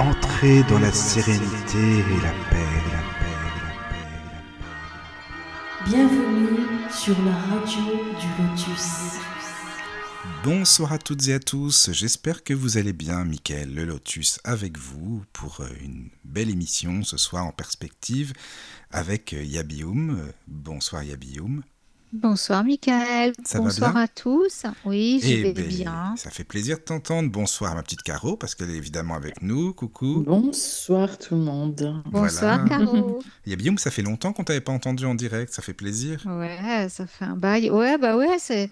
Entrez dans la sérénité et la paix, la paix, la paix, la paix. Bienvenue sur la radio du Lotus. Bonsoir à toutes et à tous, j'espère que vous allez bien, Mickaël Le Lotus avec vous pour euh, une belle émission ce soir en perspective avec euh, Yabioum. Euh, Bonsoir Yabioum. Bonsoir Michael, Ça va bonsoir bien à tous. Oui, je Eh vais ben, bien. Ça fait plaisir de t'entendre. Bonsoir ma petite Caro, parce qu'elle est évidemment avec nous. Coucou. Bonsoir tout le monde. Bonsoir Voilà. Caro. Yabioum, ça fait longtemps qu'on t'avait pas entendu en direct, ça fait plaisir. Ouais, ça fait un bail. Ouais, bah ouais, c'est.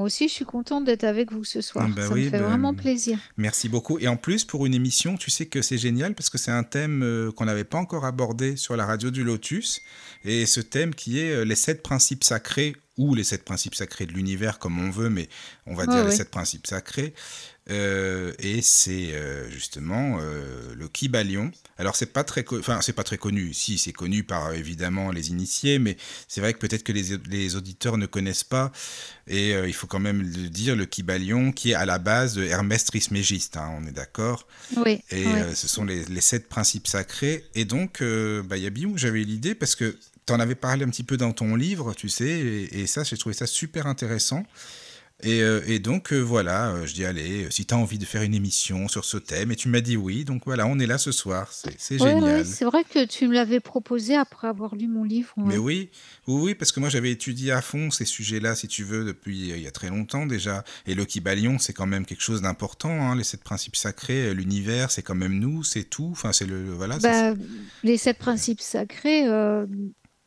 Moi aussi, je suis contente d'être avec vous ce soir. Ah bah ça oui, me fait bah, vraiment plaisir. Merci beaucoup. Et en plus, pour une émission, tu sais que c'est génial parce que c'est un thème euh, qu'on n'avait pas encore abordé sur la radio du Lotus. Et ce thème qui est euh, les sept principes sacrés ou les sept principes sacrés de l'univers, comme on veut, mais on va dire les sept principes sacrés. Euh, et c'est euh, justement euh, le Kybalion. Alors c'est pas très, enfin c'est pas très connu. Si c'est connu par évidemment les initiés, mais c'est vrai que peut-être que les, les auditeurs ne connaissent pas. Et il faut quand même le dire, le Kybalion, qui est à la base de Hermès Trismégiste, hein, on est d'accord. Oui, Et ce sont les, les sept principes sacrés. Et donc, bah, Yabiou, j'avais l'idée parce que tu en avais parlé un petit peu dans ton livre, tu sais, et, et ça, j'ai trouvé ça super intéressant. Et, euh, et donc, euh, voilà, euh, je dis, allez, si tu as envie de faire une émission sur ce thème, et tu m'as dit oui, donc voilà, on est là ce soir, c'est ouais, génial. c'est vrai que tu me l'avais proposé après avoir lu mon livre. Mais oui, oui, oui, parce que moi j'avais étudié à fond ces sujets-là, si tu veux, depuis il y a très longtemps déjà. Et le Kybalion, c'est quand même quelque chose d'important, hein, les sept principes sacrés, l'univers, c'est quand même nous, c'est tout. Enfin, c'est le. Voilà, Bah, les sept principes sacrés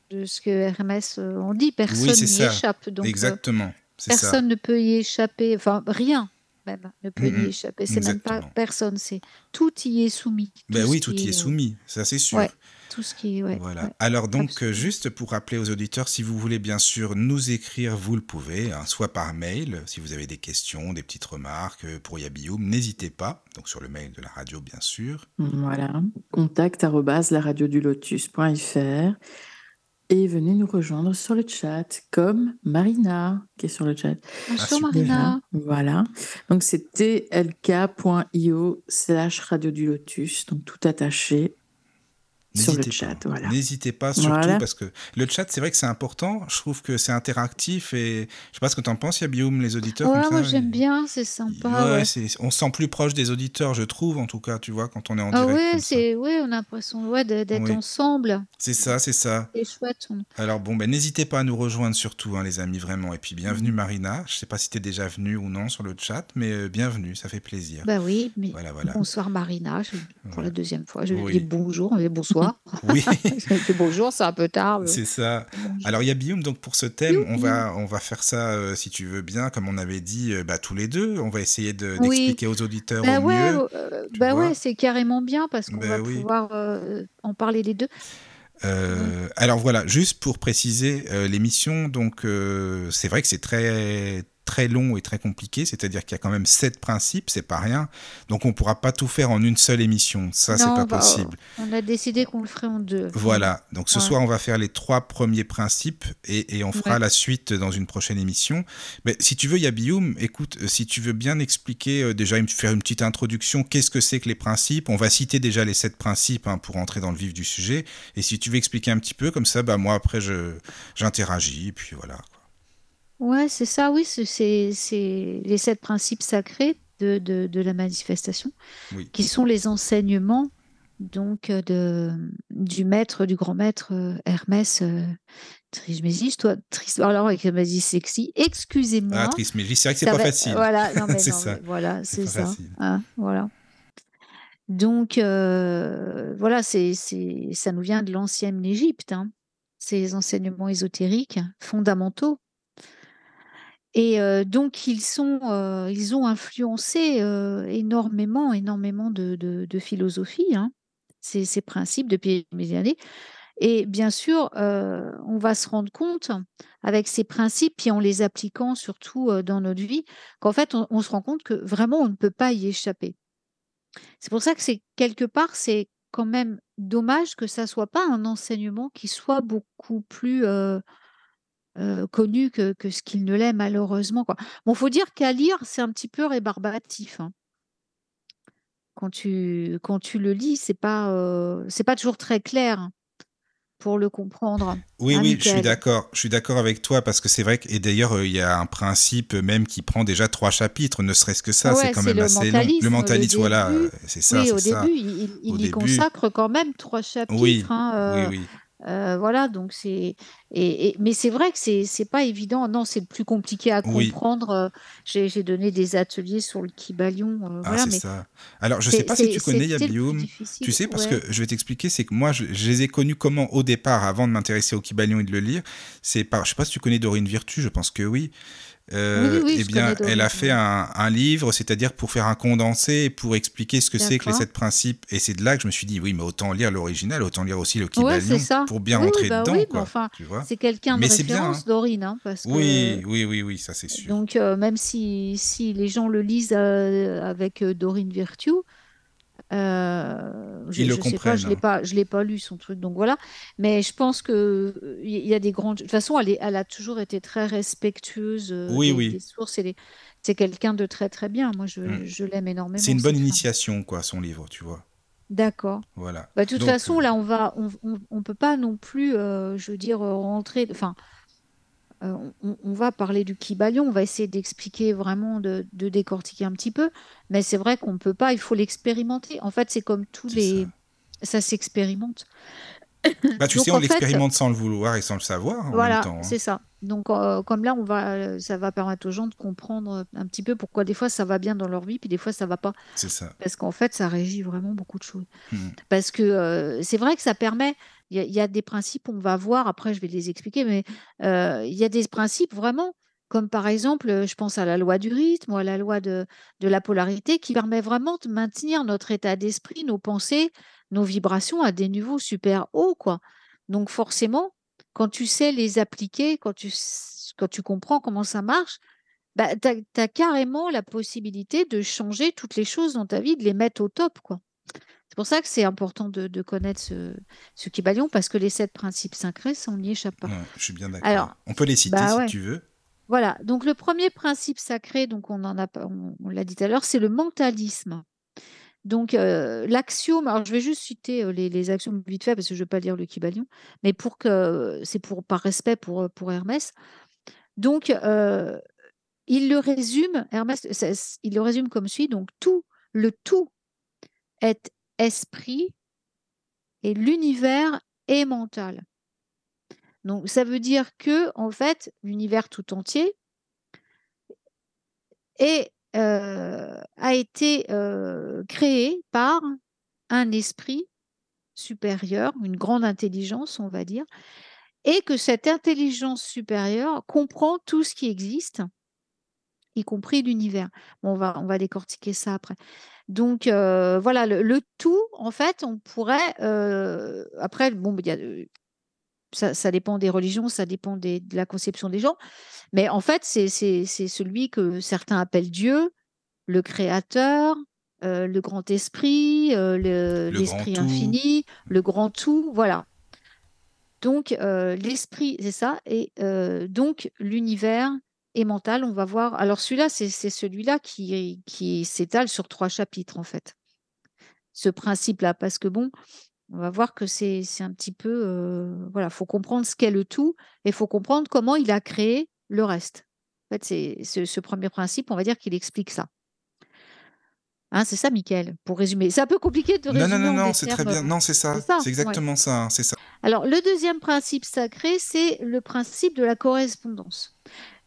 de ce que Hermès euh, on dit, personne n'y ça. échappe. Donc, Exactement, ça. personne ne peut y échapper. Enfin, rien même ne peut y échapper. C'est même pas personne. C'est tout y est soumis. Ben oui, tout y est soumis, ça c'est sûr. Ouais, tout ce qui est. Ouais, Voilà. ouais. Alors donc, absolument. euh, juste pour rappeler aux auditeurs, si vous voulez bien sûr nous écrire, vous le pouvez, hein, soit par mail, si vous avez des questions, des petites remarques euh, pour Yabioum, n'hésitez pas, donc sur le mail de la radio bien sûr. Voilà. Contact arrobase laradiodulotus.fr et venez nous rejoindre sur le chat comme Marina qui est sur le chat. Bonjour super. Marina. Voilà. Donc c'est tlk.io slash radio du lotus, donc tout attaché sur le N'hésitez chat. pas. Voilà. N'hésitez pas surtout Voilà. parce que le chat, c'est vrai que c'est important. Je trouve que c'est interactif et je sais pas ce que tu en penses, Yabioum, les auditeurs. Ouais, comme moi j'aime bien, c'est sympa. Ouais, ouais. c'est- on se sent plus proche des auditeurs, je trouve, en tout cas, tu vois, quand on est en Ah direct. c'est ouais, on a l'impression ouais, d'être Oui. ensemble. C'est ça, c'est ça. C'est chouette. on- Alors bon, ben, n'hésitez pas à nous rejoindre surtout, hein, les amis, vraiment. Et puis bienvenue Mm. Marina. Je sais pas si tu es déjà venue ou non sur le chat, mais euh, bienvenue, ça fait plaisir. Bah oui, mais Voilà, voilà. bonsoir Marina, je- pour la deuxième fois. Je Oui. dis bonjour, mais bonsoir. Oui, Je dis bonjour, c'est un peu tard. mais- c'est ça. Alors Yabioum, donc pour ce thème, on va, on va faire ça, euh, si tu veux bien, comme on avait dit, euh, bah, tous les deux. On va essayer de- Oui. d'expliquer aux auditeurs Bah au ouais, mieux. euh, bah ouais, c'est carrément bien parce qu'on Bah va oui. pouvoir en parler les deux. Euh, alors voilà, juste pour préciser, euh, l'émission, donc euh, c'est vrai que c'est très très long et très compliqué, c'est-à-dire qu'il y a quand même sept principes, c'est pas rien, donc on pourra pas tout faire en une seule émission, ça c'est pas bah, possible. On a décidé qu'on le ferait en deux. Voilà, donc ce Ouais. soir on va faire les trois premiers principes et, et on fera Ouais. la suite dans une prochaine émission. Mais si tu veux, Yabioum, écoute, euh, si tu veux bien expliquer, euh, déjà faire une petite introduction, qu'est-ce que c'est que les principes? On va citer déjà les sept principes hein, pour entrer dans le vif du sujet. Et si tu veux expliquer un petit peu, comme ça, bah, moi après j'interagis, et puis voilà. Ouais, c'est ça, oui, c'est- les sept principes sacrés de, de, de la manifestation, Oui. qui sont les enseignements donc euh, de, du maître, du grand maître euh, Hermès euh, Trismégiste. Toi, Tris, alors avec Hermès sexy, excusez-moi. Ah, Trismégiste, c'est vrai que c'est pas va- facile. Voilà, non, mais C'est ça. mais voilà, C'est ça. Donc, euh, voilà, c'est, c'est, ça nous vient de l'ancienne Égypte, hein, ces enseignements ésotériques fondamentaux. Et euh, donc, ils, sont, euh, ils ont influencé euh, énormément, énormément de, de, de philosophie, hein, ces, principes depuis des années. Et bien sûr, on va se rendre compte avec ces principes, puis en les appliquant surtout dans notre vie, qu'en fait, on, se rend compte que vraiment, on ne peut pas y échapper. C'est pour ça que c'est quelque part, c'est quand même dommage que ça soit pas un enseignement qui soit beaucoup plus euh, connu que, que ce qu'il ne l'est malheureusement. Quoi. Bon, faut dire qu'à lire, c'est un petit peu rébarbatif. hein. quand tu, quand tu le lis, c'est pas, euh, c'est pas toujours très clair pour le comprendre. Oui, hein, oui, je suis d'accord. Je suis d'accord avec toi parce que c'est vrai que, et d'ailleurs, euh, il y a un principe même qui prend déjà trois chapitres, ne serait-ce que ça, c'est quand même assez long. Le mentalisme, voilà, c'est ça, Oui, c'est au ça. début, il, il- il Au y début, consacre quand même trois oui, chapitres. hein, oui, euh, oui. Euh, voilà, donc c'est. Et, et- mais c'est vrai que c'est c'est pas évident. Non, c'est le plus compliqué à Oui, comprendre. euh, J'ai j'ai donné des ateliers sur le Kybalion. euh, ah, voilà, c'est mais ça. Alors, je sais pas si tu connais Yabium. Tu sais, parce Ouais. que je vais t'expliquer, c'est que moi, je, je les ai connus comment au départ, avant de m'intéresser au Kybalion et de le lire. C'est par, je sais pas si tu connais Dorine Virtue, je pense que oui. Euh, oui, eh bien, elle a fait ouais. un, un livre, c'est-à-dire pour faire un condensé, pour expliquer ce que c'est que les sept principes. Et c'est de là que je me suis dit, oui, mais autant lire l'original, autant lire aussi le Ouais, Kybalion ça. pour bien Oui, rentrer bah dedans, quoi. enfin, c'est quelqu'un de bien, hein. référence, Dorine, hein, parce que Oui, oui, oui, oui, ça c'est sûr. donc euh, même si, si les gens le lisent euh, avec Dorine Virtue, euh, je, Ils le je sais pas, je l'ai pas, je l'ai pas lu son truc, donc voilà. Mais je pense que euh, il y a des grandes. De toute façon, elle est, elle a toujours été très respectueuse euh, Oui, des, oui. des sources et des- c'est quelqu'un de très très bien. Moi, je, Mm. je l'aime C'est énormément une bonne initiation, quoi, son livre, tu vois. D'accord. Voilà. Bah, de toute Donc, façon, euh, là, on va, on, on, on peut pas non plus, euh, je veux dire, euh, rentrer. Enfin, euh, on, on va parler du Kybalion, on va essayer d'expliquer vraiment, de, de décortiquer un petit peu, mais c'est vrai qu'on ne peut pas, il faut l'expérimenter. En fait, c'est comme tous les... ça. Ça s'expérimente. Bah, tu Donc sais, on l'expérimente sans le vouloir et sans le savoir en voilà, hein. c'est ça. Donc, euh, comme là, on va, ça va permettre aux gens de comprendre un petit peu pourquoi des fois ça va bien dans leur vie, puis des fois ça va pas. C'est ça. Parce qu'en fait, ça régit vraiment beaucoup de choses. Hmm. Parce que euh, c'est vrai que ça permet, il y, a- des principes, on va voir, après je vais les expliquer, mais euh, il y a des principes vraiment, comme par exemple, euh, je pense à la loi du rythme ou à la loi de, la polarité, qui permet vraiment de maintenir notre état d'esprit, nos pensées, nos vibrations à des niveaux super hauts, quoi. Donc forcément, quand tu sais les appliquer, quand tu, s- quand tu comprends comment ça marche, bah, tu as, carrément la possibilité de changer toutes les choses dans ta vie, de les mettre au top, quoi. C'est pour ça que c'est important de, de connaître ce, ce Kybalion, parce que les sept principes sacrés, ça, on n'y échappe pas. Ouais, je suis bien d'accord. On peut les citer bah si ouais. tu veux. Voilà. Donc, le premier principe sacré, donc on en a, on, on l'a dit tout à l'heure, c'est le mentalisme. Donc, euh, l'axiome, alors je vais juste citer euh, les, les axiomes vite fait, parce que je ne vais pas lire le Kybalion, mais pour que c'est pour, par respect pour, pour Hermès. Donc, euh, il le résume, Hermès, il le résume comme suit. Donc, tout, le tout est esprit et l'univers est mental. Donc, ça veut dire que, en fait, l'univers tout entier euh, a été euh, créé par un esprit supérieur, une grande intelligence, on va dire, et que cette intelligence supérieure comprend tout ce qui existe, y compris l'univers. Bon, on, va, on va décortiquer ça après. Donc euh, voilà, le, le tout, en fait, on pourrait... euh, après, bon, il y a, euh, ça, ça dépend des religions, ça dépend des- de la conception des gens, mais en fait, c'est celui que certains appellent Dieu, le Créateur, euh, le Grand Esprit, le- Le l'Esprit infini, le Grand Tout, voilà. Donc, l'esprit, c'est ça. Et donc, l'univers est mental. On va voir. Alors, celui-là, c'est celui-là qui, s'étale sur trois chapitres, en fait. Ce principe-là. Parce que, bon, on va voir que c'est un petit peu. euh, voilà, il faut comprendre ce qu'est le tout et il faut comprendre comment il a créé le reste. En fait, c'est ce, ce premier principe, on va dire qu'il explique ça. Hein, c'est ça, Michael, pour résumer. C'est un peu compliqué de Non, résumer non, non, non, des c'est très bien. Non, c'est ça. c'est exactement ça. C'est ça. alors, le deuxième principe sacré, c'est le principe de la correspondance.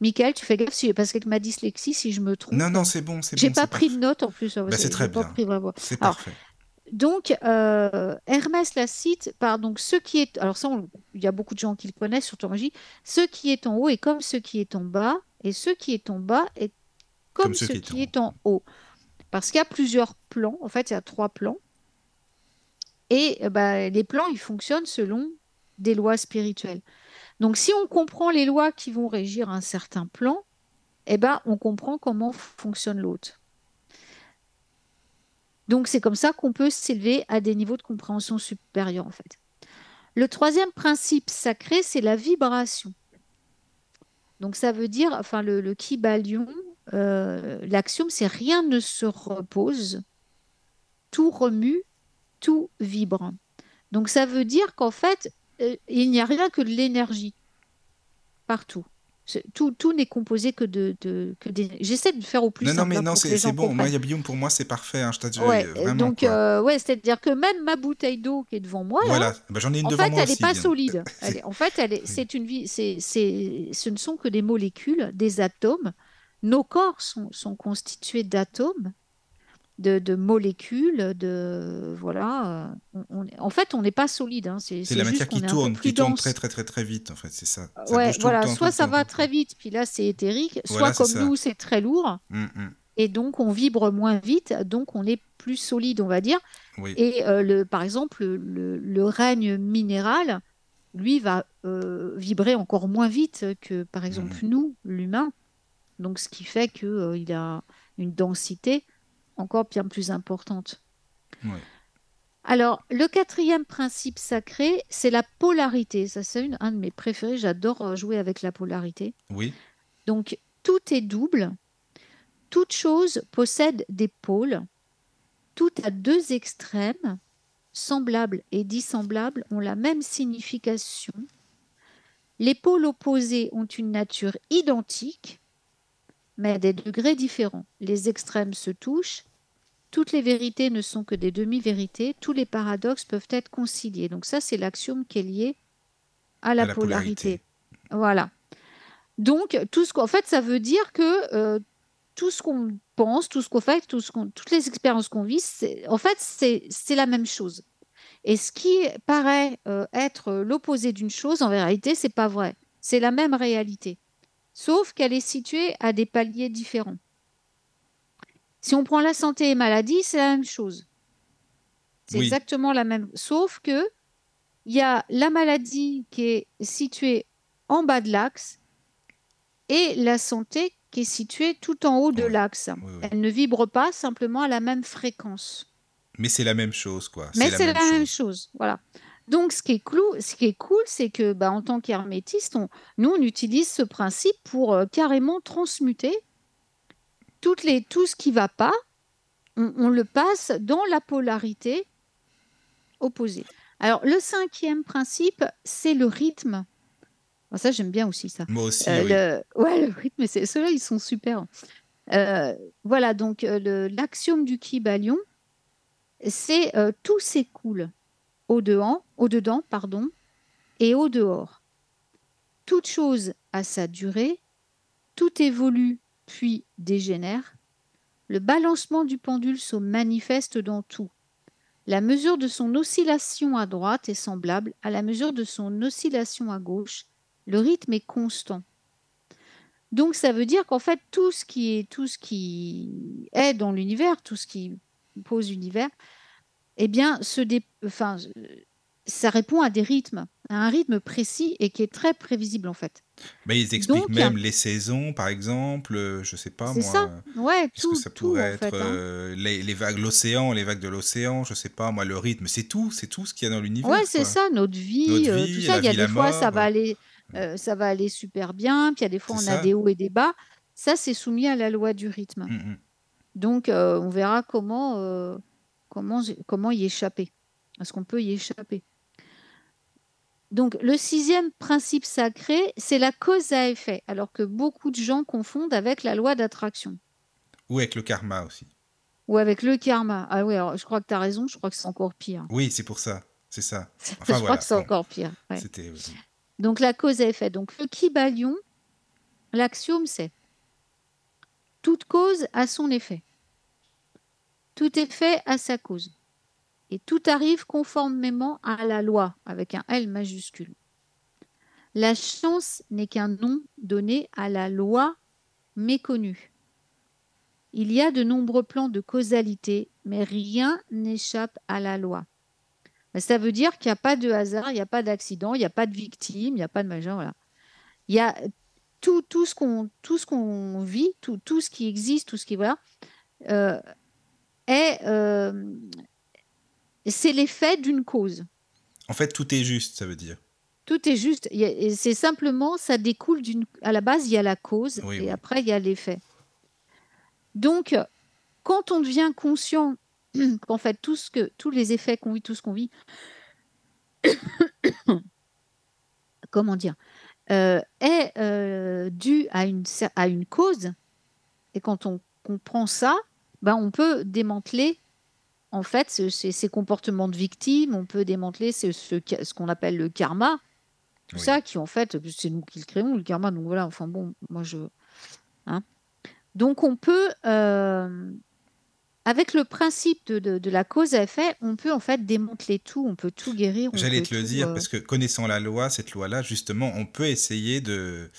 Michael, tu fais gaffe si, parce qu'avec ma dyslexie, si je me trompe. Non, non, c'est bon, c'est J'ai bon. pas pris de notes en plus. Bah, c'est très bien. C'est parfait. Donc, euh, Hermès la cite par donc ce qui est. Alors, ça, il y a beaucoup de gens qui le connaissent, surtout en magie. Ce qui est en haut est comme ce qui est en bas, et ce qui est en bas est comme, ce qui, est, en haut. Parce qu'il y a plusieurs plans. En fait, il y a trois plans. Et euh, bah, les plans, ils fonctionnent selon des lois spirituelles. Donc, si on comprend les lois qui vont régir un certain plan, eh ben, on comprend comment fonctionne l'autre. Donc, c'est comme ça qu'on peut s'élever à des niveaux de compréhension supérieurs, en fait. Le troisième principe sacré, c'est la vibration. Donc, ça veut dire, enfin, le, le Kybalion, euh, l'axiome, c'est rien ne se repose tout remue, tout vibre. Donc ça veut dire qu'en fait, euh, il n'y a rien que de l'énergie partout. Tout, tout n'est composé que de, de- que d'énergie. J'essaie de faire au plus Non, non, mais hein, non, c'est bon. Pour moi, c'est parfait. hein, je Ouais, euh, vraiment, donc euh, ouais, c'est-à-dire que même ma bouteille d'eau qui est devant moi, là, Voilà, Bah, j'en ai une en devant fait, moi elle n'est aussi. pas bien. solide. Elle est- en fait, elle est, c'est une vie, c'est, c'est, ce ne sont que des molécules, des atomes. Nos corps sont, sont constitués d'atomes, de, de molécules, de voilà. euh, on- on est- en fait, on n'est pas solide. hein, c'est, la matière qui tourne, qui tourne très, très, très, très vite, en fait, c'est ça. Ça Ouais, voilà. temps, Soit ça va très vite, puis là c'est éthérique. Soit Voilà, comme ça. nous, c'est très lourd, Hum, hum, et donc on vibre moins vite, donc on est plus solide, on va dire. Oui. Et euh, le, par exemple, le, règne minéral, lui, va euh, vibrer encore moins vite que, par exemple, Mhm. nous, l'humain. Donc, ce qui fait qu'il a une densité encore bien plus importante. Ouais. Alors, le quatrième principe sacré, c'est la polarité. Ça, c'est une- un de mes préférés. J'adore euh, jouer avec la polarité. Oui. Donc, tout est double. Toute chose possède des pôles. Tout à deux extrêmes, semblables et dissemblables, ont la même signification. Les pôles opposés ont une nature identique, mais à des degrés différents. Les extrêmes se touchent. Toutes les vérités ne sont que des demi-vérités. Tous les paradoxes peuvent être conciliés. Donc ça, c'est l'axiome qui est lié à la, À la polarité. polarité. Voilà. Donc, tout ce qu'en fait, ça veut dire que euh, tout ce qu'on pense, tout ce qu'on fait, tout ce qu'on, toutes les expériences qu'on vit, en fait, c'est, c'est la même chose. Et ce qui paraît euh, être l'opposé d'une chose, en réalité, c'est pas vrai. C'est la même réalité, sauf qu'elle est située à des paliers différents. Si on prend la santé et maladie, c'est la même chose. C'est Oui. exactement la même, sauf que il y a la maladie qui est située en bas de l'axe et la santé qui est située tout en haut de l'axe. Elle ne vibre pas simplement à la même fréquence. Mais c'est la même chose, quoi. Mais c'est la, même chose. Voilà. Donc, ce qui est, clou, ce qui est cool, c'est que bah, en tant qu'hermétiste, on- nous, on utilise ce principe pour euh, carrément transmuter toutes les, tout ce qui ne va pas. On, on le passe dans la polarité opposée. Alors, le cinquième principe, c'est le rythme. Ça, j'aime bien aussi ça. Moi aussi, Euh, oui. le... Ouais, le rythme, c'est... ceux-là, ils sont super. Euh, voilà, donc l'axiome du Kybalion, c'est tout s'écoule au-dedans, au-dedans pardon, et au-dehors. Toute chose a sa durée, tout évolue puis dégénère. Le balancement du pendule se manifeste dans tout. La mesure de son oscillation à droite est semblable à la mesure de son oscillation à gauche. Le rythme est constant. Donc ça veut dire qu'en fait tout ce qui est tout ce qui est dans l'univers, tout ce qui pose l'univers, eh bien se dé- enfin euh, ça répond à des rythmes, à un rythme précis et qui est très prévisible en fait. Mais ils expliquent Donc, même les saisons, par exemple. euh, Je sais pas, C'est moi. ça. Ouais, tout, que ça tout pourrait en être fait. hein. euh, les, les vagues, l'océan, les vagues de l'océan, je sais pas, moi, le rythme, c'est tout, c'est tout ce qu'il y a dans l'univers. Ouais, c'est ça, notre vie, Notre euh, vie, tout ça. Il y a des fois, ça va aller, euh, ça va aller super bien, puis il y a des fois, on a des hauts et des bas. Ça, c'est soumis à la loi du rythme. Mm, mm. Donc, on verra comment, comment, comment y échapper. Est-ce qu'on peut y échapper? Donc, le sixième principe sacré, c'est la cause à effet, alors que beaucoup de gens confondent avec la loi d'attraction Ou avec le karma aussi. ou avec le karma. Ah oui, alors je crois que tu as raison, je crois que c'est encore pire. Oui, c'est pour ça, c'est ça. je crois que c'est bon. encore pire. ouais. C'était. Donc la cause à effet. Donc le kybalion, l'axiome c'est toute cause a son effet. Tout effet a sa cause. Et tout arrive conformément à la loi, avec un L majuscule. La chance n'est qu'un nom donné à la loi méconnue. Il y a de nombreux plans de causalité, mais rien n'échappe à la loi. Ben, Ça veut dire qu'il n'y a pas de hasard, il n'y a pas d'accident, il n'y a pas de victime, il n'y a pas de voilà. Il y a tout, ce qu'on vit, tout, tout ce qui existe, tout ce qui voilà, euh, est euh, c'est l'effet d'une cause. En fait, tout est juste, ça veut dire. Tout est juste. C'est simplement, ça découle d'une. À la base, il y a la cause Oui, et oui. après, il y a l'effet. Donc, quand on devient conscient qu'en fait, tout ce que, tous les effets qu'on vit, tout ce qu'on vit, comment dire, euh, est euh, dû à une, à une cause. Et quand on comprend ça, ben, on peut démanteler en fait ce- ces, ces comportements de victime, on peut démanteler ce, ce, qu'on appelle le karma, tout Oui. ça qui en fait, c'est nous qui le créons, le karma. Donc voilà, enfin bon, moi je. hein. Donc on peut, euh, avec le principe de, de- de la cause à effet, on peut en fait démanteler tout, on peut tout guérir. J'allais te le tout, dire, euh, parce que connaissant la loi, cette loi-là, justement, on peut essayer de,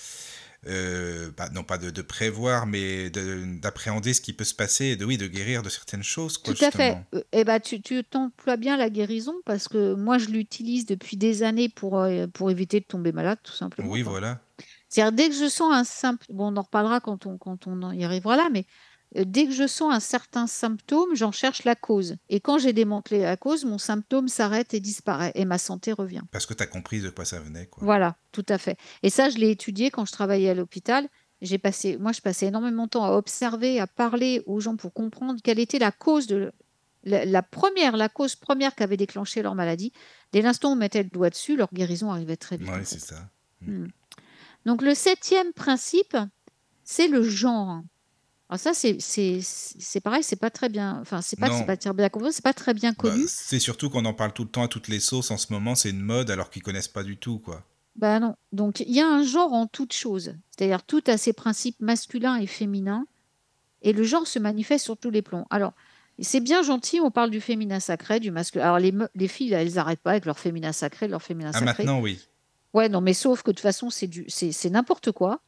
euh, bah, non pas de, de prévoir, mais de- d'appréhender ce qui peut se passer et de, oui, de guérir de certaines choses, quoi, Tout à fait. justement. Euh, Eh ben, tu, tu t'emploies bien la guérison parce que moi, je l'utilise depuis des années pour, euh, pour éviter de tomber malade, tout simplement. Oui, voilà. C'est-à-dire, dès que je sens un simple... Bon, on en reparlera quand on, quand on y arrivera là, mais dès que je sens un certain symptôme, j'en cherche la cause. Et quand j'ai démantelé la cause, mon symptôme s'arrête et disparaît et ma santé revient. Parce que tu as compris de quoi ça venait, quoi. Voilà, tout à fait. Et ça, je l'ai étudié quand je travaillais à l'hôpital. J'ai passé, moi, je passais énormément de temps à observer, à parler aux gens pour comprendre quelle était la cause de la, la première, la cause première qui avait déclenché leur maladie. Dès l'instant où on mettait le doigt dessus, leur guérison arrivait très vite. fait. c'est ça. Hmm. Donc le septième principe, c'est le genre. Alors ça, c'est pareil, c'est pas très bien. Enfin, c'est pas pas très bien c'est pas très bien Bah, connu. c'est surtout qu'on en parle tout le temps à toutes les sauces en ce moment, c'est une mode alors qu'ils connaissent pas du tout, quoi. Bah non. Donc il y a un genre en toute chose. C'est-à-dire tout a ses principes masculins et féminins. Et le genre se manifeste sur tous les plans. Alors, c'est bien gentil, on parle du féminin sacré, du masculin. Alors les, les filles, là, elles n'arrêtent pas avec leur féminin sacré, leur féminin Ah, sacré. maintenant, oui. Ouais, non, mais sauf que de toute façon, c'est du, c'est, c'est n'importe quoi.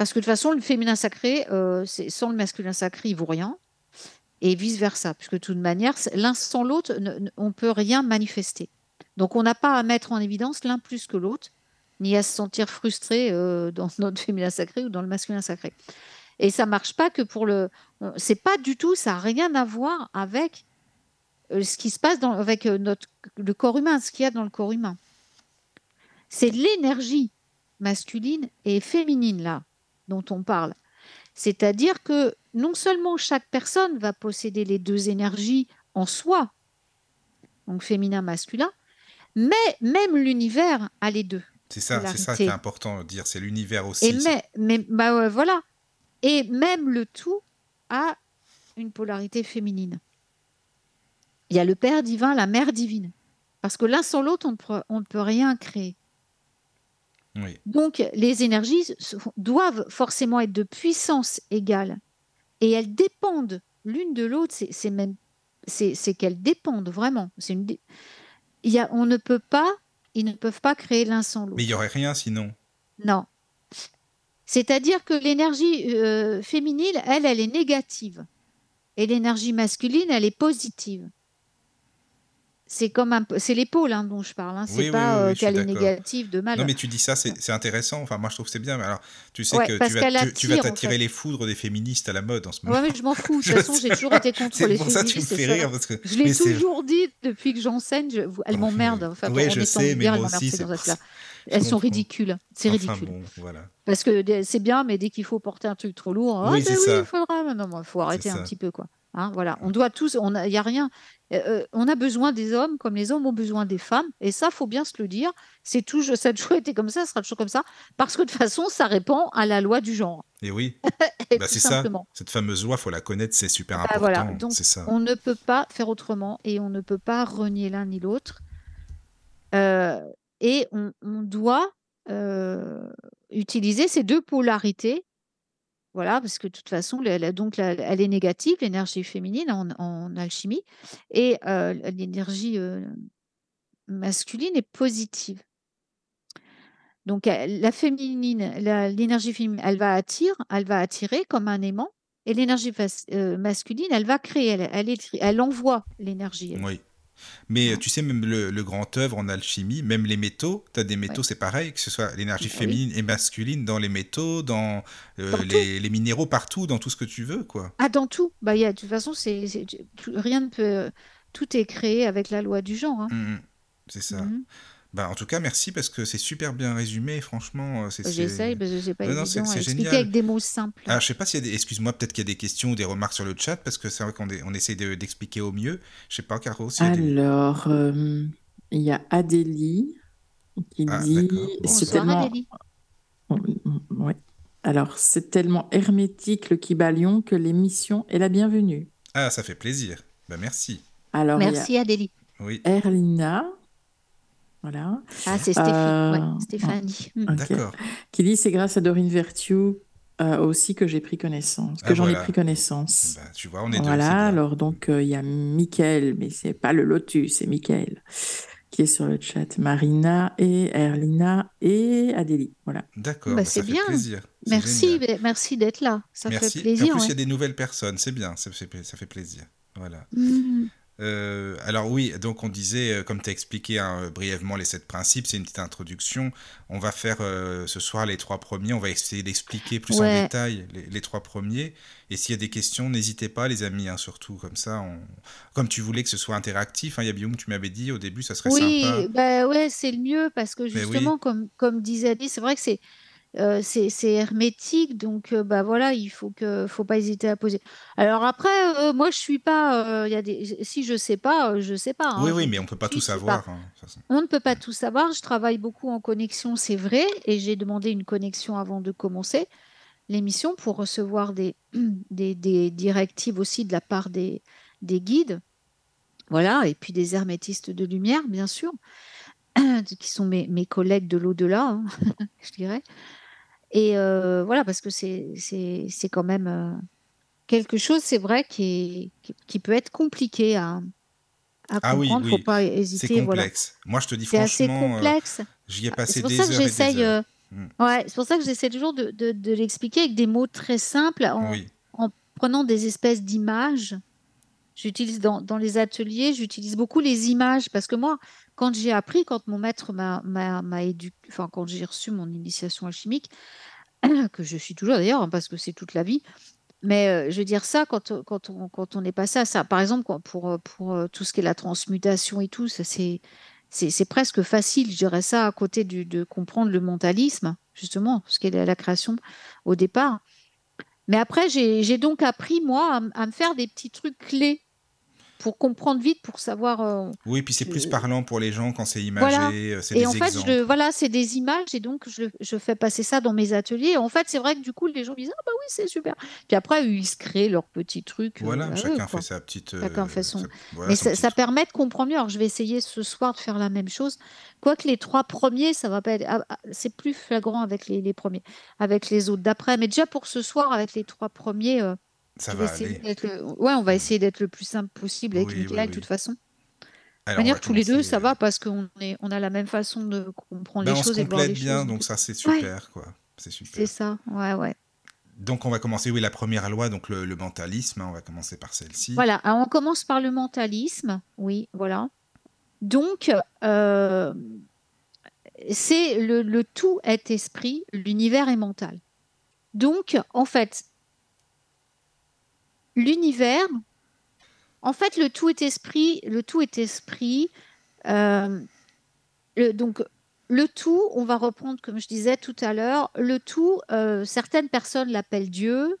Parce que de toute façon, le féminin sacré, euh, sans le masculin sacré, il vaut rien. Et vice-versa. Puisque de toute manière, l'un sans l'autre, ne- ne- on ne peut rien manifester. Donc, on n'a pas à mettre en évidence l'un plus que l'autre, ni à se sentir frustré euh, dans notre féminin sacré ou dans le masculin sacré. Et ça marche pas que pour le. on- C'est pas du tout, ça n'a rien à voir avec euh, ce qui se passe avec euh, notre, le corps humain, ce qu'il y a dans le corps humain. C'est l'énergie masculine et féminine là dont on parle. C'est-à-dire que non seulement chaque personne va posséder les deux énergies en soi, donc féminin, masculin, mais même l'univers a les deux. C'est ça, c'est ça qui est important de dire, c'est l'univers aussi. Et c'est- mais, mais bah ouais, voilà. Et même le tout a une polarité féminine. Il y a le Père divin, la Mère divine. Parce que l'un sans l'autre, on ne peut rien créer. Oui. Donc, les énergies doivent forcément être de puissance égale. Et elles dépendent l'une de l'autre. C'est même, c'est qu'elles dépendent vraiment. C'est une, dé- il y a, on ne peut pas, ils ne peuvent pas créer l'un sans l'autre. Mais il y aurait rien sinon. Non. C'est-à-dire que l'énergie euh, féminine, elle, elle est négative. Et l'énergie masculine, elle est positive. C'est comme un c'est pôles hein, dont je parle. Hein. C'est Oui, oui, pas oui, oui, euh, négative de mal. Non, mais tu dis ça, c'est intéressant. Enfin, moi, je trouve que c'est bien. Mais alors, tu sais Ouais, que tu vas, tu, tu vas attire, en t'attirer fait. les foudres des féministes à la mode en ce moment. Ouais, mais je m'en fous. De toute façon, j'ai toujours été contre C'est les pour ça que tu me féministes. fais rire. Parce que... Je l'ai toujours dit depuis que j'enseigne. je- Elles m'emmerdent. oui. Enfin, en je sais, mais moi elles aussi, c'est Elles sont ridicules. C'est Enfin, ridicule. bon, voilà. Parce que des- c'est bien, mais dès qu'il faut porter un truc trop lourd, ah, Oui, ben oui, ça. il faudra. Non, il faut arrêter un petit peu, quoi. Hein, voilà. On doit tous, il y a rien. Euh, on a besoin des hommes comme les hommes ont besoin des femmes, et ça, faut bien se le dire. C'est toujours, ça a toujours été comme ça, ça sera toujours comme ça, parce que de toute façon, ça répond à la loi du genre. Et oui, bah, c'est ça. Cette fameuse loi, faut la connaître, c'est super Bah, important. voilà. Donc, C'est ça. On ne peut pas faire autrement, et on ne peut pas renier l'un ni l'autre. Euh, et on, on doit euh, utiliser ces deux polarités Voilà, parce que de toute façon, elle est négative, l'énergie féminine en, alchimie, et l'énergie masculine est positive. Donc la féminine, l'énergie féminine, elle va attirer, elle va attirer comme un aimant, et l'énergie masculine, elle va créer, elle, envoie l'énergie. Mais euh, tu sais, même le, le grand œuvre en alchimie, même les métaux, tu as des métaux, c'est pareil, que ce soit l'énergie Ah oui. féminine et masculine dans les métaux, dans euh, les, les minéraux, partout, dans tout ce que tu veux, quoi. Ah, dans tout. Bah, y a, de toute façon, c'est, rien ne peut. Tout est créé avec la loi du genre. hein. Mm, mm. c'est ça. Mhm. Bah, en tout cas, merci parce que c'est super bien résumé. Franchement, euh, c'est. J'essaye, parce que c'est pas Non, évident à c'est expliquer génial. avec des mots simples. Ah, je sais pas s'il y a des. Excuse-moi, peut-être qu'il y a des questions ou des remarques sur le chat parce que c'est vrai qu'on est- on essaie de- d'expliquer au mieux. Je sais pas, Caro, des. Alors, euh, il y a Adélie qui Ah, dit c'est Bonsoir tellement Adélie. ouais. Alors, c'est tellement hermétique le Kibalion que l'émission est la bienvenue. Ah, ça fait plaisir. Bah, merci. Alors, y a Merci Adélie. Oui, Erlina, voilà, Ah, c'est Euh, ouais, Stéphanie. Hmm. d'accord. qui dit c'est grâce à Dorine Vertu euh, aussi que j'ai pris connaissance, que Ah, j'en voilà. ai pris connaissance. Bah, tu vois, on est deux. Voilà, alors donc euh, il y a Mickaël, mais c'est pas le Lotus, c'est Mickaël qui est sur le chat. Marina et Erlina et Adélie. Voilà. D'accord, Bah, bah, c'est ça fait bien. plaisir. Merci, merci d'être là. Ça Merci. fait Et plaisir. en plus, il y a des nouvelles personnes. C'est bien, ça fait, ça fait plaisir. Voilà. Mhm. Euh, alors oui, donc on disait, euh, comme tu as expliqué hein, euh, brièvement les sept principes, c'est une petite introduction. On va faire euh, ce soir les trois premiers, on va essayer d'expliquer plus en détail les, les trois premiers. Et s'il y a des questions, n'hésitez pas les amis, hein, surtout comme ça. On... Comme tu voulais que ce soit interactif, hein, Yabioum, tu m'avais dit au début, ça serait Oui, sympa. bah ouais, c'est le mieux parce que oui. justement, comme, comme disait c'est vrai que c'est euh, c'est hermétique, donc euh, bah voilà, il faut que faut pas hésiter à poser. Alors après, euh, moi je suis pas, il y a des, si je sais pas, je sais pas. hein, oui, je oui, mais dis on peut tout pas tout savoir. pas- hein. On ne peut pas tout savoir. Je travaille beaucoup en connexion, c'est vrai, et j'ai demandé une connexion avant de commencer l'émission pour recevoir des, des, des directives aussi de la part des, des guides. Voilà, et puis des hermétistes de lumière, bien sûr, qui sont mes, mes collègues de l'au-delà, hein, je dirais. Et euh, voilà, parce que c'est c'est- c'est quand même euh, quelque chose, c'est vrai, qui, est- qui, peut être compliqué à, à Ah comprendre. Il ne oui, faut pas C'est hésiter. Voilà. complexe. Moi, je te dis C'est assez franchement, euh, complexe. j'y ai Ah, passé C'est pour des ça que heures des j'essaye. heures. Mm. ouais, c'est pour ça que j'essaie toujours de, de- de l'expliquer avec des mots très simples, en, Oui, en prenant des espèces d'images. J'utilise dans, dans les ateliers, j'utilise beaucoup les images parce que moi, quand j'ai appris, quand mon maître m'a éduqué, enfin quand j'ai reçu mon initiation alchimique, que je suis toujours d'ailleurs, hein, parce que c'est toute la vie. Mais euh, je veux dire ça, quand, quand, on, quand on est passé à ça, par exemple, pour, euh, pour euh, tout ce qui est la transmutation et tout, c'est c'est presque facile, je dirais ça, à côté du, de comprendre le mentalisme, justement, ce qu'est la, la création au départ. Mais après, j'ai donc appris, moi, à, à me faire des petits trucs clés pour comprendre vite, pour savoir. euh, oui, puis c'est plus je- parlant pour les gens quand c'est imagé, euh, c'est et des en fait, je, voilà, c'est des images et donc je, je fais passer ça dans mes ateliers. Et en fait, c'est vrai que du coup, les gens disent Ah bah oui, c'est super. Puis après, ils se créent leurs petits trucs. euh, Voilà, chacun fait sa petite. Chacun euh, fait son- sa- voilà, Mais son ça, petit ça truc. permet de comprendre mieux. Alors, je vais essayer ce soir de faire la même chose. Quoique les trois premiers, ça va pas être. ah, ah, c'est plus flagrant avec les, les premiers, avec les autres d'après. Mais déjà pour ce soir, avec les trois premiers, euh, Ça va aller. le... Ouais, on va essayer d'être le plus simple possible avec Oui, oui, Michael, de toute façon. De Alors, manière, tous les deux, ça euh, va parce qu'on est, on a la même façon de comprendre ben, les on se choses et de voir les complète bien, choses. donc ça c'est super, quoi. C'est super. C'est ça, ouais, ouais. Donc on va commencer, oui, la première loi, donc le, le mentalisme, hein, on va commencer par celle-ci. Voilà, alors on commence par le mentalisme, oui, voilà. Donc, euh, c'est le, le tout est esprit, l'univers est mental. Donc, en fait, l'univers, en fait, le tout est esprit, le tout est esprit. euh, donc, le tout, on va reprendre, comme je disais tout à l'heure, le tout, euh, certaines personnes l'appellent Dieu,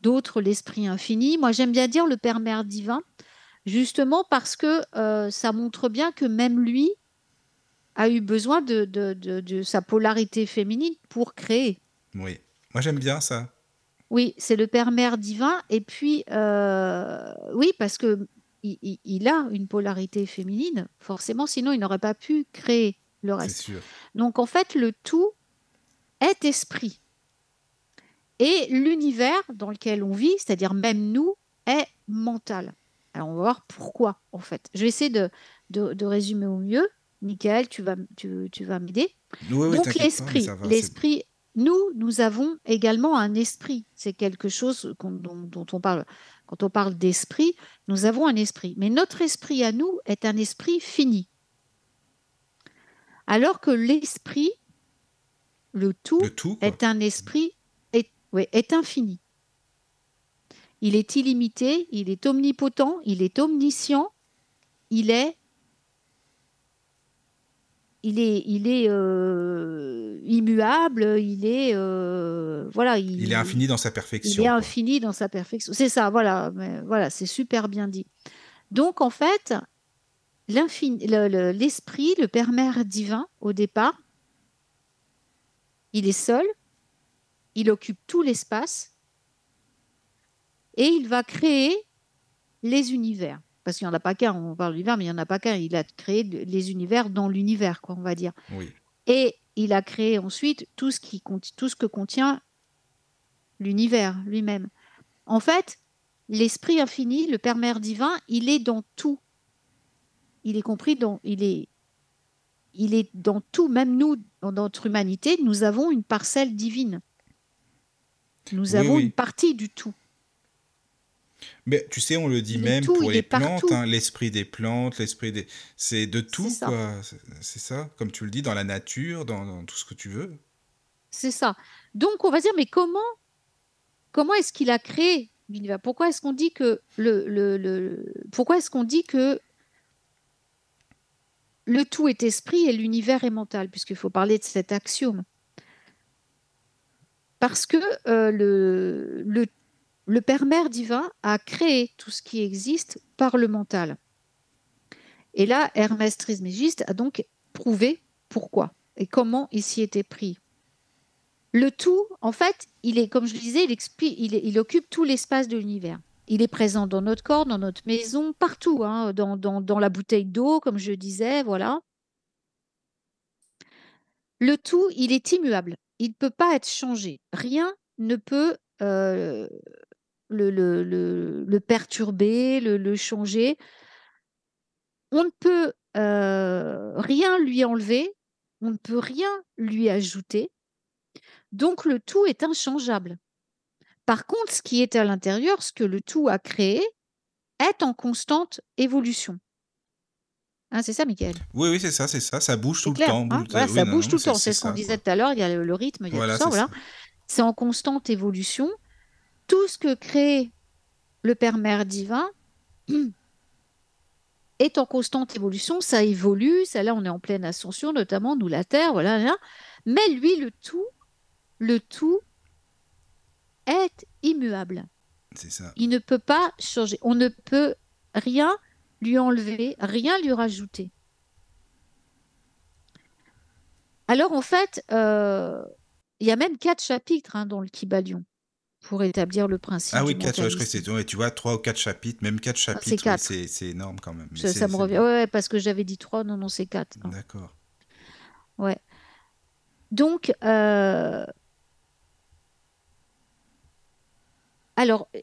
d'autres l'esprit infini. Moi, j'aime bien dire le Père Mère divin, justement parce que euh, ça montre bien que même lui a eu besoin de sa polarité féminine pour créer. Oui. Moi j'aime bien ça. Oui, c'est le Père Mère divin. Et puis, euh, oui, parce que il, il- il a une polarité féminine, forcément, sinon il n'aurait pas pu créer le reste. sûr. Donc en fait, le tout est esprit. Et l'univers dans lequel on vit, c'est-à-dire même nous, est mental. Alors on va voir pourquoi en fait. Je vais essayer de, de- de résumer au mieux. Michael, tu vas, tu, tu vas m'aider. Oui, oui, Donc l'esprit, l'esprit, nous, nous avons également un esprit. C'est quelque chose dont, dont on parle. Quand on parle d'esprit, nous avons un esprit. Mais notre esprit à nous est un esprit fini. Alors que l'esprit, le tout, Le tout, quoi. est un esprit est, ouais, est infini. Il est illimité, il est omnipotent, il est omniscient, il est il est, il est euh, immuable, il est, euh, voilà, il, Il est infini dans sa il perfection. est quoi. infini dans sa perfection. C'est ça, voilà, mais voilà, c'est super bien dit. Donc en fait, l'infini, le- le- l'esprit, le Père Mère divin, au départ, il est seul, il occupe tout l'espace et il va créer les univers. Parce qu'il n'y en a pas qu'un, on parle d'univers, mais il n'y en a pas qu'un. Il a créé le- les univers dans l'univers, quoi, on va dire. Oui. Et il a créé ensuite tout ce, qui, tout ce que contient l'univers lui-même. En fait, l'esprit infini, le Père Mère divin, il est dans tout. Il est compris dans, il est, il est dans tout. Même nous, dans notre humanité, nous avons une parcelle divine. Nous Oui, avons oui. une partie du tout. Mais tu sais, on le dit Il même tout, pour les plantes, hein, l'esprit des plantes, l'esprit des... C'est de tout, quoi. C'est- ça, comme tu le dis, dans la nature, dans, dans tout ce que tu veux. C'est ça. Donc, on va dire, mais comment, comment est-ce qu'il a créé l'univers Pourquoi est-ce qu'on dit que le, le, le- pourquoi est-ce qu'on dit que le tout est esprit et l'univers est mental? Puisqu'il faut parler de cet axiome. Parce que euh, le, le, le Père Mère divin a créé tout ce qui existe par le mental. Et là, Hermès Trismégiste a donc prouvé pourquoi et comment il s'y était pris. Le tout, en fait, il est, comme je le disais, il, occupe tout l'espace de l'univers. Il est présent dans notre corps, dans notre maison, partout, hein, dans la bouteille d'eau, comme je disais, voilà. Le tout, il est immuable. Il ne peut pas être changé. Rien ne peut euh, le, le- le- le perturber, le, changer. On ne peut euh, rien lui enlever, on ne peut rien lui ajouter. Donc le tout est inchangeable. Par contre, ce qui est à l'intérieur, ce que le tout a créé, est en constante évolution. Hein, c'est ça, Michael Oui, oui, c'est ça, c'est ça. Ça bouge tout le temps. hein? bouge- voilà, oui, ça non, bouge non, tout le temps. C'est ce qu'on disait tout à l'heure. Il y a le, rythme, il y a Voilà, tout ça. Voilà. C'est en constante évolution. Tout ce que crée le Père Mère divin est en constante évolution. Ça évolue. Ça, là, on est en pleine ascension, notamment nous, la Terre. Voilà. là. Mais lui, le tout, le tout est immuable. C'est ça. Il ne peut pas changer. On ne peut rien lui enlever, rien lui rajouter. Alors en fait, euh, il y a même quatre chapitres hein, dans le Kybalion pour établir le principe. Ah du oui, quatre, ouais, je crois que c'est ouais, tu vois, trois ou quatre chapitres, même quatre chapitres, oui, quatre. c'est énorme quand même. Ça, me revient. Ouais, parce que j'avais dit trois, non, non, c'est quatre. hein. D'accord. Ouais. Donc, euh, alors, euh,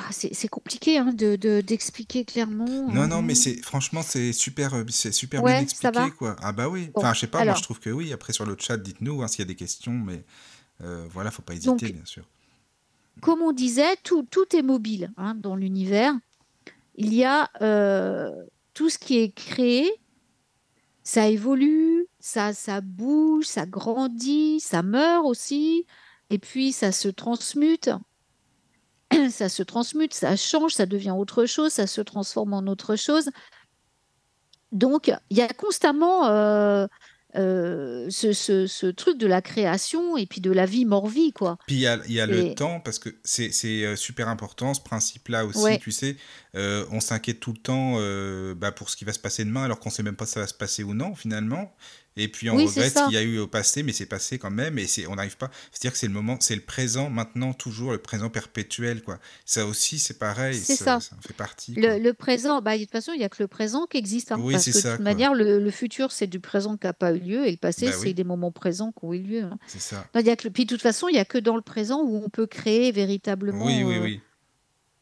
ah, c'est compliqué hein, de, de- d'expliquer clairement. Non, non, mais c'est franchement, c'est super, euh, c'est super Ouais, bien expliqué, quoi. Ah bah oui. Bon, Enfin, je sais pas, moi je trouve que oui. Après sur le chat, dites-nous hein, s'il y a des questions, mais euh, voilà, faut pas hésiter, Donc, bien sûr. Comme on disait, tout, tout est mobile hein, dans l'univers. Il y a euh, tout ce qui est créé, ça évolue, ça, ça bouge, ça grandit, ça meurt aussi, et puis ça se transmute. Ça se transmute, ça change, ça devient autre chose, ça se transforme en autre chose. Donc, il y a constamment euh, euh, ce, ce- ce truc de la création et puis de la vie mort-vie, quoi. Puis il y a, il y a le temps, parce que c'est euh, super important, ce principe-là aussi, Ouais. tu sais. Euh, on s'inquiète tout le temps euh, bah, pour ce qui va se passer demain, alors qu'on sait même pas si ça va se passer ou non, finalement. Et puis on Oui, regrette ce qu'il y a eu au passé, mais c'est passé quand même, et c'est- on n'arrive pas. C'est-à-dire que c'est le moment, c'est le présent, maintenant, toujours, le présent perpétuel, quoi. Ça aussi, c'est pareil, C'est ça, ça. fait partie. Le, le présent, bah, de toute façon, il n'y a que le présent qui existe. hein, Oui, parce c'est que de ça, toute quoi. manière, le, le futur, c'est du présent qui n'a pas eu lieu et le passé, Bah c'est oui. des moments présents qui ont eu lieu. hein. C'est ça. Non, y a que Puis de toute façon, il n'y a que dans le présent où on peut créer véritablement. Oui, oui, euh, oui.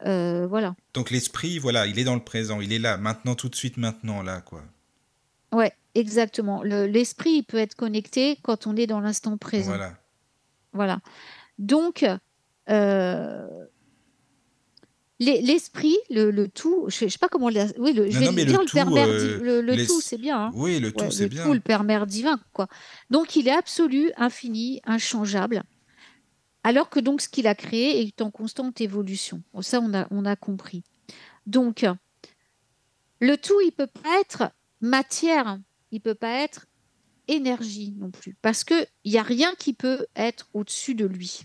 euh, voilà. Donc l'esprit, voilà, il est dans le présent, il est là, maintenant, tout de suite, maintenant, là, quoi. Ouais, exactement. Le- L'esprit, il peut être connecté quand on est dans l'instant présent. Voilà. Voilà. Donc, euh, l'es- l'esprit, le, le tout, je ne sais pas comment. la- oui, le, je Non, vais non, mais dire le le tout, euh, le, le tout, c'est bien. hein. Oui, le tout, Ouais, c'est le bien. tout, le Père Mère divin, quoi. Donc, il est absolu, infini, inchangeable. Alors que donc ce qu'il a créé est en constante évolution. Bon, ça, on a, on a compris. Donc, le tout, il peut pas être matière, il peut pas être énergie non plus, parce qu'il n'y a rien qui peut être au-dessus de lui.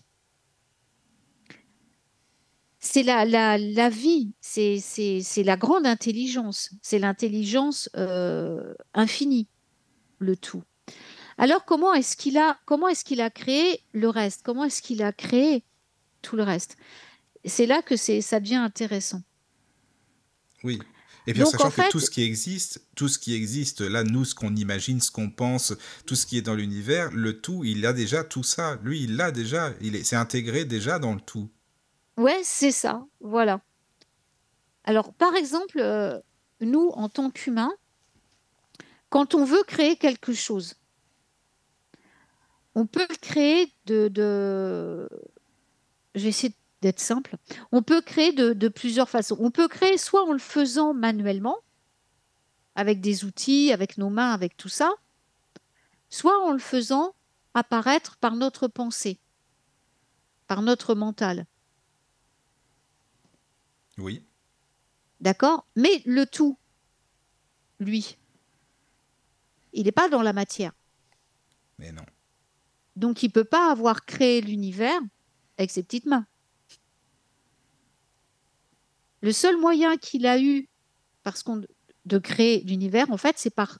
C'est la, la, la vie, c'est la grande intelligence, c'est l'intelligence euh, infinie, le tout. Alors comment est-ce qu'il a, comment est-ce qu'il a créé le reste? Comment est-ce qu'il a créé tout le reste? C'est là que ça devient intéressant. Oui. Et puis en sachant que tout ce qui existe, tout ce qui existe, là, nous, ce qu'on imagine, ce qu'on pense, tout ce qui est dans l'univers, le tout, il a déjà tout ça. Lui, il l'a déjà. Il est, c'est intégré déjà dans le tout. Ouais, c'est ça. Voilà. Alors, par exemple, euh, nous, en tant qu'humains, quand on veut créer quelque chose, on peut le créer de, de... Je vais essayer d'être simple. On peut créer de, plusieurs façons. On peut créer soit en le faisant manuellement, avec des outils, avec nos mains, avec tout ça, soit en le faisant apparaître par notre pensée, par notre mental. Oui. D'accord? Mais le tout, lui, il n'est pas dans la matière. Mais non. Donc il ne peut pas avoir créé l'univers avec ses petites mains. Le seul moyen qu'il a eu parce qu'on de créer l'univers, en fait, c'est par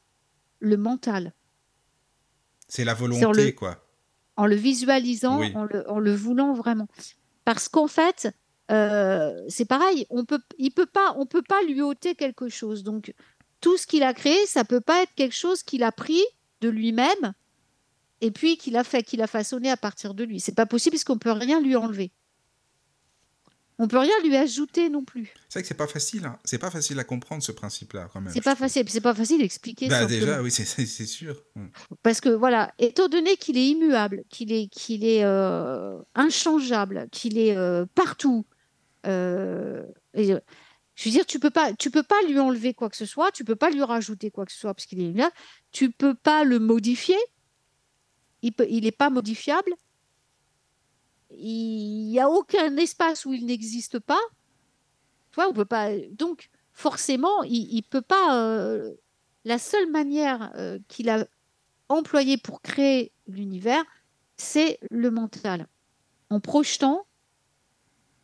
le mental. C'est la volonté, quoi. En le visualisant, en, le, voulant vraiment. Parce qu'en fait, euh, c'est pareil, on peut, il peut pas, on peut pas lui ôter quelque chose. Donc, tout ce qu'il a créé, ça peut pas être quelque chose qu'il a pris de lui-même et puis qu'il a fait, qu'il a façonné à partir de lui. C'est pas possible parce qu'on peut rien lui enlever. On peut rien lui ajouter non plus. C'est vrai que c'est pas facile. Hein. C'est pas facile à comprendre ce principe-là quand même. C'est pas facile. C'est pas facile d'expliquer. Bah, déjà, oui, c'est sûr. Mm. Parce que voilà, étant donné qu'il est immuable, qu'il est, qu'il est euh, inchangeable, qu'il est euh, partout. Euh, je veux dire, tu peux pas, tu peux pas lui enlever quoi que ce soit, tu peux pas lui rajouter quoi que ce soit parce qu'il est immuable. Tu peux pas le modifier. Il n'est il pas modifiable il n'y a aucun espace où il n'existe pas. Toi, on peut pas. Donc, forcément, il ne peut pas. Euh, la seule manière euh, qu'il a employée pour créer l'univers, c'est le mental. En projetant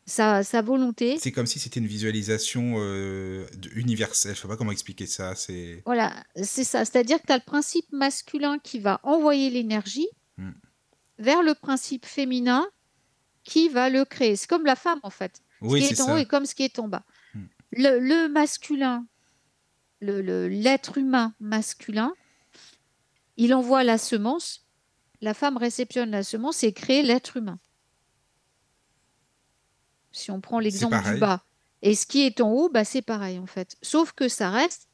sa, sa volonté. C'est comme si c'était une visualisation euh, universelle. Je ne sais pas comment expliquer ça. Voilà, c'est ça. C'est-à-dire que tu as le principe masculin qui va envoyer l'énergie hmm. vers le principe féminin qui va le créer. C'est comme la femme, en fait. Oui, ce qui est, en haut et comme ce qui est en bas. Hmm. Le, masculin, l'être le, humain masculin, il envoie la semence, la femme réceptionne la semence et crée l'être humain. Si on prend l'exemple du bas. Et ce qui est en haut, bah, c'est pareil en fait. Sauf que ça reste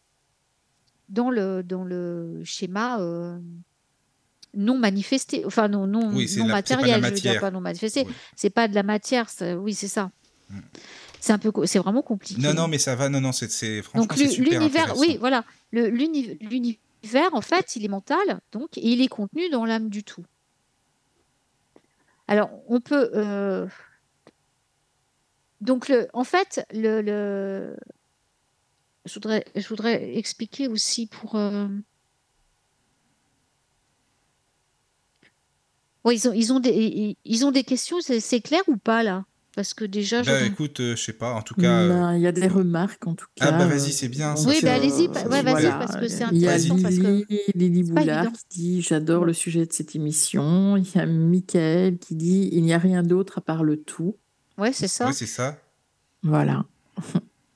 dans le, dans le schéma euh, non manifesté, enfin non, non, non matériel, je veux dire pas non manifesté. C'est pas de la matière, oui, c'est ça. Mm. C'est un peu, c'est vraiment compliqué. Non, non, mais ça va, non, non, c'est franchement donc l'univers, oui, voilà, l'univers en fait, il est mental, donc et il est contenu dans l'âme du tout. Alors, on peut, euh, donc le, en fait, le, le... Je voudrais, je voudrais expliquer aussi pour. Euh, ils, ont, ils, ont des, ils ont des questions, c'est clair ou pas là? Parce que déjà. Bah, écoute, euh, je sais pas, en tout cas. Ben, il y a des remarques en tout cas. Ah, bah vas-y, c'est bien. oui, bah, allez-y, ouais, vas-y, parce que c'est intéressant. Il y a Lily, que... Lily Boulard qui dit J'adore le sujet de cette émission. Il y a Mickaël qui dit Il n'y a rien d'autre à part le tout. Ouais, c'est ça. Oui, c'est ça. Voilà.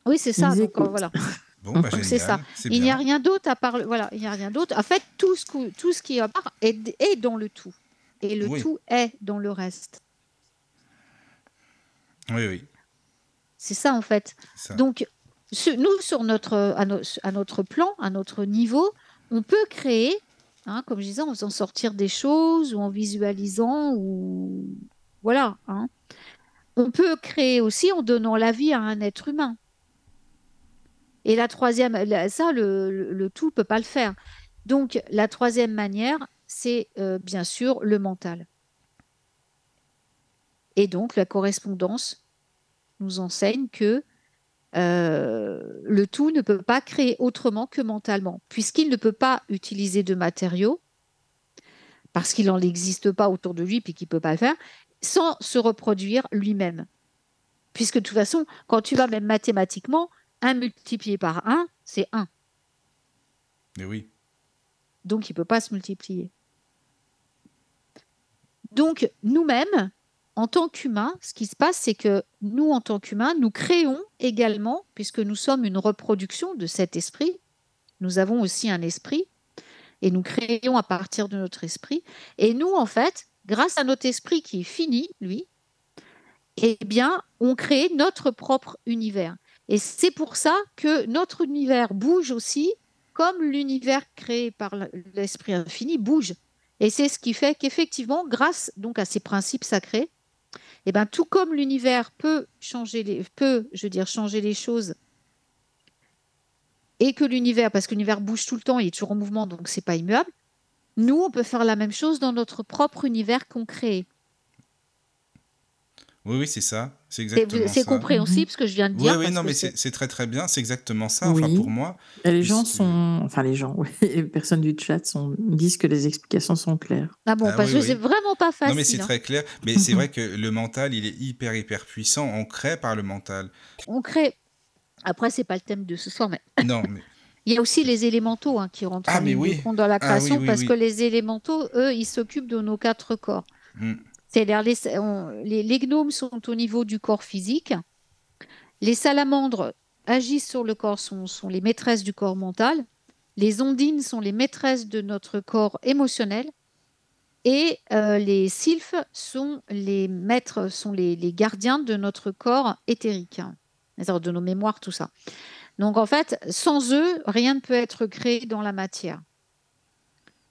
Oui, c'est ça. Donc, voilà. Bon, bah, c'est ça. Il n'y a rien d'autre à part. Voilà, il n'y a rien d'autre. En fait, tout ce, que, tout ce qui est à part est, est dans le tout et le tout est dans le reste. Oui, oui. C'est ça en fait. Donc, nous, sur notre, à, notre plan, à notre niveau, on peut créer, hein, comme je disais, en faisant sortir des choses ou en visualisant, ou voilà. Hein. On peut créer aussi en donnant la vie à un être humain. Et la troisième, ça, le, le tout ne peut pas le faire. Donc, la troisième manière, c'est euh, bien sûr le mental. Et donc la correspondance nous enseigne que euh, le tout ne peut pas créer autrement que mentalement, puisqu'il ne peut pas utiliser de matériaux, parce qu'il n'en existe pas autour de lui puis qu'il ne peut pas le faire, sans se reproduire lui-même. Puisque de toute façon, quand tu vas même mathématiquement, 1 multiplié par 1, c'est 1. Mais oui. Donc, il ne peut pas se multiplier. Donc, nous-mêmes, en tant qu'humains, ce qui se passe, c'est que nous, en tant qu'humains, nous créons également, puisque nous sommes une reproduction de cet esprit, nous avons aussi un esprit, et nous créons à partir de notre esprit. Et nous, en fait, grâce à notre esprit qui est fini, lui, eh bien, on crée notre propre univers. Et c'est pour ça que notre univers bouge aussi, comme l'univers créé par l'esprit infini bouge. Et c'est ce qui fait qu'effectivement, grâce donc à ces principes sacrés, eh ben, tout comme l'univers peut changer les, peut, je dire, changer les choses, et que l'univers, parce que l'univers bouge tout le temps, il est toujours en mouvement, donc c'est pas immuable. Nous, on peut faire la même chose dans notre propre univers qu'on. Oui, oui, c'est ça. C'est exactement C'est compréhensible ce que je viens de dire. Oui, oui, non, mais c'est très très bien. C'est exactement ça. Enfin, pour moi. les gens sont, enfin les gens, les personnes du chat sont... disent que les explications sont claires. Ah bon, ah parce que c'est vraiment pas facile. Non, mais c'est hein. très clair. Mais c'est vrai que le mental, il est hyper hyper puissant. On crée par le mental. On crée. Après, c'est pas le thème de ce soir, mais. Non, mais. Il y a aussi les élémentaux hein, qui rentrent ah, en dans la ah création parce que les élémentaux, eux, ils s'occupent de nos quatre corps. Hmm. C'est-à-dire les, les, gnomes sont au niveau du corps physique. Les salamandres agissent sur le corps, sont, sont les maîtresses du corps mental. Les ondines sont les maîtresses de notre corps émotionnel. Et euh, les sylphes sont les maîtres, sont les, les gardiens de notre corps éthérique, de nos mémoires, tout ça. Donc en fait, sans eux, rien ne peut être créé dans la matière.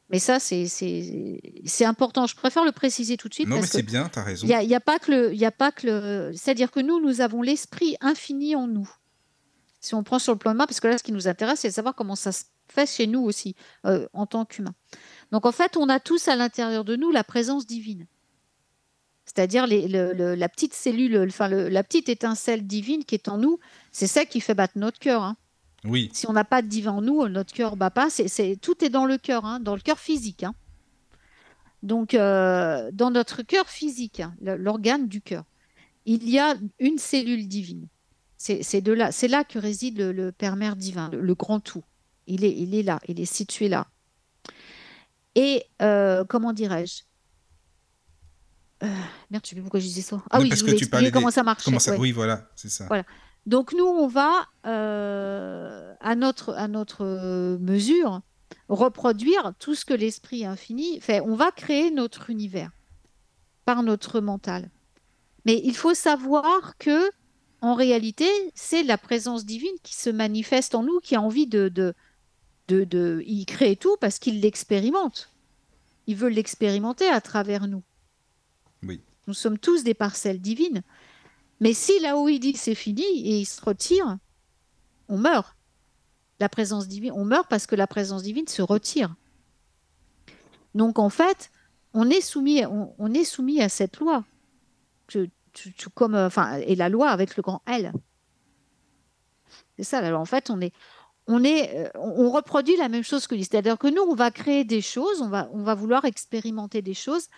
Mais ça, c'est important. Je préfère le préciser tout de suite. Non, mais c'est bien, tu as raison. Il n'y a, pas que le. Y a pas que le C'est-à-dire que nous, nous avons l'esprit infini en nous. Si on prend sur le plan humain, parce que là, ce qui nous intéresse, c'est de savoir comment ça se fait chez nous aussi, euh, en tant qu'humains. Donc, en fait, on a tous à l'intérieur de nous la présence divine. C'est-à-dire la petite cellule, enfin, la petite étincelle divine qui est en nous, c'est ça qui fait battre notre cœur. Hein. Oui. Si on n'a pas de divin en nous, notre cœur bat pas. C'est, tout est dans le cœur, hein, dans le cœur physique. Hein. Donc, euh, dans notre cœur physique, hein, l'organe du cœur, il y a une cellule divine. C'est, de là, c'est là que réside le, Père Mère divin, le, grand tout. Il est, il est là, il est situé là. Et euh, comment dirais-je? Euh, Merde, je sais plus pourquoi je disais ça. Ah oui, je voulais expliquer comment ça marche. Oui, voilà, c'est ça. Voilà. Donc nous, on va, euh, à, notre, à notre mesure, reproduire tout ce que l'esprit infini fait. On va créer notre univers par notre mental. Mais il faut savoir que, en réalité, c'est la présence divine qui se manifeste en nous, qui a envie de, de, de, de il crée tout parce qu'il l'expérimente. Il veut l'expérimenter à travers nous. Oui. Nous sommes tous des parcelles divines. Mais si là où il dit c'est fini et il se retire, on meurt. La présence divine, on meurt parce que la présence divine se retire. Donc en fait, on est soumis, on, est soumis à cette loi, enfin, et la loi avec le grand L. C'est ça. En fait, on est, on est, on reproduit la même chose que lui. C'est-à-dire que nous, on va créer des choses, on va, vouloir expérimenter des choses,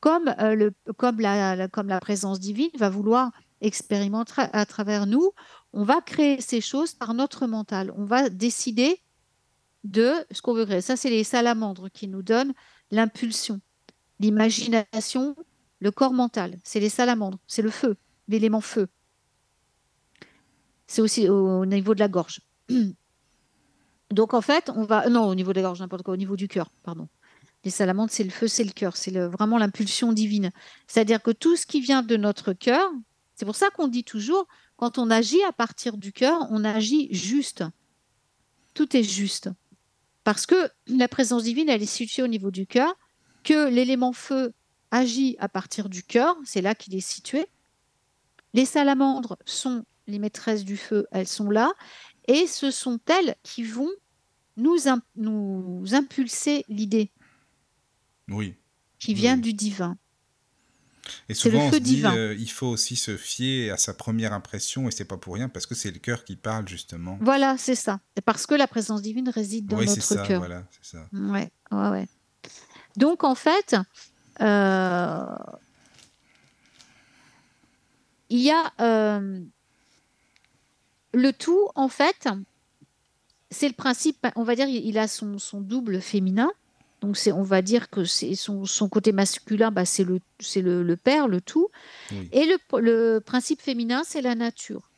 comme euh, comme la présence divine va vouloir expérimente à travers nous, on va créer ces choses par notre mental. On va décider de ce qu'on veut créer. Ça, c'est les salamandres qui nous donnent l'impulsion, l'imagination, le corps mental. C'est les salamandres, c'est le feu, l'élément feu. C'est aussi au niveau de la gorge. Donc en fait, on va non au niveau de la gorge n'importe quoi, au niveau du cœur, pardon. Les salamandres, c'est le feu, c'est le cœur, c'est vraiment l'impulsion divine. C'est-à-dire que tout ce qui vient de notre cœur, c'est pour ça qu'on dit toujours, quand on agit à partir du cœur, on agit juste. Tout est juste. Parce que la présence divine, elle est située au niveau du cœur, que l'élément feu agit à partir du cœur, c'est là qu'il est situé. Les salamandres sont les maîtresses du feu, elles sont là, et ce sont elles qui vont nous, nous impulser l'idée. Oui. Qui vient du divin. Et souvent, on se dit, euh, il faut aussi se fier à sa première impression, et c'est pas pour rien, parce que c'est le cœur qui parle, justement. Voilà, c'est ça. Parce que la présence divine réside dans notre cœur. Voilà, c'est ça. Ouais, ouais, ouais. Donc, en fait, euh, il y a euh, le tout, en fait, c'est le principe, on va dire, il a son, son double féminin. Donc, c'est, on va dire que c'est son, son côté masculin, bah, c'est, le, c'est le, le père, le tout. Oui. Et le, le principe féminin, c'est la nature.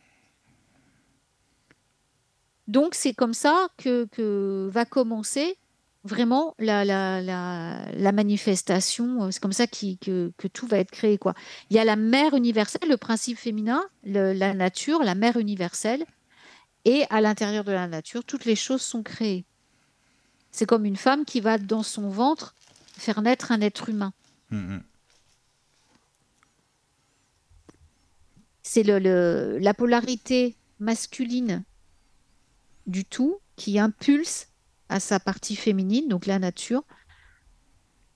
Donc, c'est comme ça que, que va commencer vraiment la, la, la, la manifestation. C'est comme ça qui- que, que tout va être créé. Quoi. Il y a la mère universelle, le principe féminin, le- la nature, la mère universelle. Et à l'intérieur de la nature, toutes les choses sont créées. C'est comme une femme qui va dans son ventre faire naître un être humain. Mm, mm. c'est le, le- la polarité masculine du tout qui impulse à sa partie féminine, donc la nature,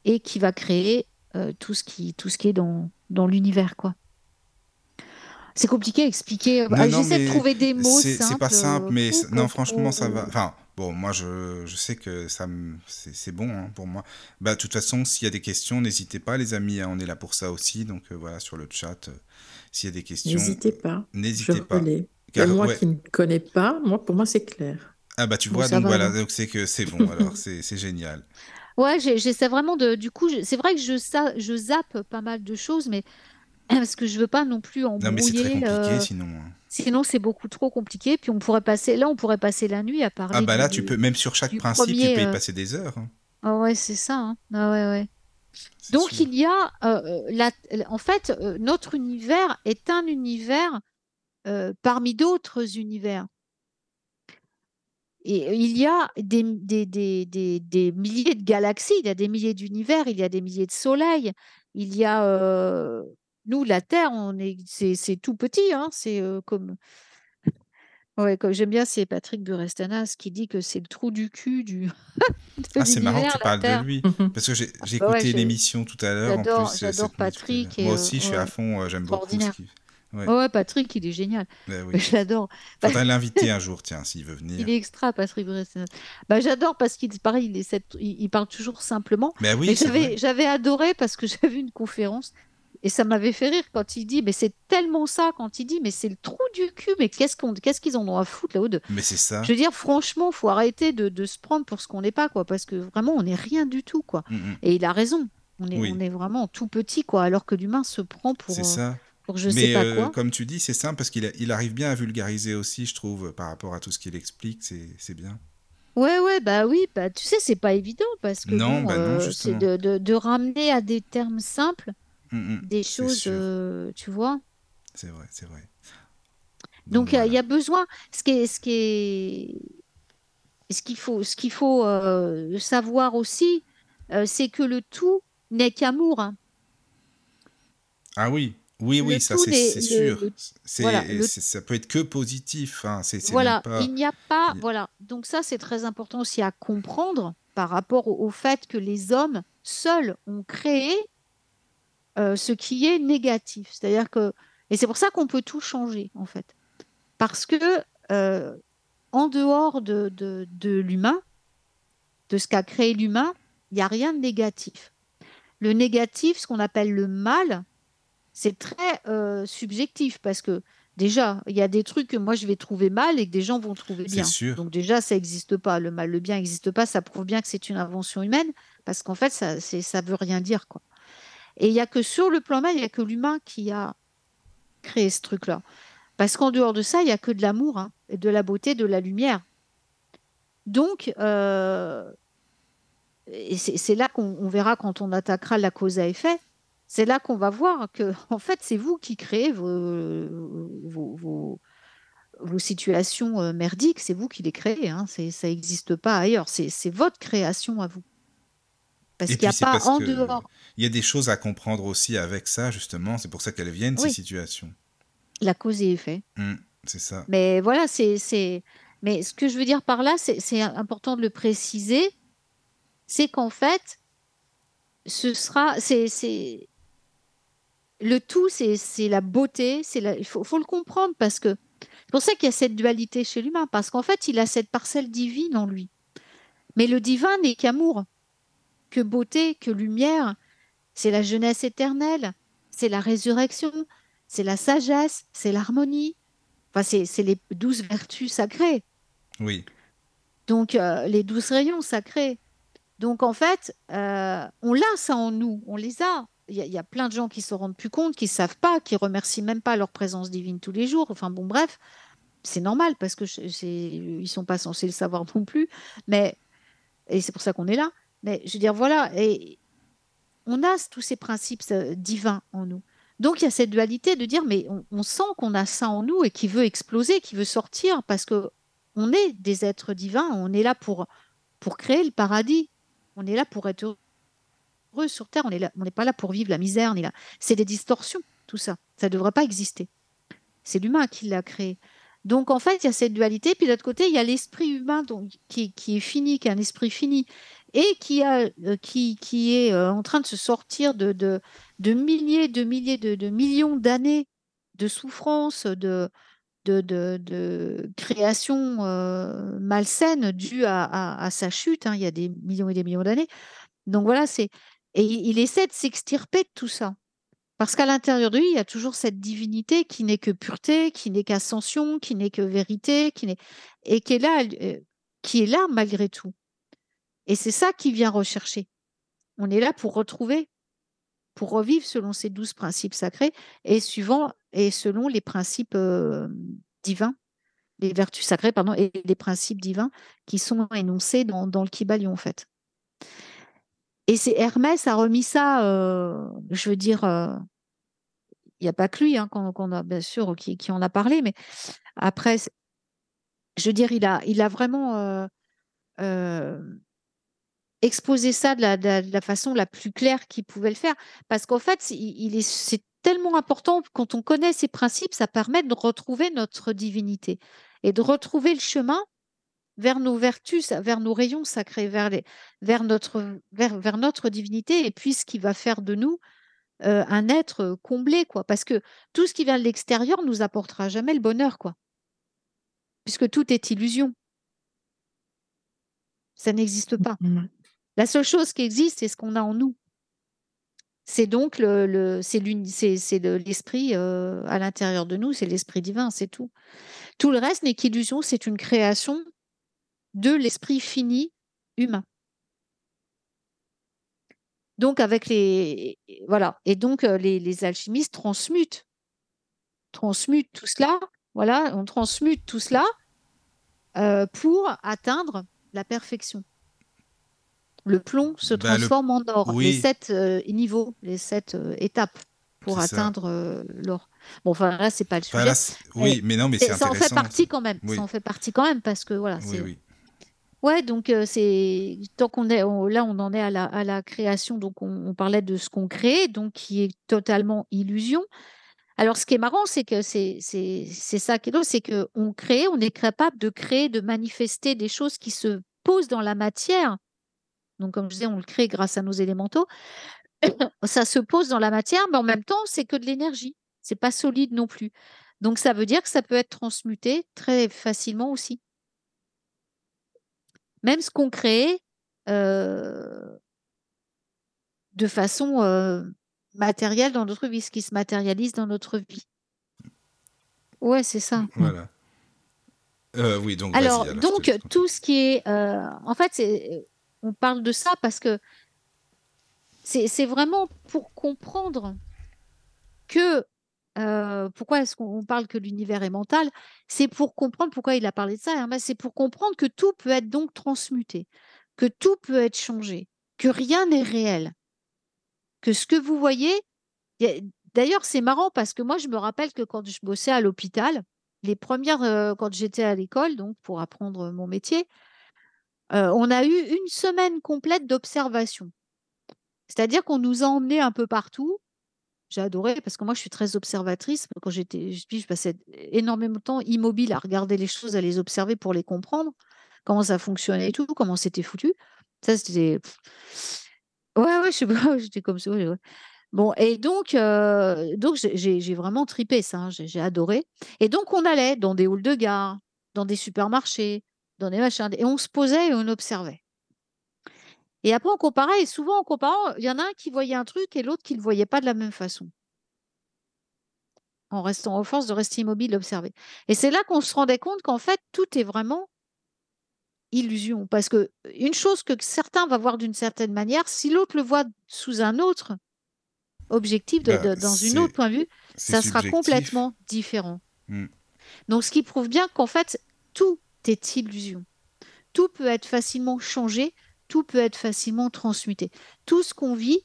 et qui va créer euh, tout, ce qui, tout ce qui est dans, dans l'univers. quoi. C'est compliqué à expliquer. Ah, J'essaie de trouver des mots C'est pas simple, mais non, franchement, ça va. Enfin, bon, moi, je, je sais que ça me, c'est bon hein, pour moi. Bah, de toute façon, s'il y a des questions, n'hésitez pas, les amis. hein, on est là pour ça aussi. Donc euh, voilà, sur le chat, euh, s'il y a des questions, N'hésitez pas. Je n'hésitez pas. relais. Car- Et moi ouais. qui ne connais pas, moi, pour moi, c'est clair. Ah bah tu vois, donc va, voilà, alors. donc c'est que c'est bon. alors, c'est c'est génial. Ouais, j'ai- j'essaie vraiment de. Du coup, c'est vrai que je, je zappe pas mal de choses, mais parce que je veux pas non plus Non, mais c'est très embrouiller. compliqué euh, sinon. hein. Sinon, c'est beaucoup trop compliqué. Puis on pourrait passer, là, on pourrait passer la nuit à parler. Ah bah du- là, tu peux même sur chaque principe, tu peux y euh, passer des heures. hein, Ah ouais, c'est ça. hein. Ah ouais, ouais. Donc sûr. il y a, euh, la- en fait, euh, notre univers est un univers parmi d'autres univers. Et il y a des, des, des, des, milliers de galaxies, il y a des milliers d'univers, il y a des milliers de soleils, il y a nous, la Terre, on est, c'est, c'est tout petit, hein, c'est euh, comme, ouais, comme j'aime bien, c'est Patrick Burestanas qui dit que c'est le trou du cul du. de Ah, c'est marrant que tu parles Terre. de lui. Mhm. Parce que j'ai j'ai bah ouais, écouté j'ai- l'émission tout à l'heure. En j'adore- plus, euh, j'adore cette musique, Patrick euh, et, Moi euh, aussi, je suis ouais, à fond. euh, J'aime beaucoup ce qu'il Ouais, Ouais, Patrick, il est génial. bah oui. Je l'adore. Faudrait l'inviter un jour, tiens, s'il veut venir. Il est extra, Patrick. Bah, j'adore parce qu'il pareil, il, est cette- il, il parle toujours simplement. Bah oui, mais j'avais, j'avais adoré parce que j'avais vu une conférence et ça m'avait fait rire quand il dit, mais c'est tellement ça quand il dit, mais c'est le trou du cul, mais qu'est-ce, qu'on, qu'est-ce qu'ils en ont à foutre là-haut de... Mais c'est ça. Je veux dire, franchement, faut arrêter de, de se prendre pour ce qu'on n'est pas, quoi, parce que vraiment, on n'est rien du tout, quoi. Mm, mm, Et il a raison. On est, Oui. on est vraiment tout petit, quoi, alors que l'humain se prend pour, C'est euh, ça. pour je Mais sais pas euh, quoi. comme tu dis, c'est simple parce qu'il il arrive bien à vulgariser aussi, je trouve, par rapport à tout ce qu'il explique. C'est c'est bien. Ouais, ouais, bah oui, bah tu sais, c'est pas évident parce que Non, bon, bah non, euh, c'est de, de ramener à des termes simples Mm, mm, des choses, euh, tu vois. C'est vrai, c'est vrai. Donc il y a- il y, a besoin, ce qui est, ce qui est, ce qu'il faut, ce qu'il faut euh, savoir aussi, euh, c'est que le tout n'est qu'amour. hein. Ah oui, oui, Le oui, ça c'est sûr. le- C'est voilà, le- ça peut être que positif. Hein. Voilà, pas. il n'y a pas, il- voilà. Donc ça, c'est très important aussi à comprendre par rapport au, au fait que les hommes seuls ont créé euh, ce qui est négatif. C'est-à-dire que, et c'est pour ça qu'on peut tout changer en fait, parce que euh, en dehors de, de, de l'humain, de ce qu'a créé l'humain, il n'y a rien de négatif. Le négatif, ce qu'on appelle le mal, c'est très euh, subjectif parce que déjà, il y a des trucs que moi je vais trouver mal et que des gens vont trouver bien. sûr. Donc déjà, ça n'existe pas. Le mal, le bien n'existe pas. Ça prouve bien que c'est une invention humaine parce qu'en fait, ça ça veut rien dire quoi. Et il y a que sur le plan mal, il y a que l'humain qui a créé ce truc-là. Parce qu'en dehors de ça, il y a que de l'amour, hein, et de la beauté, de la lumière. Donc, euh, c'est là qu'on on verra quand on attaquera la cause à effet. C'est là qu'on va voir que, en fait, c'est vous qui créez vos, situations euh, merdiques, c'est vous qui les créez. Hein. Ça n'existe pas ailleurs. C'est votre création à vous. Parce Et qu'il n'y a pas en dehors il y a des choses à comprendre aussi avec ça, justement. C'est pour ça qu'elles viennent, ces situations. la cause et effet. Mm, c'est ça. Mais voilà, c'est, c'est... Mais ce que je veux dire par là, c'est, c'est important de le préciser, c'est qu'en fait, ce sera, c'est, c'est... le tout, c'est, c'est la beauté, c'est la... il faut, faut le comprendre parce que c'est pour ça qu'il y a cette dualité chez l'humain, parce qu'en fait, il a cette parcelle divine en lui. Mais le divin n'est qu'amour, que beauté, que lumière. C'est la jeunesse éternelle, c'est la résurrection, c'est la sagesse, c'est l'harmonie. Enfin, c'est les douze vertus sacrées. Oui. Donc, euh, les douze rayons sacrés. Donc, en fait, euh, on l'a ça en nous, on les a. Il y, a plein de gens qui se rendent plus compte, qui ne savent pas, qui remercient même pas leur présence divine tous les jours. Enfin, bon, bref, c'est normal parce que ils sont pas censés le savoir non plus. Mais et c'est pour ça qu'on est là. Mais je veux dire, voilà, et on a tous ces principes euh, divins en nous. Donc il y a cette dualité de dire, mais on, sent qu'on a ça en nous et qui veut exploser, qui veut sortir, parce que on est des êtres divins, on est là pour, pour créer le paradis, on est là pour être heureux sur Terre, on n'est pas là pour vivre la misère. C'est des distorsions, tout ça. Ça ne devrait pas exister. C'est l'humain qui l'a créé. Donc en fait, il y a cette dualité. Puis de l'autre côté, il y a l'esprit humain donc, qui, est fini, qui est un esprit fini, et qui, euh, est euh, en train de se sortir de, milliers, de milliers, de, millions d'années de souffrance, de, création euh, malsaine due à, sa chute. Hein. il y a des millions et des millions d'années. Donc voilà, et il essaie de s'extirper de tout ça. Parce qu'à l'intérieur de lui, il y a toujours cette divinité qui n'est que pureté, qui n'est qu'ascension, qui n'est que vérité, et qui est là malgré tout. Et c'est ça qu'il vient rechercher. On est là pour retrouver, pour revivre selon ces douze principes sacrés et suivant et selon les principes euh, divins, les vertus sacrées, pardon, et les principes divins qui sont énoncés dans, le Kybalion, en fait. Et c'est Hermès a remis ça, euh, je veux dire, euh, il n'y a pas que lui, hein, a bien sûr, qui, en a parlé, mais après, je veux dire, il a, il a vraiment exposé ça de la, façon la plus claire qu'il pouvait le faire, parce qu'en fait, c'est tellement important quand on connaît ces principes, ça permet de retrouver notre divinité et de retrouver le chemin vers nos vertus, vers nos rayons sacrés, vers, notre, divinité, et puis ce qui va faire de nous euh, un être comblé, quoi. Parce que tout ce qui vient de l'extérieur nous apportera jamais le bonheur, quoi. Puisque tout est illusion. Ça n'existe pas. Mmh La seule chose qui existe, c'est ce qu'on a en nous. C'est donc le, c'est l'esprit euh, à l'intérieur de nous, c'est l'esprit divin, c'est tout. Tout le reste n'est qu'illusion, c'est une création de l'esprit fini humain. Donc avec les voilà et donc euh, les, alchimistes transmutent transmutent tout cela voilà on transmute tout cela euh, pour atteindre la perfection. Le plomb se bah, transforme en or. Les sept euh, niveaux, les sept étapes pour atteindre l'or. Bon, enfin là, c'est pas le sujet. oui, mais non, mais c'est Ça en fait partie quand même. Ça en fait partie quand même parce que voilà. Oui, Ouais, donc c'est tant qu'on est là, on en est à la, à la création, donc on, parlait de ce qu'on crée, donc qui est totalement illusion. Alors, ce qui est marrant, c'est que c'est ça qui est drôle, c'est qu'on crée, on est capable de créer, de manifester des choses qui se posent dans la matière. Donc, comme je disais, on le crée grâce à nos élémentaux. ça se pose dans la matière, mais en même temps, c'est que de l'énergie. C'est pas solide non plus. Donc, ça veut dire que ça peut être transmuté très facilement aussi même ce qu'on crée euh, de façon euh, matérielle dans notre vie, ce qui se matérialise dans notre vie. Ouais, c'est ça. Voilà. Euh, oui, donc. Alors, donc tout ce qui est, en fait, on parle de ça parce que c'est vraiment pour comprendre que euh, pourquoi est-ce qu'on parle que l'univers est mental C'est pour comprendre pourquoi il a parlé de ça. C'est pour comprendre que tout peut être donc transmuté, que tout peut être changé, que rien n'est réel, que ce que vous voyez. D'ailleurs, c'est marrant parce que moi, je me rappelle que quand je bossais à l'hôpital, les premières, euh, quand j'étais à l'école, donc pour apprendre mon métier, euh, on a eu une semaine complète d'observation. C'est-à-dire qu'on nous a emmenés un peu partout j'ai adoré parce que moi, je suis très observatrice. Quand j'étais, je passais énormément de temps immobile à regarder les choses, à les observer pour les comprendre, comment ça fonctionnait et tout, comment c'était foutu. Ça, c'était. Ouais, ouais, je sais pas, j'étais comme ça. Bon, et donc, euh, donc j'ai vraiment tripé ça, hein, j'ai adoré. Et donc, on allait dans des halls de gare, dans des supermarchés, dans des machins, et on se posait et on observait. Et après, on comparait, et souvent, en comparant, il y en a un qui voyait un truc et l'autre qui ne le voyait pas de la même façon. En restant en force de rester immobile, d'observer. Et c'est là qu'on se rendait compte qu'en fait, tout est vraiment illusion. Parce que une chose que certains vont voir d'une certaine manière, si l'autre le voit sous un autre objectif, de- Bah, de- dans une autre point de vue, ça sera complètement différent. Mm. Donc, ce qui prouve bien qu'en fait, tout illusion. Tout peut être facilement changé, tout peut être facilement transmuté. Tout ce qu'on vit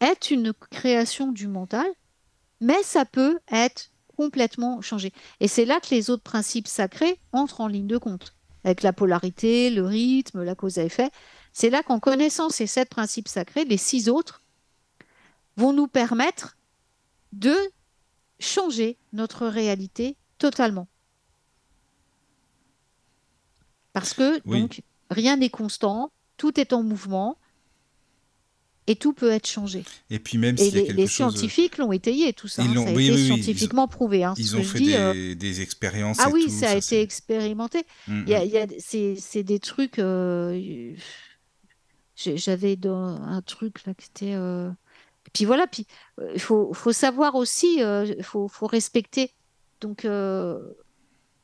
est une création du mental, mais ça peut être complètement changé. Et c'est là que les autres principes sacrés entrent en ligne de compte, avec la polarité, le rythme, la cause à effet. C'est là qu'en connaissant ces sept principes sacrés, les six autres vont nous permettre de changer notre réalité totalement. Parce que Oui. donc rien n'est constant, tout est en mouvement et tout peut être changé. Et puis même s'il y a les, quelque les chose... scientifiques l'ont étayé tout ça. Ils hein, ça a oui, été oui, oui, ils scientifiquement prouvé. hein, Ils ont fait dis, des, euh, des expériences Ah et oui, tout, ça a été expérimenté. Mm, mm. a- c'est des trucs. euh, J'avais un truc là qui était. euh, Puis voilà, puis euh, il faut, faut savoir aussi, il faut, faut respecter. Donc,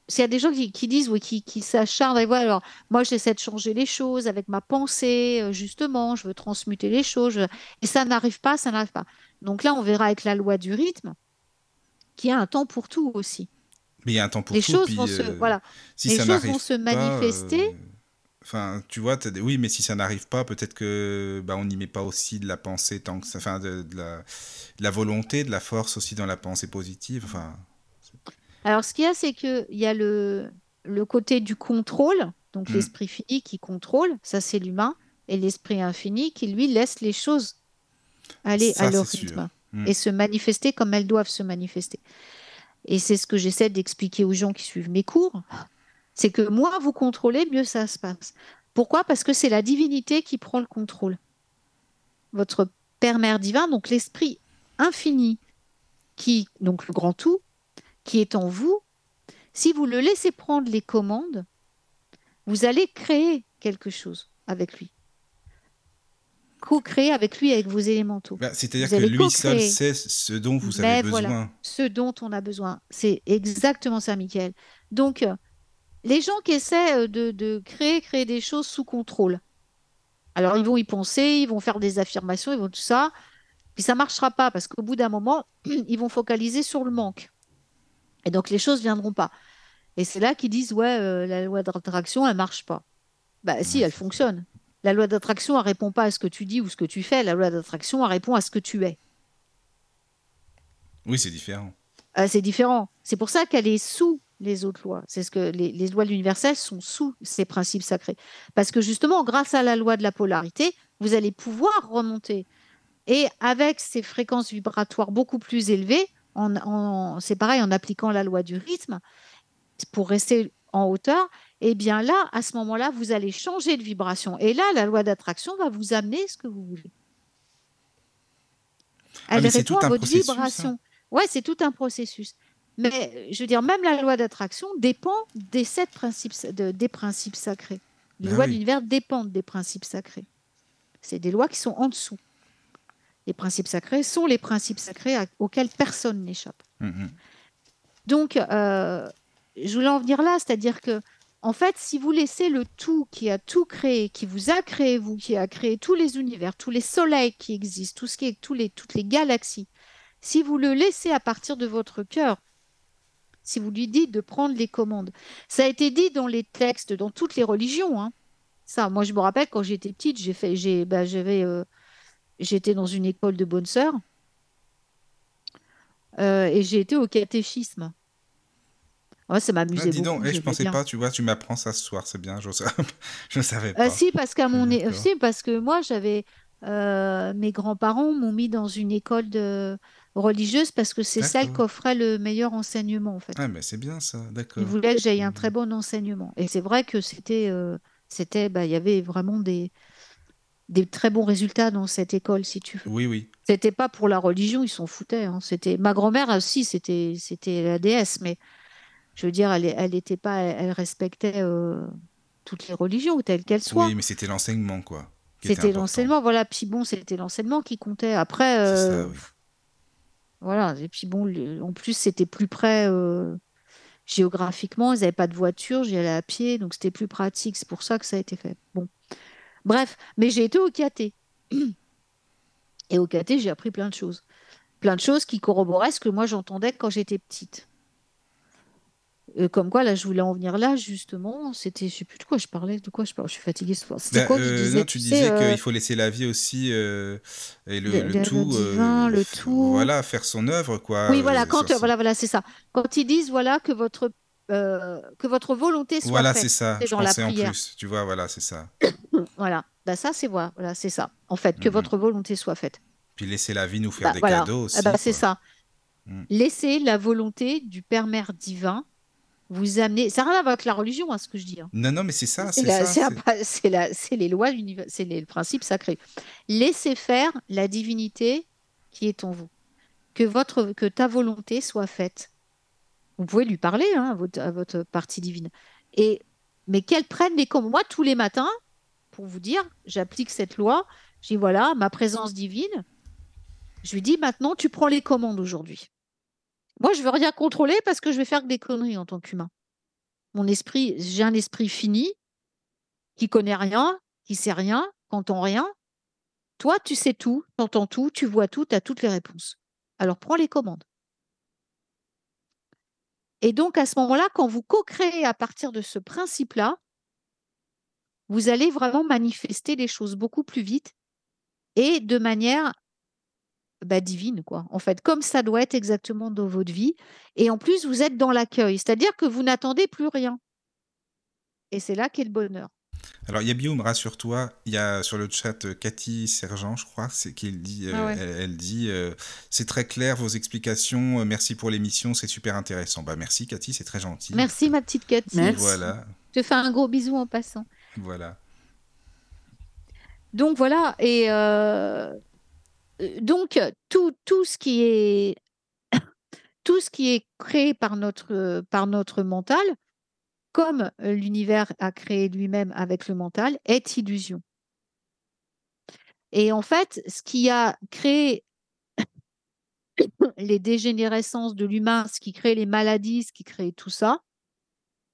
euh, s'il y a des gens qui, qui disent, oui, qui, qui s'acharnent, et voilà, alors moi j'essaie de changer les choses avec ma pensée, euh, justement, je veux transmuter les choses, je- et ça n'arrive pas, ça n'arrive pas. Donc là, on verra avec la loi du rythme qu'il y a un temps pour tout aussi. Mais il y a un temps pour les tout. choses puis, vont se, euh, voilà, si les ça choses vont se manifester. euh, Enfin, tu vois, des- oui, mais si ça n'arrive pas, peut-être que bah, on n'y met pas aussi de la pensée tant que ça, enfin, de, de la, de la volonté, de la force aussi dans la pensée positive. Enfin, Alors, ce qu'il y a, c'est qu'il y a le, le côté du contrôle, donc Mm. l'esprit fini qui contrôle, ça c'est l'humain, et l'esprit infini qui, lui, laisse les choses aller Ça, à leur rythme Mm. et se manifester comme elles doivent se manifester. Et c'est ce que j'essaie d'expliquer aux gens qui suivent mes cours, c'est que moins vous contrôlez, mieux ça se passe. Pourquoi? Parce que c'est la divinité qui prend le contrôle. Votre Père Mère divin, donc l'esprit infini, qui donc le grand tout, qui est en vous, si vous le laissez prendre les commandes, vous allez créer quelque chose avec lui. Co-créer avec lui, avec vos élémentaux. Bah, C'est-à-dire que lui seul sait ce dont vous Mais avez voilà. besoin. Ce dont on a besoin. C'est exactement ça, Michael. Donc, euh, les gens qui essaient euh, de, de créer, créer des choses sous contrôle, alors ils vont y penser, ils vont faire des affirmations, ils vont tout ça, puis ça marchera pas parce qu'au bout d'un moment, ils vont focaliser sur le manque. Et donc, les choses viendront pas. Et c'est là qu'ils disent, ouais, euh, la loi d'attraction, elle marche pas. Bah si, elle fonctionne. La loi d'attraction, elle répond pas à ce que tu dis ou ce que tu fais. La loi d'attraction, elle répond à ce que tu es. Oui, c'est différent. Euh, c'est différent. C'est pour ça qu'elle est sous les autres lois. C'est ce que les, les lois de l'universel sont sous ces principes sacrés. Parce que justement, grâce à la loi de la polarité, vous allez pouvoir remonter. Et avec ces fréquences vibratoires beaucoup plus élevées, en, en- c'est pareil en appliquant la loi du rythme, pour rester en hauteur, et bien là, à ce moment-là, vous allez changer de vibration. Et là, la loi d'attraction va vous amener ce que vous voulez. Ah, Elle répond à votre hein. vibration. Ouais, c'est tout un processus. Mais je veux dire, même la loi d'attraction dépend des sept principes, de- des principes sacrés. Les Ben lois oui. de l'univers dépendent des principes sacrés. C'est des lois qui sont en dessous. Les principes sacrés sont les principes sacrés à- auxquels personne n'échappe. Mhm. Donc, euh, je voulais en venir là, c'est-à-dire que, en fait, si vous laissez le tout qui a tout créé, qui vous a créé, vous, qui a créé tous les univers, tous les soleils qui existent, tout ce qui est, tous les, toutes les galaxies, si vous le laissez à partir de votre cœur, si vous lui dites de prendre les commandes, ça a été dit dans les textes, dans toutes les religions. hein. Ça, moi, je me rappelle quand j'étais petite, j'ai fait, j'ai, bah, j'avais, euh, j'étais dans une école de bonnes sœurs euh, et j'ai été au catéchisme. Ouais, ça Ah, m'amusait dis donc, beaucoup. eh, je j'aimais pensais bien. pas, tu vois, tu m'apprends ça ce soir, c'est bien, je ne savais Euh, pas. si, parce qu'à mon é- D'accord. si, parce que moi, j'avais euh, mes grands-parents m'ont mis dans une école de religieuse parce que c'est celle D'accord. qui offrait le meilleur enseignement, en fait. Ah, mais c'est bien ça, Ils d'accord. voulaient que j'aie un Mhm. très bon enseignement. Et c'est vrai que c'était, euh, c'était, bah, il y avait vraiment des, des très bons résultats dans cette école, si tu veux. Oui, oui. C'était pas pour la religion, ils s'en foutaient. hein. C'était ma grand-mère aussi, c'était, c'était la déesse, mais je veux dire, elle, elle était pas, elle respectait euh, toutes les religions telles qu'elles soient. Oui, mais c'était l'enseignement, quoi. C'était l'enseignement, voilà. Puis bon, c'était l'enseignement qui comptait. Après, C'est ça, euh, oui. voilà. Et puis bon, en plus, c'était plus près euh, géographiquement. Ils n'avaient pas de voiture, j'y allais à pied, donc c'était plus pratique. C'est pour ça que ça a été fait. Bon, bref, mais j'ai été au KT. Et au KT, j'ai appris plein de choses. Plein de choses qui corroboraient ce que moi j'entendais quand j'étais petite. Euh, comme quoi, là, je voulais en venir là, justement. C'était, je sais plus de quoi je parlais, de quoi je parlais. Je suis fatiguée ce soir. C'était Ben, quoi que euh, disais non, tu sais, disais euh, qu'il faut laisser la vie aussi euh, et le, le- le le tout, divin, le tout. voilà, faire son œuvre, quoi. Oui, voilà, quand, son- voilà, voilà, c'est ça. Quand ils disent, voilà, que votre, euh, que votre volonté soit Voilà, faite. c'est ça. c'est la pensais en plus. Tu vois, voilà, c'est ça. Voilà, bah, ça, c'est voilà, voilà, c'est ça. En fait, que Mhm. votre volonté soit faite. Puis laisser la vie nous faire Bah, des voilà, cadeaux Ah aussi. bah, c'est quoi. ça. Mm. Laissez la volonté du Père Mère divin vous amener. Ça n'a rien à voir avec la religion, hein, ce que je dis. hein. Non, non, mais c'est ça, C'est c'est ça. c'est c'est- c'est c'est les lois, c'est le principe sacré. Laissez faire la divinité qui est en vous. Que, votre, que ta volonté soit faite. Vous pouvez lui parler hein, à, votre, partie divine. Et, mais qu'elle prenne les commandes. Moi, tous les matins, pour vous dire, j'applique cette loi. Je dis voilà, ma présence divine. Je lui dis maintenant, tu prends les commandes aujourd'hui. Moi, je veux rien contrôler parce que je vais faire des conneries en tant qu'humain. Mon esprit, j'ai un esprit fini qui connaît rien, qui sait rien, qui entend rien. Toi, tu sais tout, tu entends tout, tu vois tout, tu as toutes les réponses. Alors prends les commandes. Et donc à ce moment-là, quand vous co-créez à partir de ce principe-là, vous allez vraiment manifester les choses beaucoup plus vite et de manière bah, divine, quoi. En fait, comme ça doit être exactement dans votre vie. Et en plus, vous êtes dans l'accueil, c'est-à-dire que vous n'attendez plus rien. Et c'est là qu'est le bonheur. Alors, Yabioum, rassure-toi, il y a sur le chat euh, Cathy Sergent, je crois, c'est qu'il dit, euh, Ah ouais. elle, elle dit, euh, c'est très clair vos explications, merci pour l'émission, c'est super intéressant. Bah merci Cathy, c'est très gentil. Merci, ma petite Cathy. Merci. Voilà, Je te fais un gros bisou en passant. voilà. Donc voilà, et euh, donc tout, tout ce qui est tout ce qui est créé par notre, par notre mental, comme l'univers a créé lui-même avec le mental, est illusion. Et en fait, ce qui a créé les dégénérescences de l'humain, ce qui crée les maladies, ce qui crée tout ça,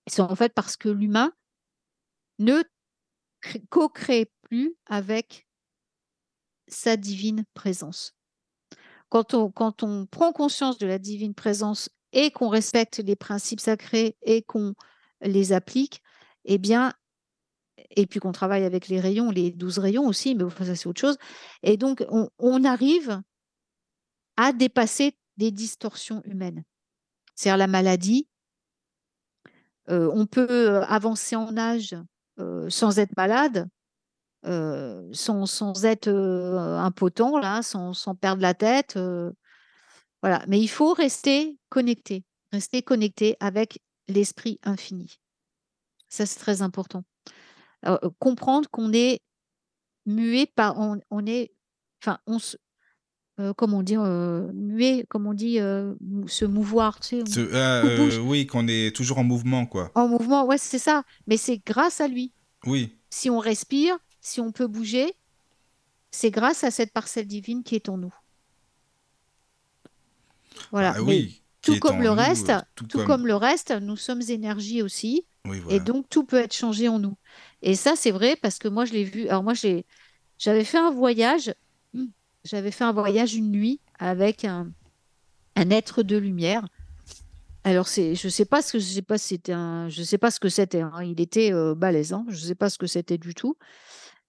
c'est en fait parce que l'humain ne cré- co-crée plus avec sa divine présence. Quand on, quand on prend conscience de la divine présence et qu'on respecte les principes sacrés et qu'on les applique, eh bien, et puis qu'on travaille avec les rayons, les 12 rayons aussi, mais ça c'est autre chose. Et donc, on, arrive à dépasser des distorsions humaines. C'est-à-dire la maladie. euh, on peut euh, avancer en âge euh, sans être malade, sans, être impotent, là, sans, sans perdre la tête. voilà. Mais il faut rester connecté, rester connecté avec l'esprit infini. Ça, c'est très important. Euh, comprendre qu'on est muet par, on, on est, enfin, on se, euh, comment on dit, euh, muet, comme on dit, se mouvoir, tu sais, on- Ce- oui, qu'on est toujours en mouvement, quoi. en mouvement, ouais, c'est ça. Mais c'est grâce à lui. Oui, Si on respire, si on peut bouger, c'est grâce à cette parcelle divine qui est en nous. Voilà. Ah Mais oui. Qui tout comme le nous, reste, euh, tout comme le reste, nous sommes énergie aussi. Oui, Et donc, tout peut être changé en nous. Et ça, c'est vrai parce que moi, je l'ai vu. Alors, moi, j'ai, j'avais fait un voyage. hmm, J'avais fait un voyage une nuit avec un, un être de lumière. Alors, c'est, je sais pas ce que je sais pas c'était un, je sais pas ce que c'était. hein. Il était euh, balèze. hein. Je sais pas ce que c'était du tout.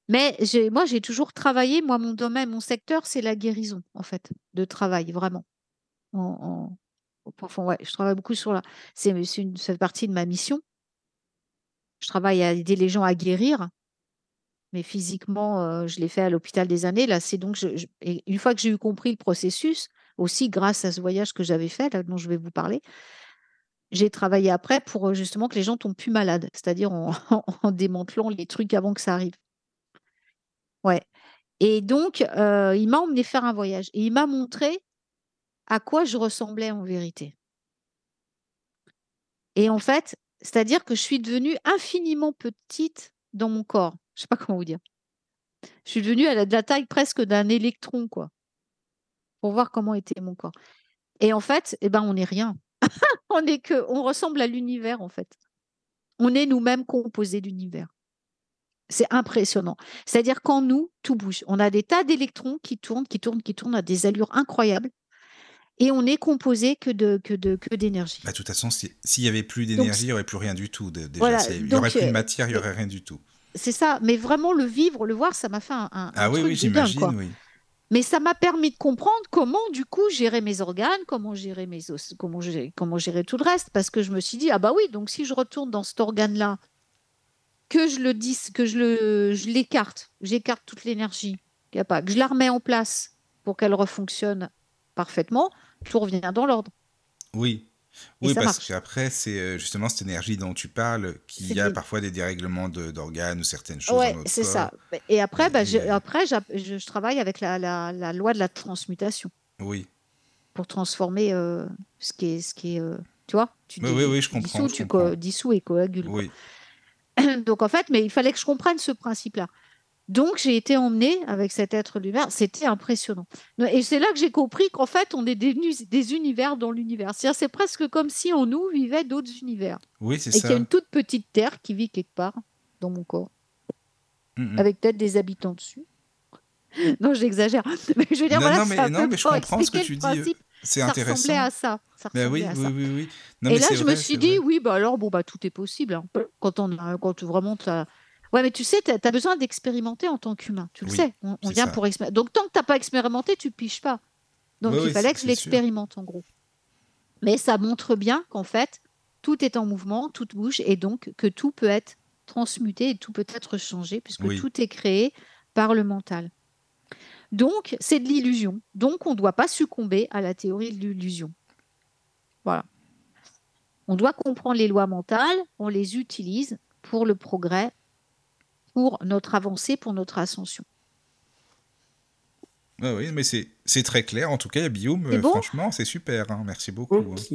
Mais j'ai, moi, j'ai toujours travaillé. Moi, mon domaine, mon secteur, c'est la guérison, en fait, de travail, vraiment. En, en- au ouais, je travaille beaucoup sur la. C'est, une, ça partie de ma mission. Je travaille à aider les gens à guérir, mais physiquement, euh, je l'ai fait à l'hôpital des années. Là, c'est donc, une fois que j'ai eu compris le processus, aussi grâce à ce voyage que j'avais fait, là, dont je vais vous parler, j'ai travaillé après pour euh, justement que les gens tombent plus malades, c'est-à-dire en, en démantelant les trucs avant que ça arrive. Ouais. Et donc, euh, il m'a emmené faire un voyage et il m'a montré à quoi je ressemblais en vérité. Et en fait, c'est-à-dire que je suis devenue infiniment petite dans mon corps. Je sais pas comment vous dire. Je suis devenue à la, de la taille presque d'un électron, quoi. Pour voir comment était mon corps. Et en fait, eh ben, on n'est rien. on est que, on ressemble à l'univers, en fait. On est nous-mêmes composés d'univers. C'est impressionnant. C'est-à-dire qu'en nous, tout bouge. On a des tas d'électrons qui tournent, qui tournent, qui tournent à des allures incroyables. Et on est composé que de que de que d'énergie. Bah, de toute façon, si- s'il n'y avait plus d'énergie, il n'y aurait plus rien du tout. déjà. Voilà, il n'y aurait plus de euh, matière, il n'y aurait rien du tout. C'est ça. Mais vraiment le vivre, le voir, ça m'a fait un, Ah oui, truc oui, j'imagine, oui. Mais ça m'a permis de comprendre comment, du coup, gérer mes organes, comment gérer mes os, comment gérer, comment gérer tout le reste. Parce que je me suis dit, ah bah oui, donc si je retourne dans cet organe-là, que je le dis, que je le, je l'écarte, j'écarte toute l'énergie, qu'il y a pas, que je la remets en place pour qu'elle refonctionne parfaitement, tout revient dans l'ordre. Oui. Et Oui, parce qu'après, c'est euh, justement cette énergie dont tu parles, y a des- parfois des dérèglements de- d'organes ou certaines choses notre c'est ça. Et après, bah, Et, je, euh, après je, je travaille avec la, la- la loi de la transmutation Oui, pour transformer euh, ce qui est, ce qui est, euh, tu vois, tu Oui, oui, oui, je comprends, dissous, je tu comprends. dissous et coagules. quoi. oui. Donc en fait, mais il fallait que je comprenne ce principe-là. Donc j'ai été emmenée avec cet être l'univers. C'était impressionnant. Et c'est là que j'ai compris qu'en fait, on est des, des univers dans l'univers. C'est-à-dire, c'est presque comme si en nous vivait d'autres univers. Oui, c'est Et qu'il y a ça. une toute petite terre qui vit quelque part dans mon corps, Mm, avec peut-être des habitants dessus. Non, j'exagère. Mais je veux dire, Non, voilà, non, mais- un non, peu mais je comprends ce que tu dis. C'est Ça intéressant. ressemblait à ça. Ça Ben oui, à oui, ça. oui, oui. Non, Et mais là, je vrai, me suis dit, vrai. oui, bah alors, bon, bah, tout est possible. hein. Quand, on a, quand vraiment, t'as- Ouais, mais tu sais, tu as, besoin d'expérimenter en tant qu'humain. Tu le Oui, sais. On, vient ça. pour expérimenter. Donc, tant que tu n'as pas expérimenté, tu piches pas. Donc, il oui, fallait que je l'expérimente, en gros. Mais ça montre bien qu'en fait, tout est en mouvement, tout bouge, et donc que tout peut être transmuté et tout peut être changé, puisque Oui. tout est créé par le mental. Donc, c'est de l'illusion. Donc, on ne doit pas succomber à la théorie de l'illusion. Voilà. On doit comprendre les lois mentales, on les utilise pour le progrès, pour notre avancée, pour notre ascension. Ouais, oui, mais c'est c'est très clair. En tout cas, C'est euh, bon franchement, c'est super. hein. Merci beaucoup. hein. Ok.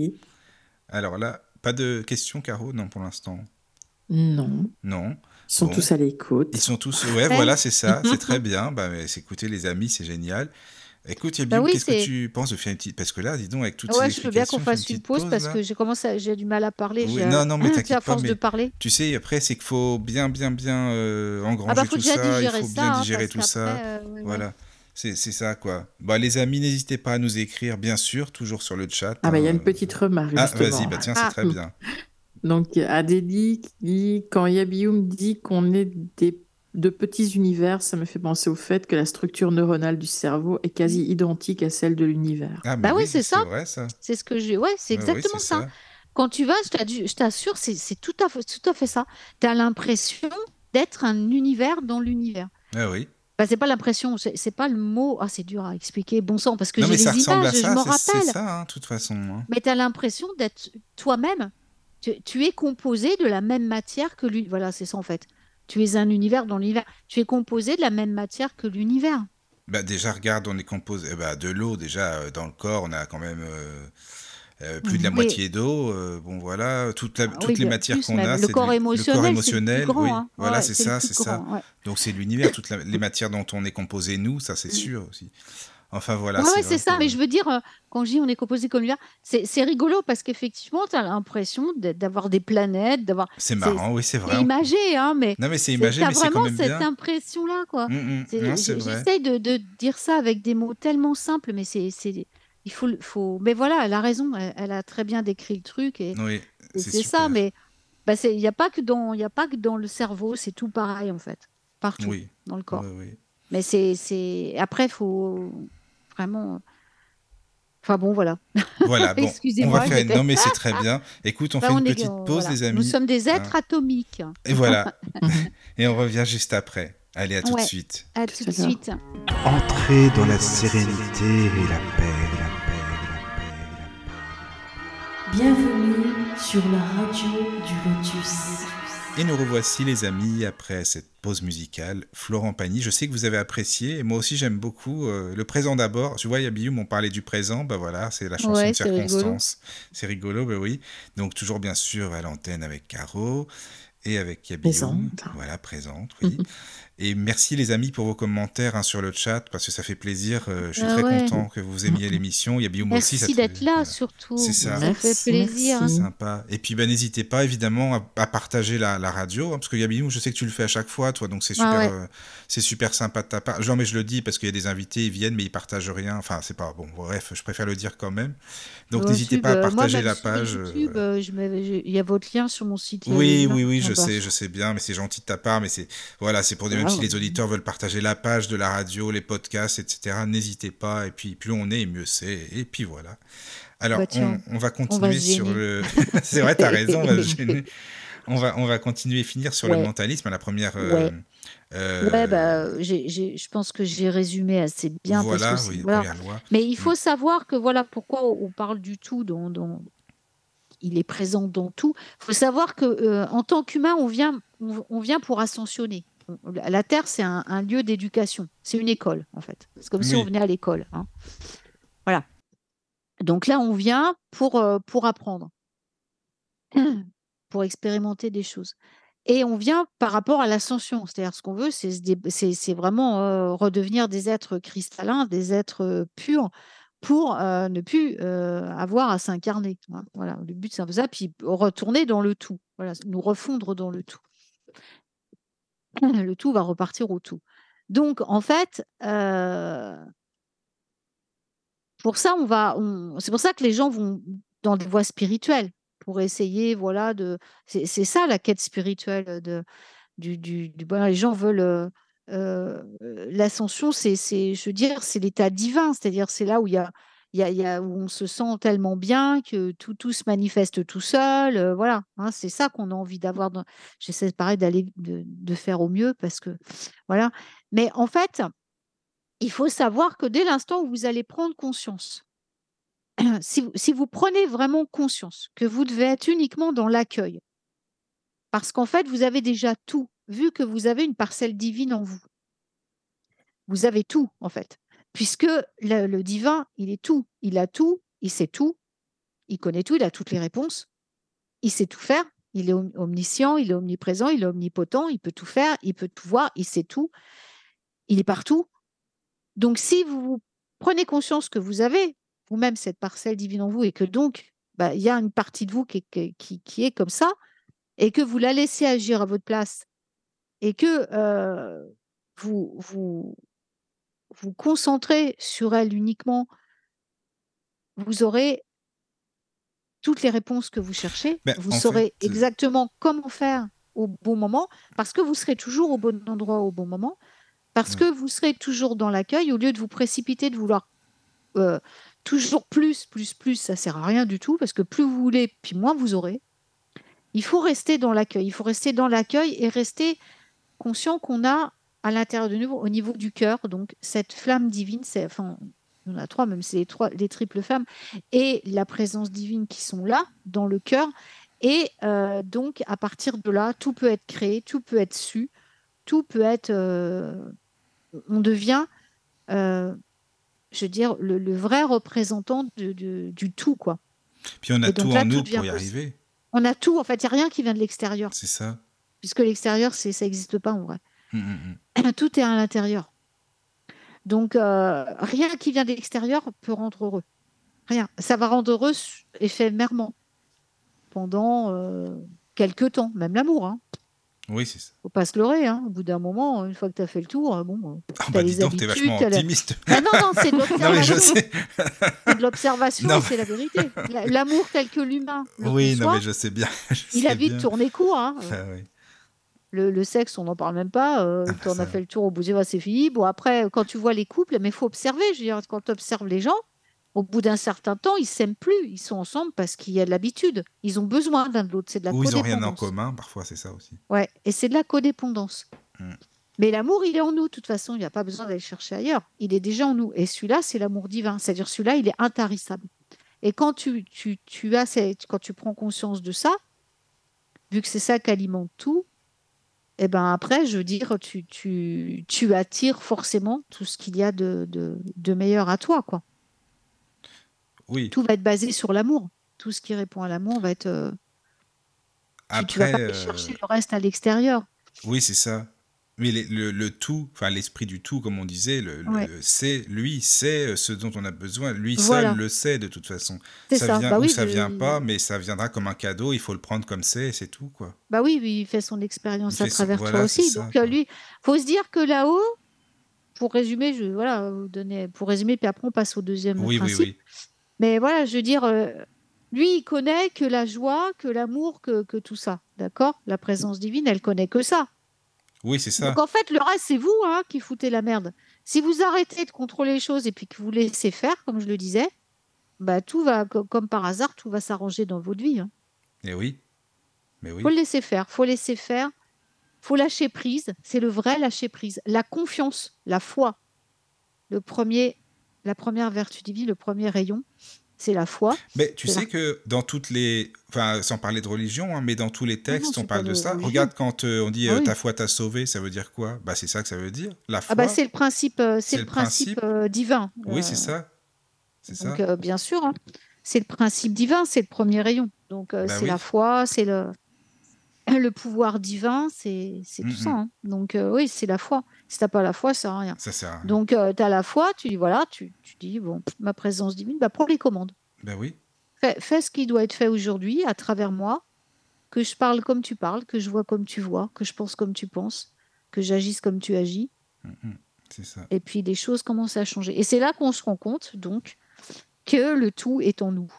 Alors là, pas de questions, Caro? Non, pour l'instant. Non. Non. Ils sont Bon. tous à l'écoute. Ils sont tous. Ouais, voilà, c'est ça. C'est très bien. Bah, mais c'est- écoutez, les amis, c'est génial. Écoute, Guillaume, Bah oui, qu'est-ce que tu penses de faire une petite. Parce que là, dis donc, avec toutes Ouais, ces je veux bien qu'on fasse une petite pause parce que j'ai commencé, à- j'ai du mal à parler. Oui, non, non, mais t'inquiète à pas, force mais de parler. Tu sais, après, c'est qu'il faut bien, bien, bien euh, engranger Ah bah faut tout déjà ça. digérer il faut ça, bien hein, digérer tout ça. euh, ouais, ouais. Voilà. C'est c'est ça, quoi. Bah, les amis, n'hésitez pas à nous écrire, bien sûr, toujours sur le chat. Ah, bah, il y a hein. une petite remarque, Ah, vas-y, bah tiens, c'est Ah. très bien. Donc, Adélie qui dit Quand Yabioum dit qu'on est des, de petits univers, ça me fait penser au fait que la structure neuronale du cerveau est quasi identique à celle de l'univers. Ah, Bah oui, c'est ça. C'est ce que j'ai. Ouais, c'est ouais, exactement ça. Quand tu vas, je je t'assure, c'est tout à fait, tout à fait ça. Tu as l'impression d'être un univers dans l'univers. Ah oui. Bah, c'est pas l'impression, c'est pas le mot. Ah, c'est dur à expliquer. Bon sang, parce que j'ai les ressemble à images, je ça, m'en c'est c'est rappelle. ça, hein, de toute façon. hein. Mais tu as l'impression d'être toi-même. Tu, tu es composé de la même matière que l'univers. Voilà, c'est ça en fait. Tu es un univers dans l'univers. Tu es composé de la même matière que l'univers. Bah, déjà, regarde, on est composé eh bah, de l'eau. Déjà, euh, dans le corps, on a quand même euh, euh, plus de la Oui. moitié d'eau. euh, bon, voilà, toute la- Ah toutes oui, les matières qu'on a, Le corps émotionnel, le corps émotionnel, grand, oui. hein. Voilà, Ouais, c'est ça, c'est ça. grand, ouais. Donc, c'est l'univers, toutes la- les matières dont on est composé, nous, ça, c'est sûr aussi. Enfin, voilà. Vrai c'est ça. que- Mais je veux dire, quand je dis on est composé comme l'univers, c'est c'est rigolo parce qu'effectivement, tu as l'impression d'avoir des planètes, d'avoir. C'est marrant, oui, c'est vrai. C'est imagé, hein, mais. Non, mais c'est imagé, t'as mais c'est quand vraiment cette impression-là, quoi. Mm, mm. Vrai. J'essaye de, de dire ça avec des mots tellement simples, mais c'est, c'est, il faut, faut. Mais voilà, elle a raison. Elle, elle a très bien décrit le truc et, Oui, c'est ça. Mais bah, c'est- il n'y a pas que dans, il y a pas que dans le cerveau. C'est tout pareil en fait, partout Oui, dans le corps. oui, oui. Mais c'est, c'est. Après, faut vraiment. Enfin bon, voilà. Voilà, bon, on Excusez-moi, va faire une... Non, mais c'est très bien. Écoute, on Bah, fait une est- petite pause, voilà. les amis. Nous sommes des êtres Hein. atomiques. Et voilà. Et on revient juste après. Allez, à tout de suite. À Tout de suite. Entrez dans la sérénité et la paix, la paix, la paix, la paix. Bienvenue sur la radio du Lotus. Et nous revoici les amis après cette pause musicale. Florent Pagny, je sais que vous avez apprécié et moi aussi j'aime beaucoup euh, le présent d'abord. Tu vois, Yabium, on parlait du présent, bah voilà, c'est la chanson Ouais, de circonstance. C'est rigolo, bah oui. Donc toujours bien sûr à l'antenne avec Caro et avec Yabium. Présente. Voilà, présente, oui. Et merci les amis pour vos commentaires hein, sur le chat parce que ça fait plaisir. Euh, je suis Ah très ouais. content que vous aimiez l'émission. Il y a Bioum aussi. Merci d'être là voilà. surtout. C'est ça. Ça fait Merci, plaisir. merci. hein. Sympa. Et puis, bah, n'hésitez pas évidemment à, à partager la, la radio, hein, parce que Yabinou, je sais que tu le fais à chaque fois, toi, donc c'est Ah super, ouais. euh, c'est super sympa de ta part. Genre, mais je le dis parce qu'il y a des invités, ils viennent, mais ils partagent rien. Enfin, c'est pas bon. Bref, je préfère le dire quand même. Donc, n'hésitez pas à moi, partager même la sur page. YouTube, euh, je il y a votre lien sur mon site. Oui, oui, oui, je Ah bah, sais, je sais bien, mais c'est gentil de ta part, mais c'est voilà, c'est pour Ah si les auditeurs veulent partager la page de la radio, les podcasts, etc. N'hésitez pas. Et puis plus on est, mieux c'est. Et puis voilà. Alors Bah, tiens, on, on va continuer sur le. c'est vrai, t'as raison, on va. On va, on va continuer et finir sur le mentalisme à la première. euh, Ouais. euh, Ouais, bah, je pense que j'ai résumé assez bien. parce voilà, que c'est- oui, voilà. loi. Mais il faut savoir que voilà pourquoi on parle du tout dans, dans- il est présent dans tout. Il faut savoir que euh, en tant qu'humain, on vient, on, on vient pour ascensionner. La Terre, c'est un, un lieu d'éducation. C'est une école, en fait. C'est comme si on venait à l'école. hein. Voilà. Donc là, on vient pour, euh, pour apprendre, pour expérimenter des choses. Et on vient par rapport à l'ascension. C'est-à-dire, ce qu'on veut, c'est vraiment euh, redevenir des êtres cristallins, des êtres euh, purs, pour euh, ne plus euh, avoir à s'incarner. hein. Voilà, le but, c'est un peu ça. Puis retourner dans le tout. Voilà, nous refondre dans le tout. Le tout va repartir au tout. Donc, en fait, euh, pour ça, on va. C'est pour ça que les gens vont dans des voies spirituelles pour essayer, voilà, de. C'est ça la quête spirituelle de du, du, du. Les gens veulent. euh, euh, L'ascension, c'est, je veux dire, c'est l'état divin, c'est-à-dire c'est là où il y a, y a, y a- où on se sent tellement bien que tout, tout se manifeste tout seul. euh, voilà, hein, c'est ça qu'on a envie d'avoir. Dans... J'essaie pareil d'aller de, faire au mieux parce que voilà. Mais en fait, il faut savoir que dès l'instant où vous allez prendre conscience, si vous prenez vraiment conscience que vous devez être uniquement dans l'accueil, parce qu'en fait, vous avez déjà tout, vu que vous avez une parcelle divine en vous. Vous avez tout, en fait. Puisque le, divin, il est tout. Il a tout, il sait tout, il connaît tout, il a toutes les réponses, il sait tout faire, il est om- omniscient, il est omniprésent, il est omnipotent, il peut tout faire, il peut tout voir, il sait tout, il est partout. Donc, si vous prenez conscience que vous avez vous-même cette parcelle divine en vous et que donc, bah, il y a une partie de vous qui, est- qui- qui est comme ça, et que vous la laissez agir à votre place et que euh, vous, vous vous concentrez sur elle uniquement, vous aurez toutes les réponses que vous cherchez. Ben, vous saurez fait, euh, exactement comment faire au bon moment parce que vous serez toujours au bon endroit au bon moment, parce Ouais. que vous serez toujours dans l'accueil au lieu de vous précipiter, de vouloir euh, toujours plus, plus, plus, ça sert à rien du tout parce que plus vous voulez, puis moins vous aurez. Il faut rester dans l'accueil. Il faut rester dans l'accueil et rester conscient qu'on a à l'intérieur de nous, au niveau du cœur, donc cette flamme divine, c'est, enfin, on a trois, même c'est les trois, les triples flammes, et la présence divine qui sont là, dans le cœur. Et euh, donc, à partir de là, tout peut être créé, tout peut être su, tout peut être. euh, on devient, euh, je veux dire, le, le vrai représentant de- de- du tout, quoi. Puis on a tout là, en nous tout pour y arriver. On a tout, en fait, il n'y a rien qui vient de l'extérieur, C'est ça. puisque l'extérieur, ça n'existe pas en vrai. Hum, hum, hum. tout est à l'intérieur. Donc, euh, rien qui vient de l'extérieur peut rendre heureux. Rien. Ça va rendre heureux éphémèrement pendant euh, quelques temps, même l'amour. Hein. Oui, c'est ça. Faut pas se leurrer. Hein. Au bout d'un moment, une fois que tu as fait le tour, euh, bon, Ah bah dis donc, t'es habitudes, vachement t'as la- optimiste. Ah non, non, c'est de l'observation. C'est de l'observation, c'est la vérité. La- L'amour tel que l'humain Oui, non mais je sais bien. je il a vite bien. tourné court. Hein. Ah, oui. Le, le sexe, on n'en parle même pas. Euh, Ah, tu en ça as va. fait le tour au bout du c'est fini. Bon, après, quand tu vois les couples, mais il faut observer. Je veux dire, quand tu observes les gens, au bout d'un certain temps, ils s'aiment plus. Ils sont ensemble parce qu'il y a de l'habitude. Ils ont besoin l'un de l'autre. C'est de la Ou ils ont rien en codépendance. commun, parfois c'est ça aussi. Ouais, et c'est de la codépendance. Mm. Mais l'amour, il est en nous. De toute façon, il n'y a pas besoin d'aller le chercher ailleurs. Il est déjà en nous. Et celui-là, c'est l'amour divin. C'est-à-dire, celui-là, il est intarissable. Et quand tu, tu, tu as cette- quand tu prends conscience de ça, vu que c'est ça qui alimente tout, et ben après, je veux dire, tu, tu, tu attires forcément tout ce qu'il y a de, de, de meilleur à toi. Quoi. Oui. Tout va être basé sur l'amour. Tout ce qui répond à l'amour va être. euh, tu, tu vas Après, pas euh, chercher le reste à l'extérieur. oui, c'est ça. Mais les- le, le tout, enfin l'esprit du tout, comme on disait, le, c'est lui, c'est ce dont on a besoin. Lui Voilà. seul le sait de toute façon. C'est Ça, ça. vient Bah ou oui, ça je- vient pas, mais ça viendra comme un cadeau. Il faut le prendre comme c'est, c'est tout quoi. Bah oui, il fait son expérience à son- travers voilà, toi aussi. ça, Donc quoi. euh, lui, faut se dire que là-haut, pour résumer, je voilà, vous donner, pour résumer, puis après on passe au deuxième Oui, oui, principe. oui. Mais voilà, je veux dire, euh, lui, il connaît que la joie, que l'amour, que, que tout ça, d'accord? La présence divine, elle connaît que ça. Oui, c'est ça. Donc en fait, le reste, c'est vous hein, qui foutez la merde. Si vous arrêtez de contrôler les choses et puis que vous laissez faire, comme je le disais, bah tout va, co- comme par hasard, tout va s'arranger dans votre vie. hein. Et oui. Mais oui. faut le laisser faire, faut laisser faire, faut lâcher prise. C'est le vrai lâcher prise. La confiance, la foi. Le premier, la première vertu divine, le premier rayon, c'est la foi. Mais tu sais que dans toutes les. Enfin, sans parler de religion, hein, mais dans tous les textes, c'est on parle de de ça. religion. Regarde quand euh, on dit Ah euh, oui. ta foi t'a sauvé, ça veut dire quoi? Bah, c'est ça que ça veut dire. La foi. Ah bah c'est le principe, euh, c'est le principe, principe. divin. Oui, c'est ça. C'est ça. Donc euh, bien sûr, hein, c'est le principe divin, c'est le premier rayon. Donc Bah c'est oui. la foi, c'est le le pouvoir divin, c'est c'est tout ça. hein. Donc euh, oui, c'est la foi. Si t'as pas la foi, ça sert à rien. Ça sert à rien. Donc, tu as la foi, tu dis, voilà, tu, tu dis, bon, ma présence divine, bah, prends les commandes. Ben oui. Fais, fais ce qui doit être fait aujourd'hui à travers moi, que je parle comme tu parles, que je vois comme tu vois, que je pense comme tu penses, que j'agisse comme tu agis. Mhm. C'est ça. Et puis, les choses commencent à changer. Et c'est là qu'on se rend compte, donc, que le tout est en nous.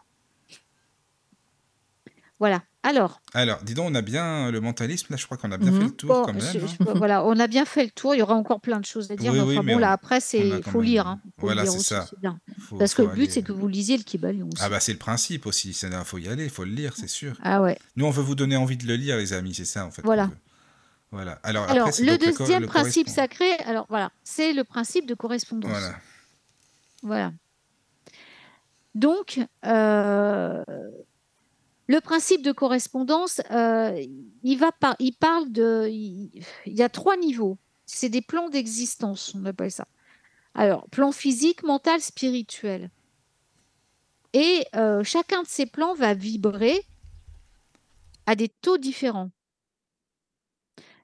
Voilà. Alors, Alors, dis donc, on a bien le mentalisme, là, je crois qu'on a bien Mhm. fait le tour bon, quand même. je- hein. je- voilà, on a bien fait le tour. Il y aura encore plein de choses à dire. Oui, mais oui, enfin, mais bon, on- là, après, quand faut même- lire. hein. Faut Voilà, c'est ça. c'est bien. Faut- Parce que le but, aller- c'est que vous lisiez le Kybalion aussi. Ah bah c'est le principe aussi, il faut y aller, il faut le lire, c'est sûr. Ah ouais. Nous, on veut vous donner envie de le lire, les amis, c'est ça en fait. Voilà. Voilà. Alors, Alors, après, c'est le deuxième le principe sacré, alors voilà, c'est le principe de correspondance. Voilà. Voilà. Donc, euh, le principe de correspondance, euh, il, parle de. Il, il y a trois niveaux. C'est des plans d'existence, on appelle ça. Alors, plan physique, mental, spirituel. Et euh, chacun de ces plans va vibrer à des taux différents.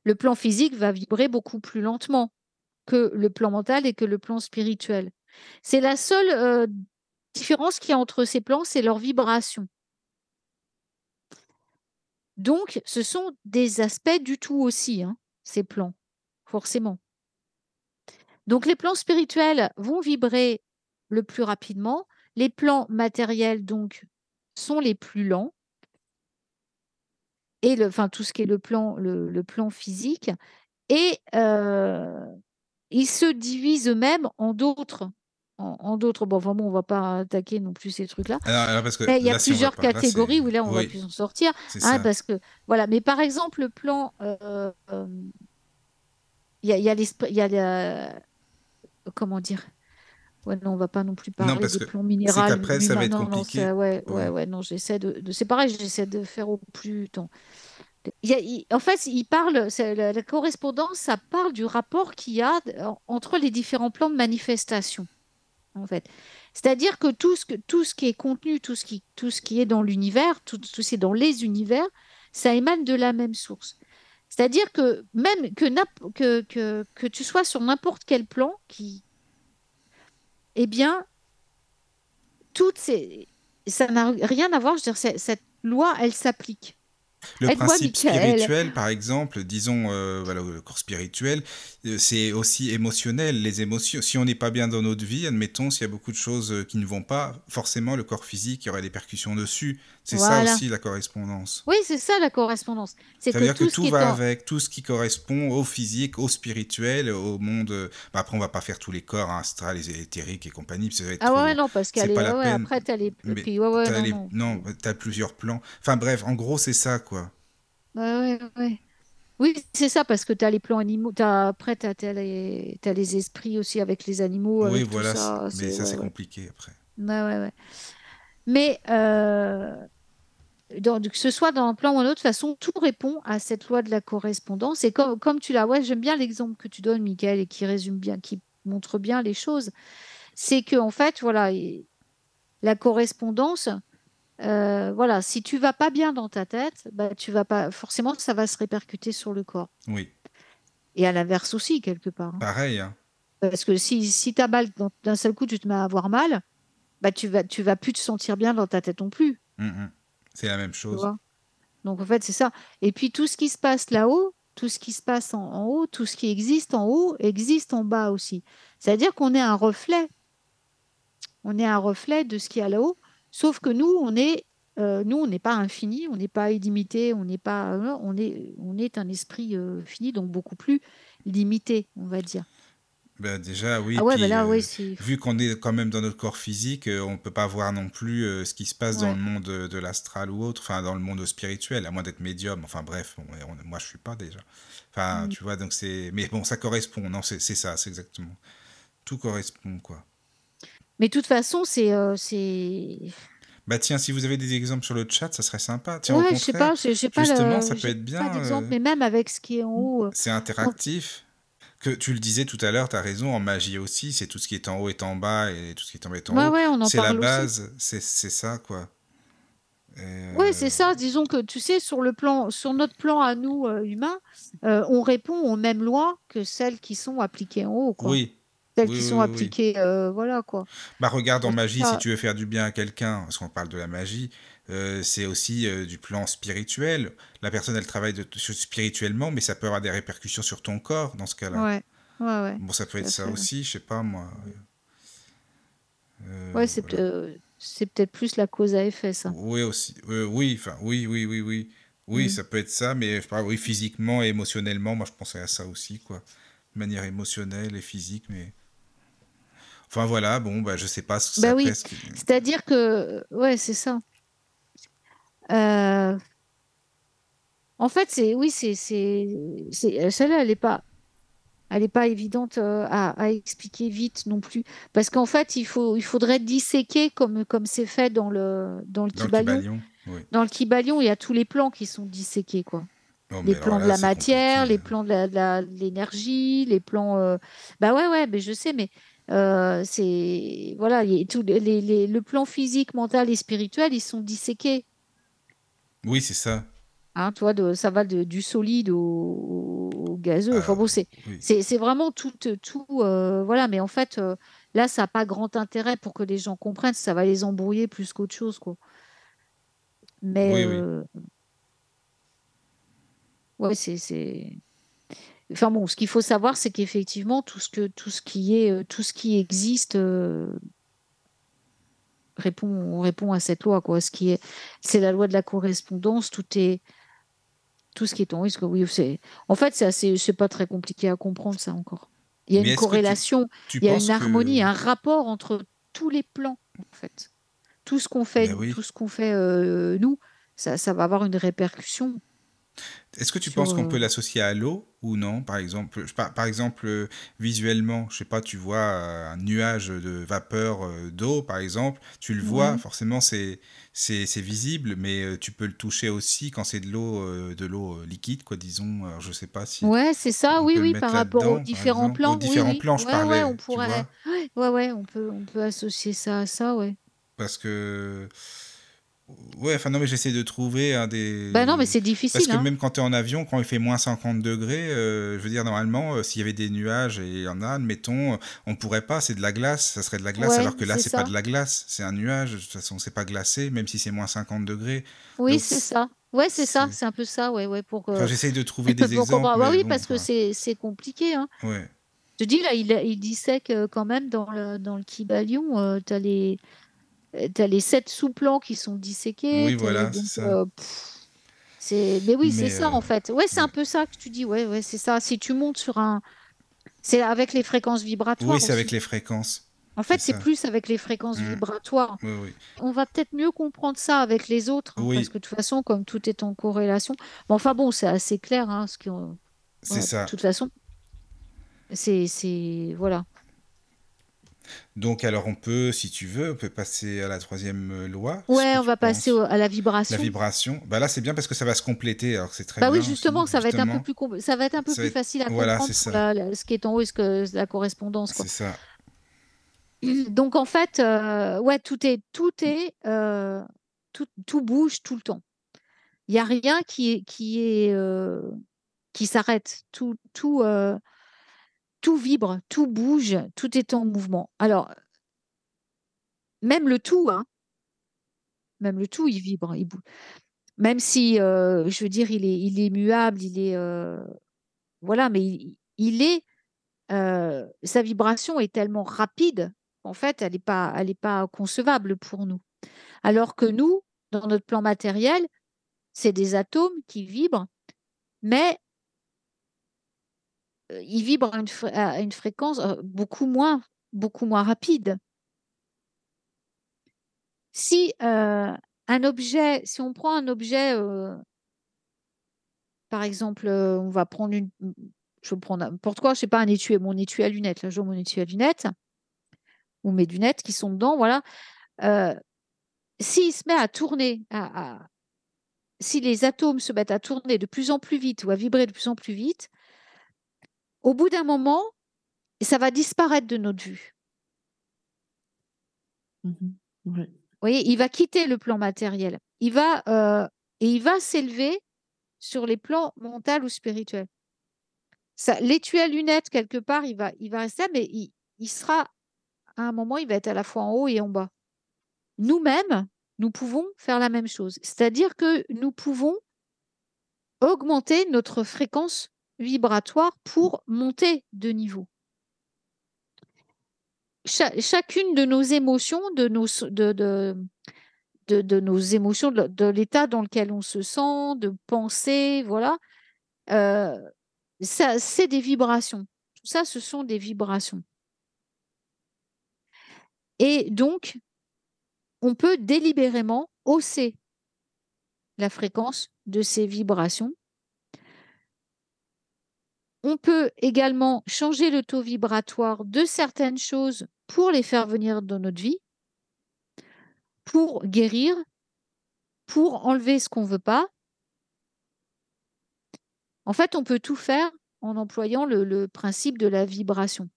Le plan physique va vibrer beaucoup plus lentement que le plan mental et que le plan spirituel. C'est la seule euh, différence qu'il y a entre ces plans, c'est leur vibration. Donc, ce sont des aspects du tout aussi, hein, ces plans, forcément. Donc, les plans spirituels vont vibrer le plus rapidement. Les plans matériels, donc, sont les plus lents. Et le, enfin, tout ce qui est le plan, physique. Et euh, ils se divisent eux-mêmes en d'autres. En, en d'autres. Bon, vraiment, on ne va pas attaquer non plus ces trucs-là. Parce il y a là, on plusieurs catégories où là, on oui, va plus en sortir. hein, parce que, voilà. Mais par exemple, le plan. euh, euh, Il y a, y a l'esprit. Il y a la- Comment dire? Ouais, non, on va pas non plus parler parce des que plans c'est minéraux. qu'après, ça va être non, non, compliqué. ça- ouais, ouais, Ouais. ouais, non, j'essaie de, de- C'est pareil, j'essaie de faire au plus temps. Il y a- il- en fait, il parle, c'est la, la correspondance, ça parle du rapport qu'il y a en- entre les différents plans de manifestation. C'est-à-dire que tout ce que tout ce qui est contenu, tout ce qui tout ce qui est dans l'univers, tout, ce qui est dans les univers, ça émane de la même source. C'est-à-dire que même que, que, que, tu sois sur n'importe quel plan, qui, eh bien, toutes ces, ça n'a rien à voir. Je dire, cette loi, elle s'applique. Le principe spirituel, par exemple, disons, euh, voilà, le corps spirituel, euh, c'est aussi émotionnel. Les émotions, si on n'est pas bien dans notre vie, admettons, s'il y a beaucoup de choses euh, qui ne vont pas, forcément, le corps physique, il y aurait des percussions dessus. C'est ça aussi la correspondance. Oui, c'est ça la correspondance. C'est Ça que tout que va en- avec, tout ce qui correspond au physique, au spirituel, au monde. bah, après, on va pas faire tous les corps hein, astral, les éthériques et compagnie, parce que ça va être Ah trop- ouais, non, parce la ouais, peine. après, t'as les. Mais puis, ouais, ouais, T'as non, les- non. non, t'as plusieurs plans. Enfin bref, en gros, c'est ça, quoi. Ouais, ouais, ouais. Oui, c'est ça, parce que tu as les plans animaux. As, après, tu as, les, esprits aussi avec les animaux. oui, avec voilà, ça. mais ça, ouais, c'est ouais. compliqué après. Ouais, ouais, ouais. Mais euh, dans- que ce soit dans un plan ou un autre, de toute façon, tout répond à cette loi de la correspondance. Et comme, comme tu l'as, ouais, j'aime bien l'exemple que tu donnes, Michael, et qui résume bien, qui montre bien les choses. C'est que en fait, voilà, la correspondance, euh, voilà, si tu vas pas bien dans ta tête, bah, tu vas pas, forcément, ça va se répercuter sur le corps. Oui. Et à l'inverse aussi, quelque part. hein. Pareil, hein. Parce que si, si tu as mal, d'un seul coup, tu te mets à avoir mal, bah, tu vas, tu vas plus te sentir bien dans ta tête non plus. Mm, mm. C'est la même chose. Donc, en fait, c'est ça. Et puis, tout ce qui se passe là-haut, tout ce qui se passe en, en haut, tout ce qui existe en haut, existe en bas aussi. C'est-à-dire qu'on est un reflet. On est un reflet de ce qu'il y a là-haut. Sauf que nous, on est, euh, nous, on n'est pas infini, on n'est pas illimité, on n'est pas, euh, on est, on est un esprit euh, fini, donc beaucoup plus limité, on va dire. Ben, déjà, oui. ah ouais, puis, là, euh, vu qu'on est quand même dans notre corps physique, euh, on ne peut pas voir non plus euh, ce qui se passe dans le monde de, l'astral ou autre, enfin dans le monde spirituel, à moins d'être médium. Enfin bref, on- moi je suis pas déjà. Enfin, Mm. tu vois, donc c'est. Mais bon, ça correspond. Non, c'est ça, c'est exactement. Tout correspond, quoi. Mais de toute façon, c'est. Bah tiens, si vous avez des exemples sur le chat, ça serait sympa. Tiens, au Ouais, je sais pas, j'ai j'ai pas justement, le- ça peut être bien, Pas mais même avec ce qui est en haut. c'est interactif. Que tu le disais tout à l'heure, tu as raison, en magie aussi, c'est tout ce qui est en haut est en bas et tout ce qui est en bas est en Ouais, haut. ouais, C'est la base, c'est c'est ça, quoi. Euh, c'est ça. Disons que tu sais, sur le plan, sur notre plan à nous euh, humains, euh, on répond aux mêmes lois que celles qui sont appliquées en haut, quoi. Oui, Celles oui, qui oui, sont oui, oui. appliquées, euh, voilà, quoi. Bah regarde en magie, ça- si tu veux faire du bien à quelqu'un, parce qu'on parle de la magie, euh, c'est aussi euh, du plan spirituel. La personne, elle travaille de, spirituellement, mais ça peut avoir des répercussions sur ton corps dans ce cas-là. Ouais, ouais, ouais. Bon, ça peut être ça fait. aussi, je sais pas moi. Euh, Ouais, c'est voilà. peut-être plus la cause à effet, ça. Oui aussi, oui, enfin, oui, oui, oui, oui, oui, Mm. ça peut être ça, mais pas, oui, physiquement et émotionnellement, moi je pensais à ça aussi, quoi, de manière émotionnelle et physique, mais enfin voilà, bon, bah je sais pas ce Bah après, oui. C'est-à-dire que, ouais, c'est ça. Euh, En fait, c'est, oui, c'est, euh, celle-là, elle n'est pas, elle est pas évidente euh, à, à expliquer vite non plus, parce qu'en fait, il faut, il faudrait disséquer comme, comme c'est fait dans le, dans le dans oui. Dans le Kybalion, il y a tous les plans qui sont disséqués, quoi. Oh, Les plans de là, la matière, les plans de la- l'énergie, les plans. euh, Bah ouais, ouais, mais je sais, mais euh, c'est voilà, il y a tout, les, les- le plan physique, mental et spirituel, ils sont disséqués. Oui, c'est ça. Hein, tu vois, de, ça va de- du solide au, au gazeux. Enfin Ah, bon, c'est oui. vraiment tout, tout euh, voilà. Mais en fait, euh, là, ça n'a pas grand intérêt pour que les gens comprennent. Ça va les embrouiller plus qu'autre chose, quoi. Mais Oui, oui. euh, ouais, c'est. Enfin bon, ce qu'il faut savoir, c'est qu'effectivement, tout ce que tout ce qui est tout ce qui existe répond répond à cette loi, quoi. Ce qui est, c'est la loi de la correspondance. Tout est tout ce qui est en risque. Oui, c'est en fait, c'est assez, c'est pas très compliqué à comprendre ça encore. Il y a Mais une tu- corrélation, Tu il y a une harmonie, que... un rapport entre tous les plans, en fait. Tout ce qu'on fait, Ben oui. tout ce qu'on fait euh, nous, ça, ça va avoir une répercussion. Est-ce que tu sur, penses qu'on euh, peut l'associer à l'eau ou non? Par exemple, par, par exemple euh, visuellement, je sais pas, tu vois euh, un nuage de vapeur euh, d'eau, par exemple, tu le vois, forcément c'est visible, mais euh, tu peux le toucher aussi quand c'est de l'eau euh, de l'eau euh, liquide, quoi, disons. Alors, je sais pas si Ouais, c'est ça, oui, oui, par rapport aux différents exemple. plans. Aux différents oui, oui. plans, je Ouais, parlais, ouais, on pourrait. ouais, ouais, on peut, on peut associer ça à ça, ouais. Parce que ouais, enfin non, mais j'essaie de trouver un des Bah non, mais c'est Parce difficile, que hein. même quand tu es en avion, quand il fait moins 50 degrés, euh, je veux dire, normalement, euh, s'il y avait des nuages et il y en a, admettons, euh, on pourrait pas, c'est de la glace, ça serait de la glace, Ouais, alors que là, c'est pas de la glace, c'est un nuage, de toute façon, c'est pas glacé, même si c'est moins 50 degrés. Oui, c'est ça. Ouais, c'est ça, c'est- un peu ça, ouais, ouais, pour, Enfin, j'essaye de trouver des pour exemples. comprendre. Bah oui, bon, parce que c'est c'est compliqué, hein. Ouais. Je te dis, là, il, il dissèque euh, quand même dans le, dans le Kybalion. euh, t'as les, euh, t'as les sept sous-plans qui sont disséqués. Oui, voilà, c'est ça. euh, pff, mais oui, c'est ça, euh, en fait. Ouais, c'est un peu ça que tu dis. Ouais, ouais, c'est ça. Si tu montes sur un. C'est avec les fréquences vibratoires. Oui, c'est avec les fréquences. En fait, c'est plus avec les fréquences Mm. vibratoires. Oui, oui. On va peut-être mieux comprendre ça avec les autres, hein, Oui. parce que de toute façon, comme tout est en corrélation. Mais enfin bon, c'est assez clair, hein, ce qu'on- C'est ça. De toute façon, c'est, c'est, voilà. Donc, alors, on peut, si tu veux, on peut passer à la troisième euh, loi. Ouais, on va passer au- à la La vibration. vibration. Bah là, c'est bien parce que ça va se compléter, alors c'est très Bah oui, justement, ça va être un peu justement. plus, ça va être un peu Ça plus être- facile à voilà, comprendre c'est pour ça. la- ce qui est en haut et ce que la correspondance. C'est ça. Donc en fait, euh, ouais, tout est, tout est, euh, tout, tout bouge tout le temps. Il n'y a rien qui est, qui est, euh, qui s'arrête. Tout, tout, tout vibre, tout bouge, tout est en mouvement. Alors, même le tout, hein, même le tout, il vibre, il bouge. Même si, euh, je veux dire, il est, il muable, il est, euh, voilà, mais il, est, euh, sa vibration est tellement rapide qu'en fait, elle n'est pas, pas concevable pour nous. Alors que nous, dans notre plan matériel, c'est des atomes qui vibrent, mais euh, ils vibrent à une, fréquence euh, beaucoup moins, rapide. Si euh, un objet, si on prend un objet, par exemple, on va prendre une, je vais prendre n'importe quoi, je sais pas, un étui, mon étui à lunettes, là, je mon étui à lunettes, ou mes lunettes qui sont dedans, voilà. Euh, S'il se met à tourner, si les atomes se mettent à tourner de plus en plus vite ou à vibrer de plus en plus vite, au bout d'un moment, ça va disparaître de notre vue. Mhm. Vous voyez, il va quitter le plan matériel. Il va, euh, et il va s'élever sur les plans mental ou spirituel. Ça, l'étui à lunettes, quelque part, il va, il va rester là, mais il, il sera, à un moment, il va être à la fois en haut et en bas. Nous-mêmes, nous pouvons faire la même chose. C'est-à-dire que nous pouvons augmenter notre fréquence vibratoire pour monter de niveau. Cha- chacune de nos émotions, de nos, émotions, de, l'état dans lequel on se sent, de penser, voilà, euh, c'est des vibrations. Tout ça, ce sont des vibrations. Et donc, on peut délibérément hausser la fréquence de ces vibrations. On peut également changer le taux vibratoire de certaines choses pour les faire venir dans notre vie, pour guérir, pour enlever ce qu'on ne veut pas. En fait, on peut tout faire en employant le, principe de la vibration.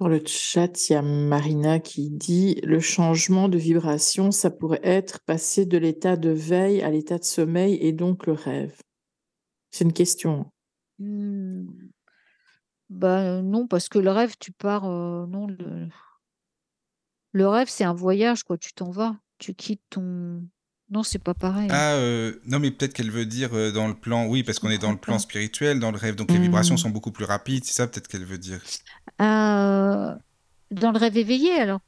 Dans le chat, il y a Marina qui dit le changement de vibration, ça pourrait être passer de l'état de veille à l'état de sommeil et donc le rêve. C'est une question. Hmm. Ben, non, parce que le rêve, tu pars. euh, non, le, le rêve, c'est un voyage, quoi. Tu t'en vas. Tu quittes ton. Non, c'est pas pareil. hein. Ah, euh, non, mais peut-être qu'elle veut dire euh, dans le plan, oui, parce qu'on est dans le plan spirituel, dans le rêve, donc les vibrations Hmm. sont beaucoup plus rapides, c'est ça peut-être qu'elle veut dire? Euh, dans le rêve éveillé, alors?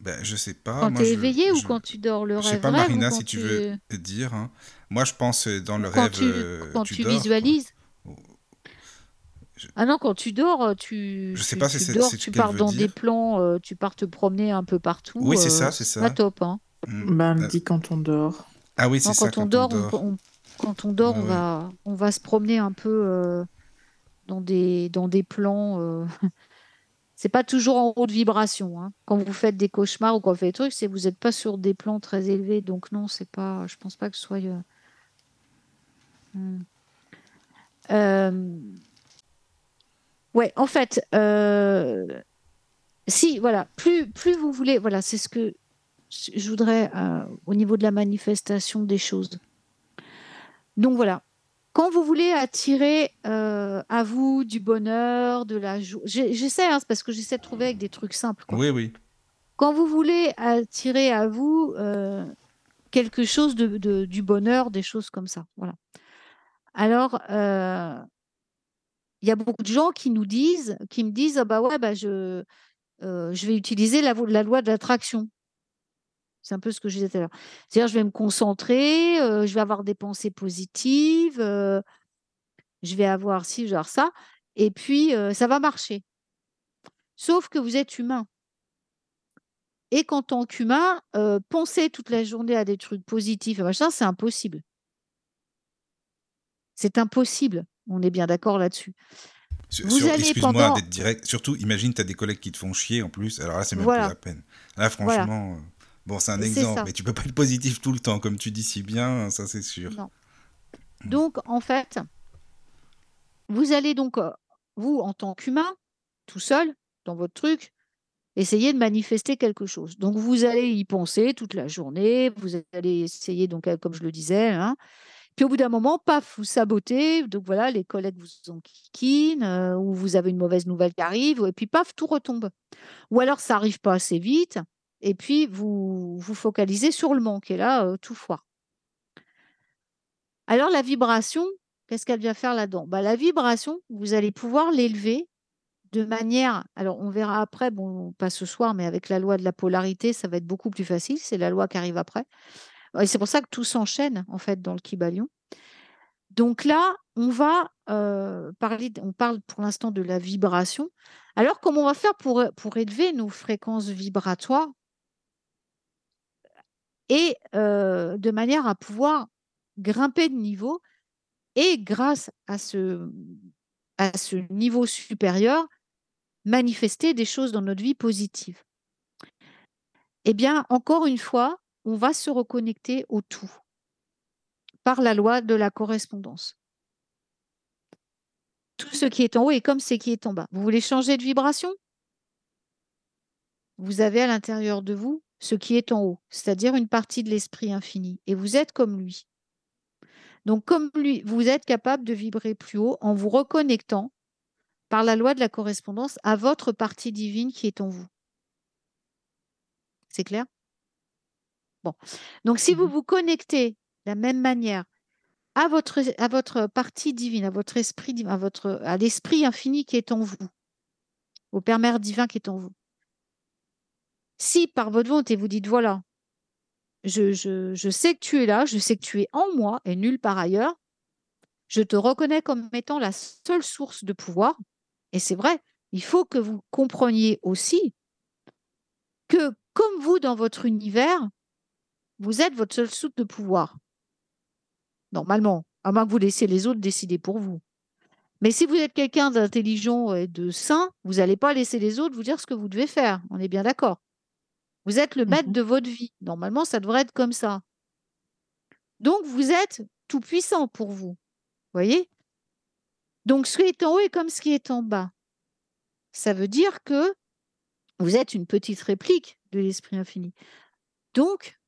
Ben, je sais pas. Quand moi, tu es je- éveillé ou je- quand tu dors le Je sais rêve pas, rêve ou Marina, quand si tu veux dire. hein. Moi, je pense euh, dans le quand rêve, tu, euh, quand tu tu dors, quoi. visualises. Je- Ah non, quand tu dors, euh, tu, Je sais tu, pas si tu c'est dors, c'est ce tu pars veut dans des plans, euh, tu pars te promener un peu partout. Oui, c'est euh, ça, c'est c'est pas ça. top, hein. Ben, elle Euh, dit quand on dort. Ah oui, c'est ça, quand on dort, on, quand on dort, on ouais. va, on va se promener un peu euh, dans des, dans des plans. euh, C'est pas toujours en haute vibration. hein. Quand vous faites des cauchemars ou quand vous faites des trucs, c'est que vous n'êtes pas sur des plans très élevés. Donc non, c'est pas. Je pense pas que ce soit. euh, Euh, Ouais, en fait, euh, si, voilà, plus, plus vous voulez, voilà, c'est ce que je voudrais euh, au niveau de la manifestation des choses. Donc voilà, quand vous voulez attirer euh, à vous du bonheur, de la joie, j'essaie, hein, c'est parce que j'essaie de trouver avec des trucs simples. quoi. Oui, oui. Quand vous voulez attirer à vous euh, quelque chose de, de- du bonheur, des choses comme ça, voilà. Alors, euh, il y a beaucoup de gens qui nous disent, qui me disent, ah bah ouais, bah je, euh, je vais utiliser la, loi de l'attraction. C'est un peu ce que je disais tout à l'heure. C'est-à-dire, je vais me concentrer, euh, je vais avoir des pensées positives, je vais avoir ci, avoir ça, et puis ça va marcher. Sauf que vous êtes humain. Et qu'en tant qu'humain, penser toute la journée à des trucs positifs, et machin, c'est impossible. C'est impossible. On est bien d'accord là-dessus. Sur- Vous allez Excuse-moi pendant- d'être direct. Surtout, imagine, tu as des collègues qui te font chier en plus. Alors là, c'est même Voilà. plus la peine. Là, franchement, euh, bon, c'est un exemple, mais tu peux pas être positif tout le temps, comme tu dis si bien, ça c'est sûr. Non. Donc, en fait, vous allez donc, euh, vous, en tant qu'humain, tout seul, dans votre truc, essayer de manifester quelque chose. Donc, vous allez y penser toute la journée, vous allez essayer, donc, euh, comme je le disais, hein, Puis au bout d'un moment, paf, vous sabotez. Donc voilà, les collègues vous enquiquinent euh, ou vous avez une mauvaise nouvelle qui arrive et puis paf, tout retombe. Ou alors ça arrive pas assez vite et puis vous vous focalisez sur le manque et là, euh, tout foire. Alors la vibration, qu'est-ce qu'elle vient faire là-dedans? Bah, La vibration, vous allez pouvoir l'élever de manière, alors on verra après, bon, pas ce soir, mais avec la loi de la polarité, ça va être beaucoup plus facile, c'est la loi qui arrive après. C'est pour ça que tout s'enchaîne, en fait, dans le Kibalion. Donc là, on va euh, parler, on parle pour l'instant de la vibration. Alors, comment on va faire pour, élever nos fréquences vibratoires et euh, de manière à pouvoir grimper de niveau et grâce à ce, à ce niveau supérieur, manifester des choses dans notre vie positives. Eh bien, encore une fois, on va se reconnecter au tout par la loi de la correspondance. Tout ce qui est en haut est comme ce qui est en bas. Vous voulez changer de vibration? Vous avez à l'intérieur de vous ce qui est en haut, c'est-à-dire une partie de l'esprit infini, et vous êtes comme lui. Donc, comme lui, vous êtes capable de vibrer plus haut en vous reconnectant par la loi de la correspondance à votre partie divine qui est en vous. C'est clair? Bon. Donc, si vous mmh vous connectez de la même manière à votre, à votre partie divine, à votre esprit à, votre, à l'esprit infini qui est en vous, au Père Mère divin qui est en vous. Si par votre volonté vous dites voilà, je, je, je sais que tu es là, je sais que tu es en moi et nulle part ailleurs, je te reconnais comme étant la seule source de pouvoir, et c'est vrai, il faut que vous compreniez aussi que comme vous dans votre univers, vous êtes votre seule source de pouvoir. Normalement, à moins que vous laissiez les autres décider pour vous. Mais si vous êtes quelqu'un d'intelligent et de sain, vous n'allez pas laisser les autres vous dire ce que vous devez faire. On est bien d'accord. Vous êtes le maître mmh de votre vie. Normalement, ça devrait être comme ça. Donc, vous êtes tout puissant pour vous. Voyez? Donc, ce qui est en haut est comme ce qui est en bas. Ça veut dire que vous êtes une petite réplique de l'esprit infini. Donc,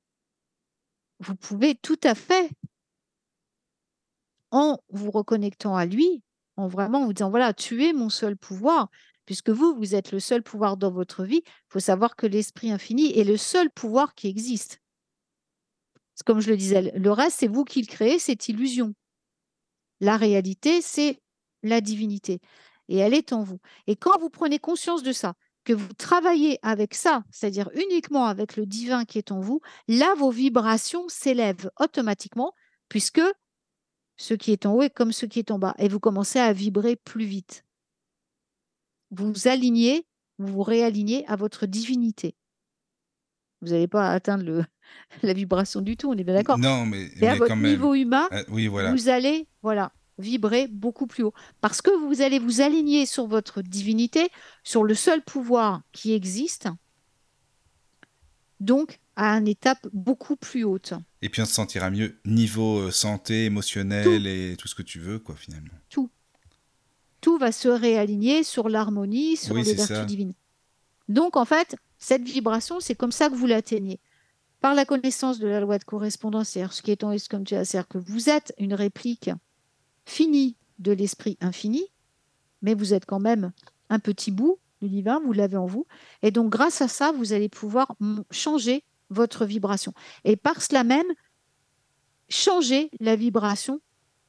vous pouvez tout à fait, en vous reconnectant à lui, en vraiment vous disant, voilà, tu es mon seul pouvoir, puisque vous, vous êtes le seul pouvoir dans votre vie, il faut savoir que l'esprit infini est le seul pouvoir qui existe. Comme je le disais, le reste, c'est vous qui le créez, c'est illusion. La réalité, c'est la divinité. Et elle est en vous. Et quand vous prenez conscience de ça, que vous travaillez avec ça, c'est-à-dire uniquement avec le divin qui est en vous, là, vos vibrations s'élèvent automatiquement, puisque ce qui est en haut est comme ce qui est en bas. Et vous commencez à vibrer plus vite. Vous vous alignez, vous vous réalignez à votre divinité. Vous n'allez pas atteindre le, la vibration du tout, on est bien d'accord. Non, mais, à votre niveau humain, euh, oui, voilà. vous allez, voilà, vibrer beaucoup plus haut. Parce que vous allez vous aligner sur votre divinité, sur le seul pouvoir qui existe, donc à une étape beaucoup plus haute. Et puis on se sentira mieux niveau euh, santé, émotionnel et tout ce que tu veux, quoi, finalement. Tout. Tout va se réaligner sur l'harmonie, sur les vertus divines. Donc en fait, cette vibration, c'est comme ça que vous l'atteignez. Par la connaissance de la loi de correspondance, c'est-à-dire ce qui est en comme tu as, c'est-à-dire que vous êtes une réplique fini de l'esprit infini, mais vous êtes quand même un petit bout du divin, vous l'avez en vous. Et donc, grâce à ça, vous allez pouvoir changer votre vibration. Et par cela même, changer la vibration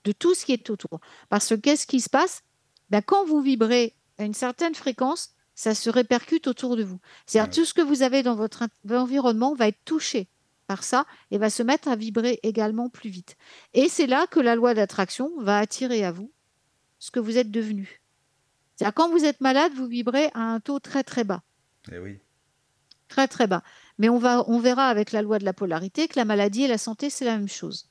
de tout ce qui est autour. Parce que qu'est-ce qui se passe? Ben, Quand vous vibrez à une certaine fréquence, ça se répercute autour de vous. C'est-à-dire tout ce que vous avez dans votre environnement va être touché par ça et va se mettre à vibrer également plus vite. Et c'est là que la loi d'attraction va attirer à vous ce que vous êtes devenu. C'est-à-dire quand vous êtes malade, vous vibrez à un taux très très bas. Eh oui. Très très bas. Mais on, va, on verra avec la loi de la polarité que la maladie et la santé, c'est la même chose.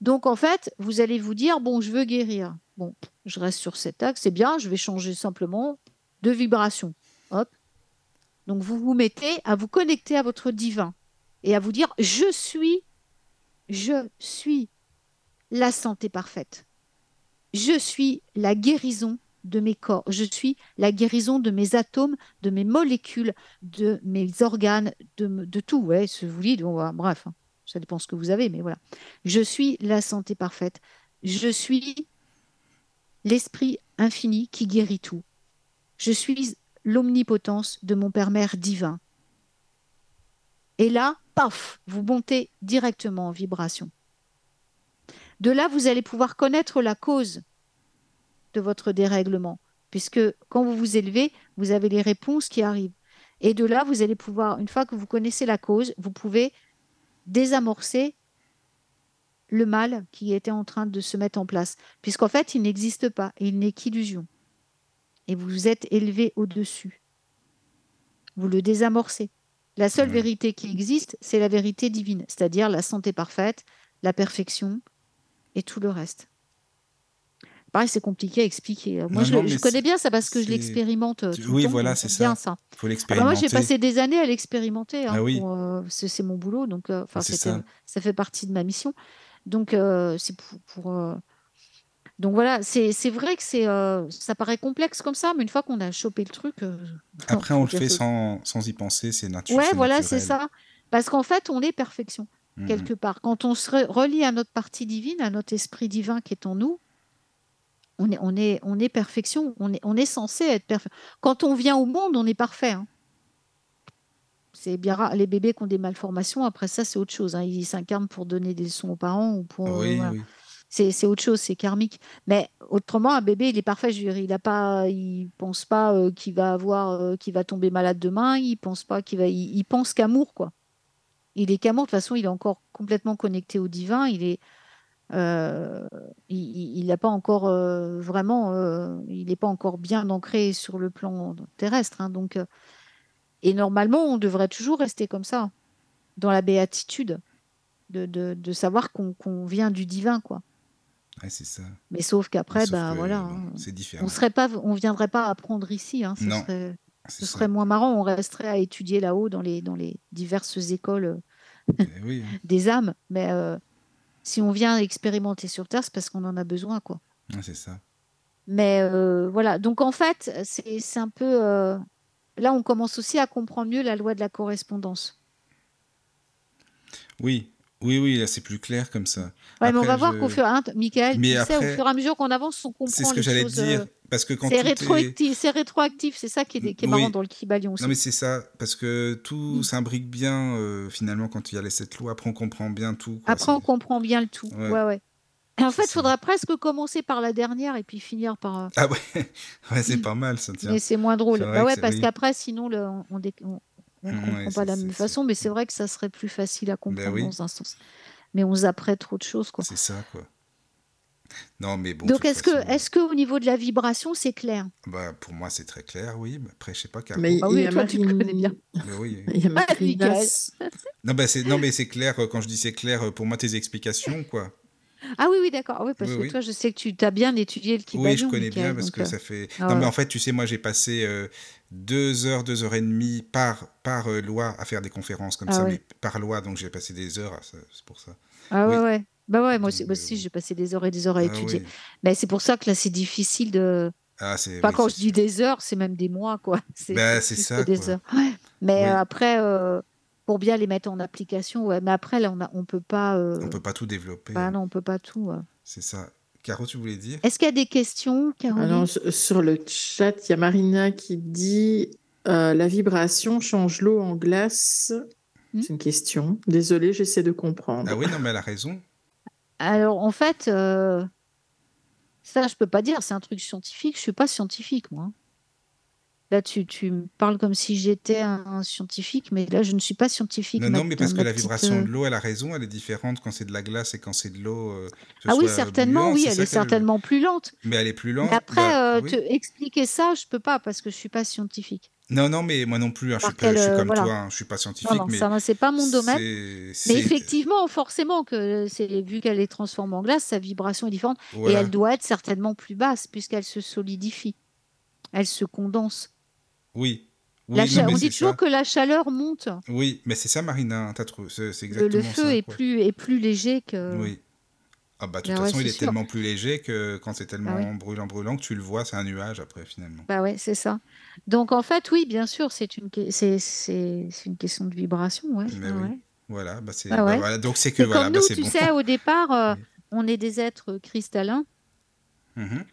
Donc en fait, vous allez vous dire, bon, je veux guérir. Bon, je reste sur cet axe, c'est bien, je vais changer simplement de vibration. Hop. Donc vous vous mettez à vous connecter à votre divin et à vous dire je suis, je suis la santé parfaite. Je suis la guérison de mes corps. Je suis la guérison de mes atomes, de mes molécules, de mes organes, de, tout. Ouais, ce vous dites, bref. Hein. ça dépend ce que vous avez, mais voilà. Je suis la santé parfaite. Je suis l'esprit infini qui guérit tout. Je suis l'omnipotence de mon Père-Mère divin. Et là, paf, vous montez directement en vibration. De là, vous allez pouvoir connaître la cause de votre dérèglement, puisque quand vous vous élevez, vous avez les réponses qui arrivent. Et de là, vous allez pouvoir, une fois que vous connaissez la cause, vous pouvez désamorcer le mal qui était en train de se mettre en place, puisqu'en fait, il n'existe pas, il n'est qu'illusion. Et vous vous êtes élevé au-dessus. Vous le désamorcez. La seule vérité qui existe, c'est la vérité divine, c'est-à-dire la santé parfaite, la perfection et tout le reste. Pareil, c'est compliqué à expliquer. Moi, Non, je, non, connais bien ça parce que je l'expérimente euh, tout oui, le temps. voilà, c'est ça. ça. faut Ah bah l'expérimenter. moi, j'ai passé des années à l'expérimenter. hein, Ah oui. euh, c'est mon boulot, donc euh, ça. ça fait partie de ma mission. Donc, euh, c'est pour. pour, Donc voilà, c'est vrai que c'est euh, ça paraît complexe comme ça, mais une fois qu'on a chopé le truc. euh, Après, on le fait sans, sans y penser, c'est naturel. Ouais, voilà, c'est ça. Parce qu'en fait, on est perfection, Mm, quelque part. Quand on se re- relie à notre partie divine, à notre esprit divin qui est en nous, on est, on est, on est perfection. On est, on est censé être parfait. Quand on vient au monde, on est parfait. hein. C'est bien rare. Les bébés qui ont des malformations, après ça, c'est autre chose. hein. Ils s'incarnent pour donner des leçons aux parents ou pour. euh, voilà. oui. C'est autre chose, c'est karmique. Mais autrement, un bébé, il est parfait. Je veux dire, il a pas, il pense pas euh, qu'il va avoir, euh, qu'il va tomber malade demain. Il pense pas qu'il va, il, pense qu'amour, quoi. Il est qu'amour. De toute façon, il est encore complètement connecté au divin. Il est, euh, il n'a pas encore vraiment, il n'est pas encore bien ancré sur le plan terrestre. hein. donc, et normalement, on devrait toujours rester comme ça, dans la béatitude, de, savoir qu'on qu'on vient du divin, quoi. Ouais, c'est ça. Mais sauf qu'après, bah que, voilà, bon, hein, c'est on serait pas, on viendrait pas apprendre ici. hein, ce Non, serait, ce serait moins marrant. On resterait à étudier là-haut dans les, dans les diverses écoles euh, Eh oui, hein. des âmes. Mais euh, si on vient expérimenter sur Terre, c'est parce qu'on en a besoin, quoi. Ouais, c'est ça. Mais euh, voilà. Donc en fait, c'est c'est un peu. euh, Là, on commence aussi à comprendre mieux la loi de la correspondance. Oui, oui, oui, là c'est plus clair comme ça. Ouais, mais on va voir qu'au fur Michael, Mais tu sais, au fur et à mesure qu'on avance, on comprend C'est ce que j'allais dire. euh, Parce que quand C'est rétroactif, c'est rétroactif, c'est ça qui est, qui est Oui. marrant dans le Kibalion aussi. Non mais c'est ça, parce que tout Mm. s'imbrique bien euh, finalement quand il y a les sept lois. Après on comprend bien tout. quoi. Après, on comprend bien le tout. Ouais. Ouais, en fait, il ça. faudrait presque commencer par la dernière et puis finir par. euh, Ah ouais, ouais c'est pas mal ça tient. Mais c'est moins drôle. Bah ouais, parce qu'après, sinon, le- on on on- on ne Ouais, comprend pas de la même façon, mais c'est vrai que ça serait plus facile à comprendre oui. dans un sens. Mais on zapperait trop de choses, quoi. C'est ça quoi. Non mais bon. Donc, est-ce que, façon, est-ce que au niveau de la vibration, c'est clair? Bah, pour moi c'est très clair, oui. mais Après je sais pas Caro. Mais Ah il oui, y a toi, tu Marine- connais bien. Mais oui. Il y a Ah. Marinas. Non bah c'est non mais c'est clair euh, quand je dis c'est clair euh, pour moi tes explications quoi. Ah oui, oui, d'accord. Ah Oui, parce Oui, que oui. toi, je sais que tu as bien étudié le Oui, Kibalion. je connais Michael, bien parce que euh, ça fait. ah non, mais en fait, tu sais, moi, j'ai passé euh, deux heures, deux heures et demie par, par euh, loi à faire des conférences comme Ah ça, ouais. mais par loi, donc j'ai passé des heures, c'est pour ça. Ah ouais, Oui. ouais. Bah ouais, moi aussi, j'ai passé des heures et des heures à Ah étudier. oui. Mais c'est pour ça que là, c'est difficile de. Ah, c'est. Pas oui, quand je dis des heures, c'est même des mois, quoi. C'est Bah, ça, que des quoi. heures. Mais Oui. après, pour bien les mettre en application, ouais. Mais après, là, on on peut pas. euh, On peut pas tout développer. Bah hein. non, on peut pas tout. C'est ça. Caro, tu voulais dire? Est-ce qu'il y a des questions, Caroline? Alors, sur le chat, il y a Marina qui dit euh, La vibration change l'eau en glace. Hmm? C'est une question. Désolée, j'essaie de comprendre. Ah oui, non, mais elle a raison. Alors, en fait, euh, ça, je peux pas dire. C'est un truc scientifique. Je suis pas scientifique, moi. Là, tu, tu me parles comme si j'étais un, un scientifique, mais là, je ne suis pas scientifique. Non, ma- non, mais parce que la petite, vibration euh, de l'eau, elle a raison, elle est différente quand c'est de la glace et quand c'est de l'eau. euh, Ah oui, certainement, bouillant, oui, elle est certainement plus lente. Mais elle est plus lente. Mais après, bah, euh, oui. te expliquer ça, je peux pas parce que je suis pas scientifique. Non, non, mais moi non plus, hein, je, suis pas- je suis euh, comme voilà. toi, hein, je suis pas Non, scientifique, non, mais ça, c'est pas mon domaine. Mais effectivement, forcément que c'est vu qu'elle est transformée en glace, sa vibration est différente et elle doit être certainement plus basse puisqu'elle se solidifie, elle se condense. Oui. Oui, La non, cha- mais on dit toujours ça. que la chaleur monte. Oui, mais c'est ça, Marina, t'as trouvé, c'est c'est Le, exactement le feu ça. est quoi. plus est plus léger que. Oui. Ah bah de toute Ben ouais, façon, il est sûr. tellement plus léger que quand c'est tellement oui. brûlant, brûlant que tu le vois, c'est un nuage après finalement. Bah ouais, c'est ça. Donc en fait, oui, bien sûr, c'est une c'est une question de vibration, ouais. Mais oui. ouais. Voilà, bah c'est Ah bah ouais. voilà, donc c'est que voilà, comme bah nous, tu bon. sais, au départ, euh, on est des êtres cristallins, Mhm.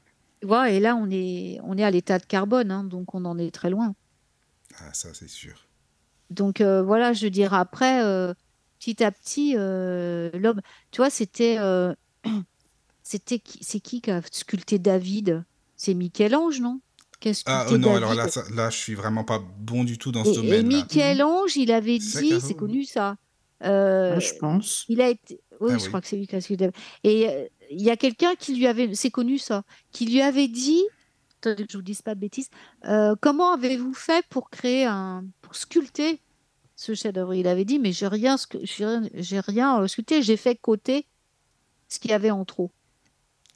Tu vois, et là, on est, on est à l'état de carbone, hein, donc on en est très loin. Ah, ça c'est sûr. Donc euh, voilà, je veux dire, après, euh, petit à petit, euh, l'homme, tu vois, c'était, euh, c'était qui, c'est qui qui a sculpté David? C'est Michel-Ange, non? Ah, oh non, alors là, ça- là, je suis vraiment pas bon du tout dans ce Et, et. Michel-Ange, il avait dit, c'est connu ça, Ah, je pense. il a été, oui, Ah je oui. crois que c'est lui qui a sculpté David. Et euh, il y a quelqu'un qui lui avait, c'est connu ça, qui lui avait dit, je vous dise pas de bêtises, euh, comment avez-vous fait pour créer un, pour sculpter ce chef-d'œuvre? Il avait dit, mais j'ai rien, j'ai rien, euh, sculpté, j'ai fait côté ce qu'il y avait en trop.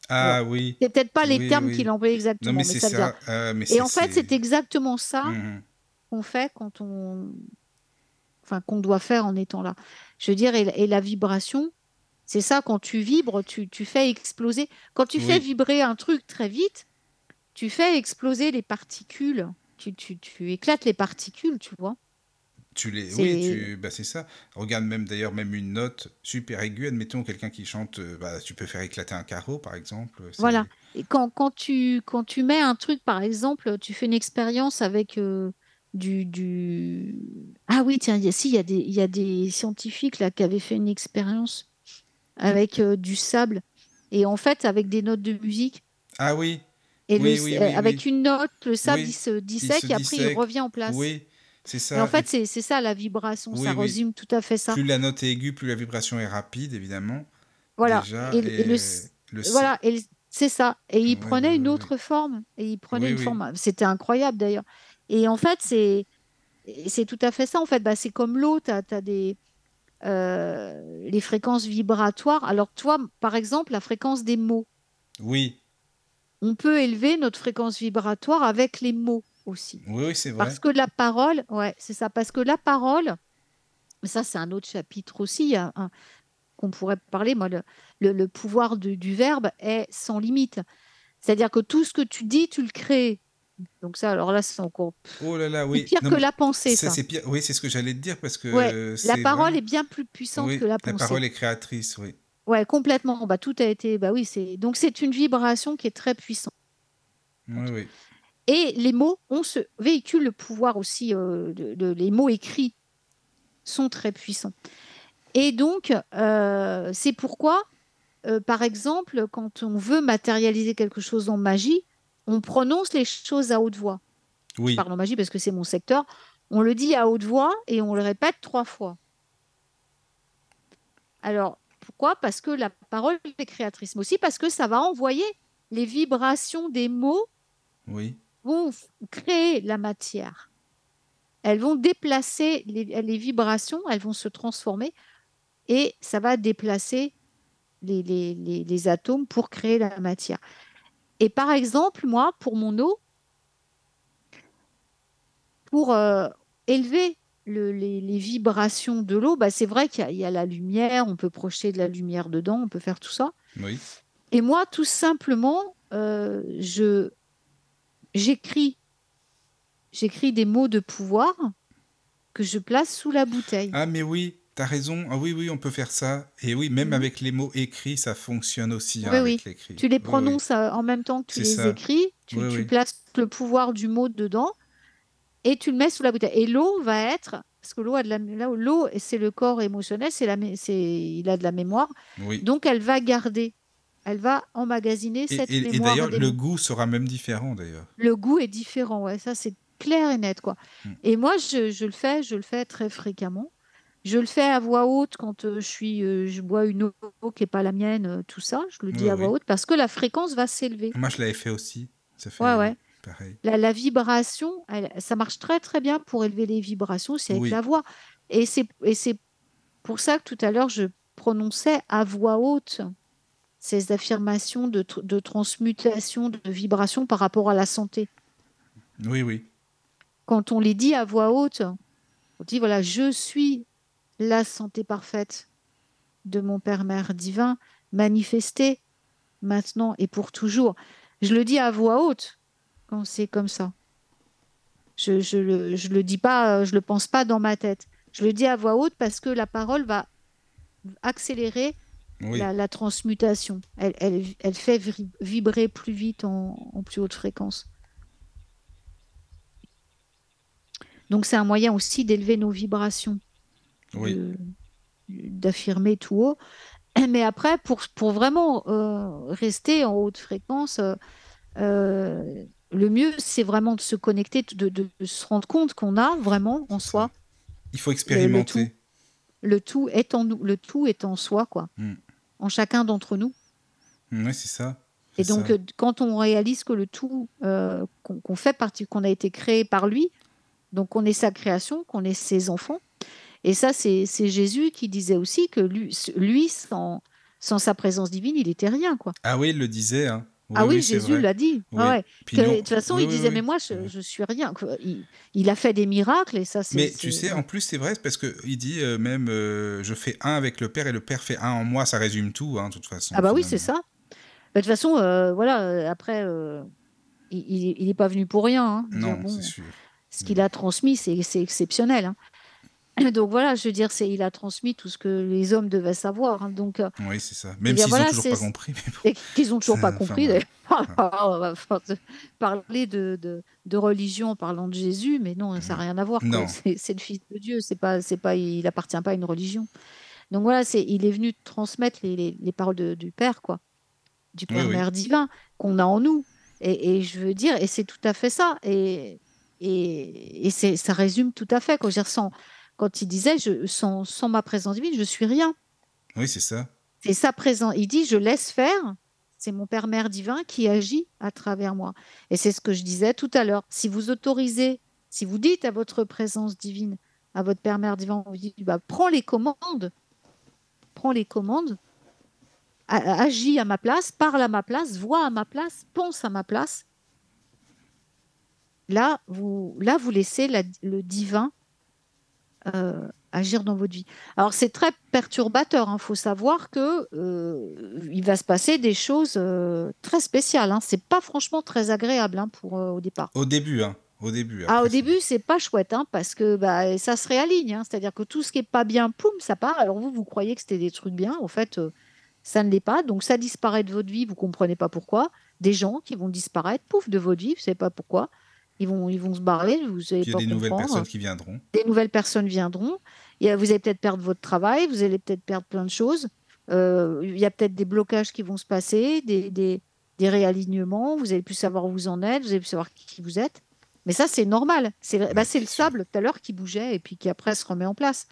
Ah oui, c'est peut-être pas les oui, termes oui. qu'il employait Non, exactement, mais mais c'est ça euh, mais Et en fait, c'est- exactement ça Mhm. qu'on fait quand on, enfin, qu'on doit faire en étant là. Je veux dire, et la vibration, c'est ça, quand tu vibres, tu, tu fais exploser. Quand tu fais vibrer un truc très vite, tu fais exploser les particules. Tu, tu, tu éclates les particules, tu vois. Tu les, oui, C'est- tu, bah c'est ça. Regarde même d'ailleurs même une note super aiguë, admettons quelqu'un qui chante, euh, bah, tu peux faire éclater un carreau par exemple. Voilà. Et quand, quand tu, quand tu mets un truc, par exemple, tu fais une expérience avec euh, du, du... Ah oui, tiens, il y a, si, il y a des, y a des scientifiques là qui avaient fait une expérience avec euh, du sable et en fait avec des notes de musique. Ah oui, Et Oui, le- oui, euh, oui, avec une note, le sable, il se dissèque se et après il revient en place. oui, c'est ça. Et en fait, c'est ça la vibration. Ça résume tout à fait ça. plus la note est aiguë, plus la vibration est rapide, évidemment. Voilà. Déjà, Et, et, et le, le Voilà, et c'est ça. Et il prenait une autre forme. Et il prenait une forme. C'était incroyable d'ailleurs. Et en fait, c'est tout à fait ça. En fait, bah, c'est comme l'eau. Tu as, des euh, les fréquences vibratoires. Alors, toi, par exemple, la fréquence des mots. Oui, On peut élever notre fréquence vibratoire avec les mots aussi. oui, oui, c'est vrai. Parce que la parole, ouais, c'est ça. Parce que la parole, ça, c'est un autre chapitre aussi. a un- qu'on pourrait parler. Moi, le, le- le pouvoir de- du verbe est sans limite. C'est-à-dire que tout ce que tu dis, tu le crées. Donc ça, alors là, c'est encore Oh là là, c'est oui. pire Non, que la pensée, ça, ça. c'est pire. Oui, c'est ce que j'allais te dire parce que Ouais, euh, La parole est bien plus puissante Oui, que la la pensée. parole est créatrice, oui. Ouais, complètement. Bah, tout a été. Bah oui, c'est donc c'est une vibration qui est très puissante. Oui, oui. Et les mots, on se véhicule le pouvoir aussi. euh, de, de- les mots écrits sont très puissants. Et donc, euh, c'est pourquoi, euh, par exemple, quand on veut matérialiser quelque chose en magie, on prononce les choses à haute voix. Je Oui, parle en magie parce que c'est mon secteur. On le dit à haute voix et on le répète trois fois. Alors, pourquoi? Parce que la parole est créatrice, mais aussi parce que ça va envoyer les vibrations des mots oui. vont créer la matière. Elles vont déplacer les, les vibrations, elles vont se transformer et ça va déplacer les, les- les- les atomes pour créer la matière. Et par exemple, moi, pour mon eau, pour euh, élever le- les, les vibrations de l'eau, bah, c'est vrai qu'il y, a- il y a la lumière, on peut projeter de la lumière dedans, on peut faire tout ça. Oui. Et moi, tout simplement, euh, je j'écris j'écris des mots de pouvoir que je place sous la bouteille. Ah, mais oui, t'as raison. Ah oui, oui, on peut faire ça. Et oui, même Mhm. avec les mots écrits, ça fonctionne aussi hein, Oui, avec l'écrit. Tu les oui. prononces euh, en même temps que tu les ça. écris, tu, places le pouvoir du mot dedans et tu le mets sous la bouteille. Et l'eau va être, parce que l'eau a de la, là où l'eau, c'est le corps émotionnel, c'est la, mé- c'est, il a de la mémoire, donc elle va garder, elle va emmagasiner Et, cette et- et mémoire. d'ailleurs, des le goût sera même différent, d'ailleurs. le goût est différent, ouais, ça c'est clair et net, quoi. Mm. Et moi, je, je le fais, je le fais très fréquemment. Je le fais à voix haute quand euh, je suis, euh, je bois une eau qui n'est pas la mienne, euh, tout ça. Je le dis à voix oui. haute parce que la fréquence va s'élever. Moi, je l'avais fait aussi. Ça fait Ouais, ouais. pareil. La, la vibration, elle- ça marche très très bien pour élever les vibrations, c'est avec Oui. la voix. Et c'est pour ça que tout à l'heure, je prononçais à voix haute ces affirmations de, tr- de transmutation de vibrations par rapport à la santé. Oui, oui. quand on les dit à voix haute, on dit voilà, je suis la santé parfaite de mon Père Mère divin, manifestée maintenant et pour toujours. Je le dis à voix haute quand c'est comme ça. Je je le, je le dis pas, je le pense pas dans ma tête. Je le dis à voix haute parce que la parole va accélérer Oui, la, la transmutation. Elle, elle, elle fait vibrer plus vite en, en plus haute fréquence. Donc c'est un moyen aussi d'élever nos vibrations, oui, d'affirmer tout haut. Mais après, pour, pour vraiment euh, rester en haute fréquence, euh, euh, le mieux, c'est vraiment de se connecter, de, de- de se rendre compte qu'on a vraiment en soi il faut expérimenter. le tout est en nous, le tout est en soi, quoi, Mm. en chacun d'entre nous. Oui, c'est ça. Et donc, ça. quand on réalise que le tout, euh, qu'on qu'on fait partie, qu'on a été créé par lui, donc on est sa création, qu'on est ses enfants. Et ça, c'est Jésus qui disait aussi que lui, lui sans, sans sa présence divine, il était rien, quoi. Ah oui, il le disait. Hein. Oui, ah oui, Jésus l'a dit. Oui. Ah ouais. Que- de toute façon, il disait, mais moi, je, je suis rien. Il, il a fait des miracles et ça, c'est. Mais tu sais, en plus, c'est vrai, parce qu'il dit euh, même euh, je fais un avec le Père et le Père fait un en moi, ça résume tout, hein, de toute façon. Ah bah oui, c'est ça. Bah, De toute façon, euh, voilà, après, il n'est pas venu pour rien. hein. Non, bon, c'est sûr. ce qu'il a transmis, c'est c'est exceptionnel. hein. Donc voilà, je veux dire, c'est il a transmis tout ce que les hommes devaient savoir. hein. Donc, euh, Oui, c'est ça. Même bien, s'ils voilà, ont toujours pas compris. bon. et qu'ils ont toujours pas Enfin, compris. voilà. d'ailleurs. On va faire de- parler de, de, de religion en parlant de Jésus, mais non, ça n'a rien à voir. C'est le Fils de Dieu, c'est pas, c'est pas, il appartient pas à une religion. Donc voilà, c'est, il est venu transmettre les, les, les paroles de- du Père, quoi, du Oui, Père oui. Mère divin qu'on a en nous. Et, et je veux dire, et c'est tout à fait ça. Et, et, et ça résume tout à fait. Quand, je sans- quand il disait, je, sans, sans ma présence divine, je suis rien. Oui, c'est ça. C'est sa présence. Il dit, je laisse faire. C'est mon Père Mère divin qui agit à travers moi. Et c'est ce que je disais tout à l'heure. Si vous autorisez, si vous dites à votre présence divine, à votre Père Mère divin, vous dites, bah, prends les commandes, prends les commandes, agis à ma place, parle à ma place, vois à ma place, pense à ma place. Là, vous, là, vous laissez la- le divin euh, agir dans votre vie. Alors c'est très perturbateur. Il faut savoir que euh, il va se passer des choses euh, très spéciales. Hein. C'est pas franchement très agréable hein, pour au départ. Au début, hein. Au début. Ah, au début, c'est pas chouette, hein, parce que bah, ça se réaligne. hein. C'est-à-dire que tout ce qui est pas bien, poum, ça part. Alors vous, vous croyez que c'était des trucs bien. En fait, ça ne l'est pas. Donc ça disparaît de votre vie. Vous comprenez pas pourquoi. Des gens qui vont disparaître, pouf, de votre vie. Vous savez pas pourquoi. Ils vont, ils vont se barrer. Vous il y pas a des nouvelles personnes qui viendront. des nouvelles personnes viendront. Vous allez peut-être perdre votre travail, vous allez peut-être perdre plein de choses. Euh, il y a peut-être des blocages qui vont se passer, des, des, des réalignements. Vous allez plus savoir où vous en êtes, vous allez plus savoir qui vous êtes. Mais ça, c'est normal. C'est bah, le sable tout à l'heure qui bougeait et puis qui après se remet en place.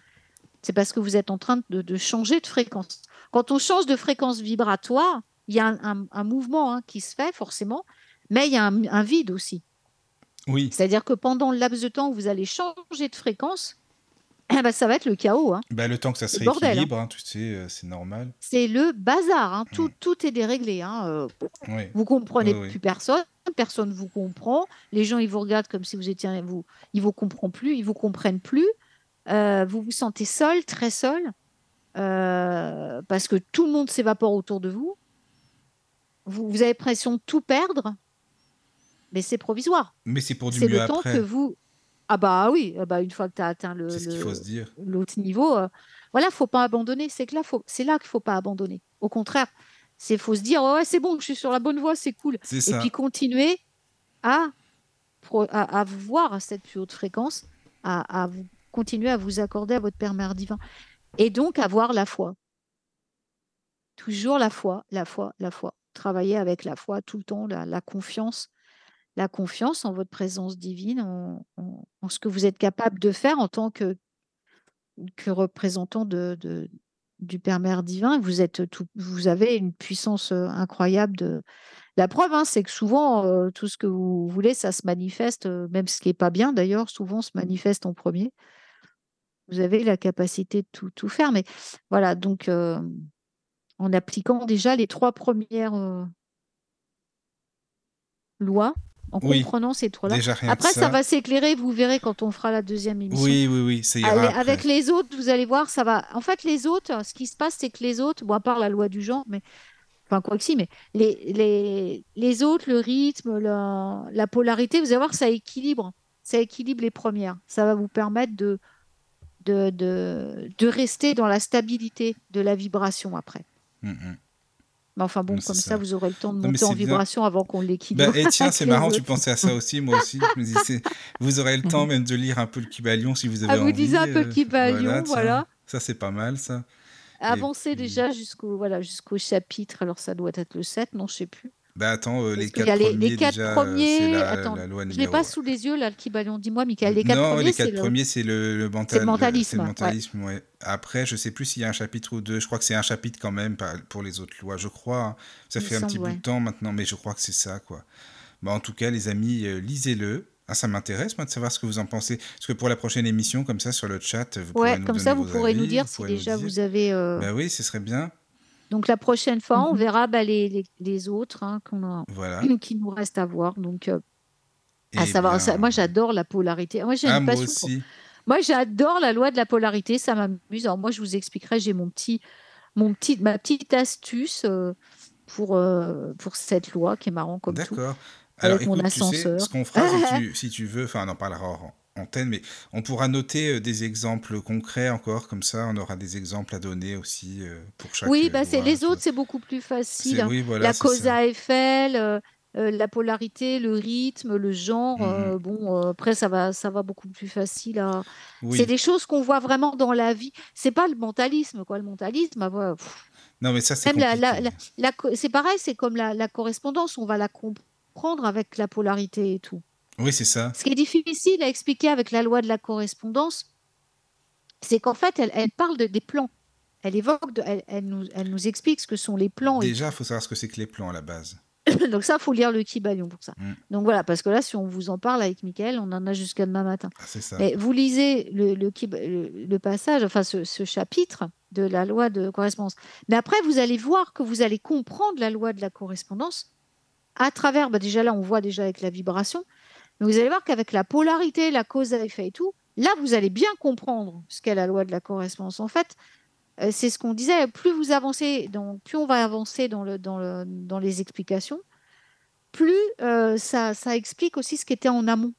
C'est parce que vous êtes en train de, de changer de fréquence. Quand on change de fréquence vibratoire, il y a un, un- un mouvement hein, qui se fait forcément, mais il y a un- un vide aussi. Oui. C'est-à-dire que pendant le laps de temps où vous allez changer de fréquence, eh ben, ça va être le chaos. hein. Bah, le temps que ça se hein. rééquilibre, hein, tu sais, euh, c'est normal. C'est le bazar. Tout, Mm. tout est déréglé. Euh, Oui. vous comprenez Oui, plus personne. Personne vous comprend. Les gens, ils vous regardent comme si vous étiez. un- Vous, ils vous comprennent plus. Ils vous comprennent plus. Euh, vous vous sentez seul, très seul, euh, parce que tout le monde s'évapore autour de vous. Vous, vous avez l'impression de tout perdre, mais c'est provisoire. Mais c'est pour du C'est mieux le temps après. que vous. Ah bah oui, ah bah une fois que tu as atteint le, l'autre niveau, euh, voilà, faut pas abandonner. C'est que là, faut, c'est là qu'il faut pas abandonner. Au contraire, c'est faut se dire ouais, ouais, c'est bon, je suis sur la bonne voie, c'est cool. C'est Et ça. puis continuer à, pro- à, à voir cette plus haute fréquence, à, à vous continuer à vous accorder à votre Père Mère divin, et donc avoir la foi. Toujours la foi, la foi, la foi. Travailler avec la foi tout le temps, la, la confiance, la confiance en votre présence divine, en, en- en ce que vous êtes capable de faire en tant que, que représentant de, de- du Père Mère divin. Vous êtes tout, vous avez une puissance euh, incroyable de. La preuve, hein, c'est que souvent euh, tout ce que vous voulez, ça se manifeste, euh, même ce qui est pas bien d'ailleurs, souvent se manifeste en premier. Vous avez la capacité de tout, tout faire, mais voilà. Donc, euh, en appliquant déjà les trois premières lois, en Oui, comprenant ces trois-là. Après, ça. ça. va s'éclairer, vous verrez quand on fera la deuxième émission. Oui, oui, oui, ça ira Allez, avec les autres, vous allez voir, ça va. En fait, les autres, ce qui se passe, c'est que les autres, bon, à part la loi du genre, mais enfin, quoi que si, mais les, les, les autres, le rythme, la, la polarité, vous allez voir, ça équilibre. Ça équilibre les premières. Ça va vous permettre de de, de, de rester dans la stabilité de la vibration après. Mm, mm. Mais enfin bon, Non, comme ça, ça. vous aurez le temps de Non, monter en bien. vibration avant qu'on Bah, l'équilibre. et tiens, c'est marrant, tu pensais à ça aussi, moi aussi. Je me dis, c'est- vous aurez le temps même de lire un peu le Kybalion si vous avez Ah, vous envie. lisez un peu le euh, Kybalion, tiens. voilà. Ça, c'est pas mal, ça. Avancer puis- déjà jusqu'au voilà, jusqu'au chapitre. Alors ça doit être le 7, non, je sais plus. Bah attends, euh, les quatre les- premiers, les quatre déjà, euh, premiers- c'est la, attends, la loi Je numéro pas sous les yeux là, le Kybalion. Dis-moi, Michael, les quatre non, premiers, les c'est quatre premiers, c'est le, le mental, le mentalisme, c'est le ouais. mentalisme, ouais. Après, je sais plus s'il y a un chapitre ou deux. Je crois que c'est un chapitre quand même pour les autres lois. Je crois. hein. Ça Il fait un petit semble, bout ouais. de temps maintenant, mais je crois que c'est ça, quoi. Bah, en tout cas, les amis, euh, lisez-le. Ah, ça m'intéresse, moi, de savoir ce que vous en pensez. Parce que pour la prochaine émission, comme ça, sur le chat, vous pourrez Ouais, nous comme ça, vous pourrez nous dire vous si pourrez déjà vous avez. euh, Bah oui, ce serait bien. Donc la prochaine fois, on Mhm. verra bah, les, les, les autres hein, qu'on a, Voilà. qui nous restent à voir. Donc, euh, à Eh savoir, ça- moi j'adore la polarité. Moi j'ai Ah, une moi passion j'adore la loi de la polarité, ça m'amuse. Alors moi je vous expliquerai, j'ai mon petit, mon petit, ma petite astuce euh, pour, euh, pour cette loi qui est marrant comme tout. D'accord. Alors, Avec mon écoute, tu sais, ascenseur. ce qu'on fera, si tu, si tu veux, enfin, on en parlera antenne, mais on pourra noter euh, des exemples concrets encore, comme ça, on aura des exemples à donner aussi euh, pour chaque Oui, euh, bah c'est les autres, c'est beaucoup plus facile. Hein. Oui, voilà, la cause ça. euh, euh, la polarité, le rythme, le genre. Mhm. euh, bon, euh, après ça va, ça va beaucoup plus facile à. Oui. C'est des choses qu'on voit vraiment dans la vie. C'est pas le mentalisme, quoi. Le mentalisme, ah pff, Non, mais ça, c'est la, la, la- c'est pareil, c'est comme la, la correspondance. On va la comprendre avec la polarité et tout. Oui, c'est ça. Ce qui est difficile à expliquer avec la loi de la correspondance, c'est qu'en fait, elle, elle parle de, des plans. Elle évoque, de- elle, elle nous, elle nous explique ce que sont les plans. et Déjà, il faut savoir ce que c'est que les plans à la base. Donc ça, faut lire le Kybalion pour ça. Mm. Donc voilà, parce que là, si on vous en parle avec Mickaël, on en a jusqu'à demain matin. Ah, c'est ça. Mais vous lisez le, le- le passage, enfin ce, ce chapitre de la loi de correspondance. Mais après, vous allez voir que vous allez comprendre la loi de la correspondance à travers, bah déjà là, on voit déjà avec la vibration, mais vous allez voir qu'avec la polarité, la cause à effet et tout, là, vous allez bien comprendre ce qu'est la loi de la correspondance. En fait, euh, c'est ce qu'on disait, plus vous avancez, dans, plus on va avancer dans, le, dans, le, dans les explications, plus euh, ça, ça explique aussi ce qui était en amont.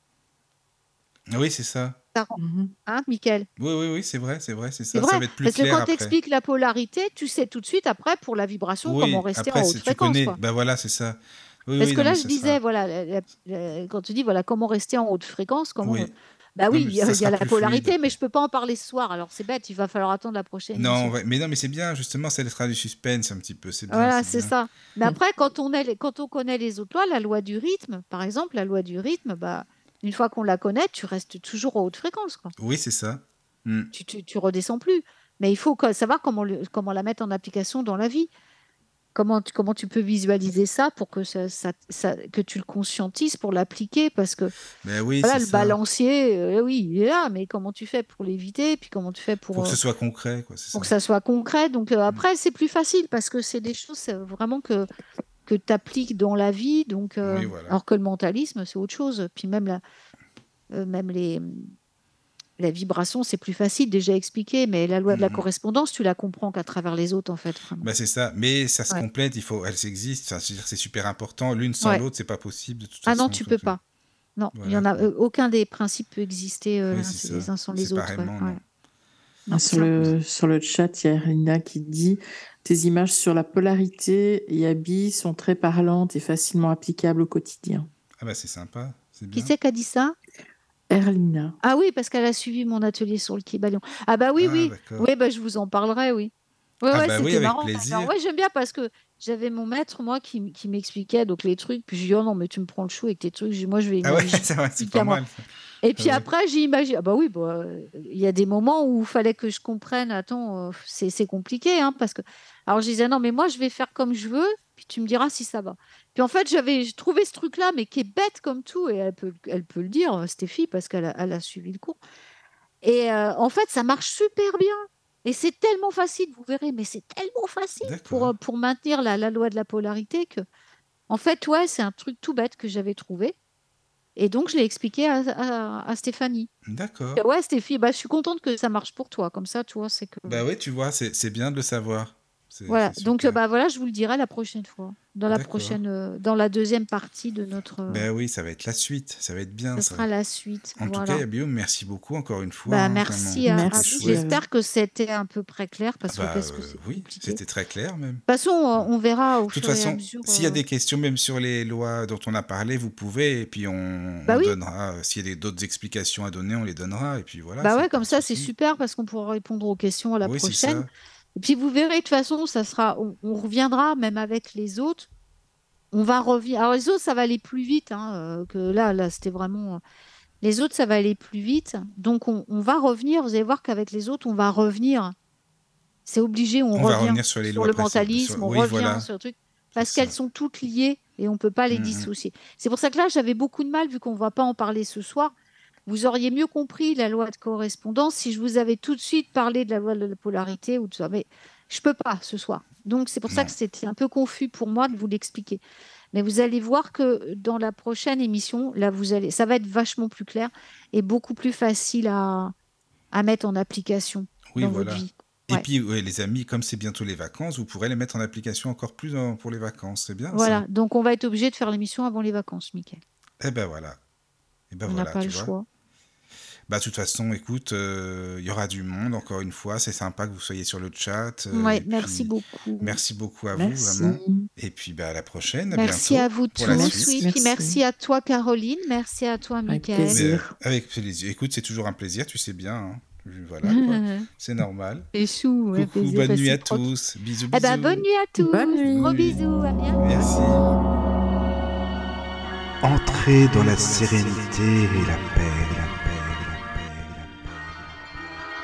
Oui, c'est ça. Ça rend- Mhm. Hein, Michael? Oui, oui, oui, c'est vrai, c'est vrai, c'est C'est ça. vrai, Ça va être plus Parce que quand tu expliques la polarité, tu sais tout de suite après pour la vibration Oui, comment rester après, en c'est- haute tu fréquence. connais. quoi. Ben voilà, c'est ça. Oui, Parce oui, que non, là, je disais, voilà, la- la- la- quand tu dis voilà comment rester en haute fréquence, comment. Oui. Bah oui, il y a, y la polarité, fluide. mais je peux pas en parler ce soir. Alors c'est bête, il va falloir attendre la prochaine. Non, ouais, mais non, mais c'est bien, justement, ça laissera du suspense un petit peu. C'est bien. Voilà, c'est c'est ça. Mais Mm. après, quand on, est, les- quand on connaît les autres lois, la loi du rythme, par exemple, la loi du rythme, bah, une fois qu'on la connaît, tu restes toujours en haute fréquence. Quoi. Oui, c'est ça. Hmm. Tu, tu, tu redescends plus. Mais il faut savoir comment, le- comment la mettre en application dans la vie. Comment tu, comment tu peux visualiser ça pour que, ça, ça- ça- que tu le conscientises pour l'appliquer? Parce que Ben oui, voilà, le ça. balancier, euh, oui, il est là, mais comment tu fais pour l'éviter? Puis comment tu fais pour, Pour que euh, ce soit concret, quoi. Pour que ça. soit concret. Donc euh, après, c'est plus facile parce que c'est des choses euh, vraiment que, que tu appliques dans la vie. Donc, euh, Oui, voilà. Alors que le mentalisme, c'est autre chose. Puis même, la, euh, même les, la vibration, c'est plus facile déjà expliqué, mais la loi de la Mhm. correspondance, tu la comprends qu'à travers les autres, en fait. Ben, c'est ça. Mais ça se Ouais. complète, il faut, elles existent. C'est super important. L'une sans Ouais. l'autre, c'est pas possible. De toute ah non, tu peux tout. pas. Non, il y en a euh, aucun des principes peut exister euh, Oui, les uns sans les autres. non. Ah, sur, le, sur le chat, il y a Rina qui dit Tes images sur la polarité et Abby sont très parlantes et facilement applicables au quotidien. Ah, ben, c'est sympa. C'est Qui c'est qui a dit ça? Erlina. Ah oui, parce qu'elle a suivi mon atelier sur le Kybalion. Ah bah oui, Ah, oui. Oui, bah, je vous en parlerai, oui. Ouais, Ah ouais, bah oui, c'était marrant. Alors, ouais, j'aime bien parce que j'avais mon maître, moi, qui, qui m'expliquait donc les trucs. Puis je dis, oh non, mais tu me prends le chou avec tes trucs. Je dis, moi, je vais Ah ouais, c'est pas mal. Et puis ouais. après, j'ai imaginé. Ah bah oui, bah, il y a des moments où il fallait que je comprenne. Attends, euh, c'est c'est compliqué, hein, parce que. Alors je disais, non, mais moi, je vais faire comme je veux, puis tu me diras si ça va. Puis en fait, j'avais trouvé ce truc-là, mais qui est bête comme tout, et elle peut, elle peut le dire, euh, Stéphie, parce qu'elle a, elle a suivi le cours. Et euh, en fait, ça marche super bien. Et c'est tellement facile, vous verrez, mais c'est tellement facile pour, euh, pour maintenir la, la loi de la polarité que, en fait, ouais, c'est un truc tout bête que j'avais trouvé. Et donc, je l'ai expliqué à, à- à Stéphanie. D'accord. Ouais, Stéphie, bah, je suis contente que ça marche pour toi. Comme ça, tu vois, c'est que. Bah oui, tu vois, c'est c'est bien de le savoir. Voilà. Donc, super. bah voilà, je vous le dirai la prochaine fois, dans la prochaine, euh, dans la deuxième partie de notre. euh, Ben oui, ça va être la suite. Ça va être bien, ce ça. sera la suite. En tout cas, Guillaume, merci beaucoup encore une fois. Bah, hein, merci à, à Merci, chouette. J'espère que c'était un peu près clair parce Bah, que euh, c'est oui, c'était très clair même. De toute façon, on verra au De toute fur et à façon, mesure. s'il y a euh, des questions même sur les lois dont on a parlé, vous pouvez, et puis on, Bah on oui. donnera, s'il y a d'autres explications à donner, on les donnera, et puis voilà. Bah ouais, comme ça, c'est super parce qu'on pourra répondre aux questions à la Oui, prochaine. Et puis vous verrez, de toute façon, ça sera, on, on reviendra même avec les autres. On va revenir. Alors les autres, ça va aller plus vite hein, euh, que là. Là, c'était vraiment. euh, Les autres, ça va aller plus vite. Donc on, on va revenir. Vous allez voir qu'avec les autres, on va revenir. C'est obligé. On, On va revient revenir sur les lois le mentalisme. sur- On oui, revient voilà. sur le truc parce qu'elles sont toutes liées et on peut pas les Mhm. dissocier. C'est pour ça que là, j'avais beaucoup de mal vu qu'on va pas en parler ce soir. Vous auriez mieux compris la loi de correspondance si je vous avais tout de suite parlé de la loi de la polarité ou de ça. Mais je peux pas ce soir. Donc c'est pour ça que c'était un peu confus pour moi de vous l'expliquer. Mais vous allez voir que dans la prochaine émission, là, vous allez, ça va être vachement plus clair et beaucoup plus facile à, à mettre en application Oui, dans voilà. votre vie. Et Ouais. puis, ouais, les amis, comme c'est bientôt les vacances, vous pourrez les mettre en application encore plus en- pour les vacances. C'est bien Voilà. ça? Donc on va être obligé de faire l'émission avant les vacances, Mickaël. Eh ben voilà. Eh ben on n'a voilà, pas le vois. choix. Bah, de toute façon, écoute, euh, il y aura du monde, encore une fois. C'est sympa que vous soyez sur le chat. euh, Ouais, et merci puis, beaucoup. Merci beaucoup à vous, vraiment. Et puis, bah, à la prochaine. À Merci à vous tous. puis Merci. merci à toi, Caroline. Merci à toi, Avec. Mais, euh, avec plaisir. Écoute, c'est toujours un plaisir, tu sais bien. hein. Voilà, c'est normal. C'est chou. ouais, Coucou, bonne nuit à tous. Bisous, bisous. Eh ben, bonne nuit à tous. Bonne nuit. Gros bisous. À bientôt. Merci. Entrez dans la sérénité et la paix,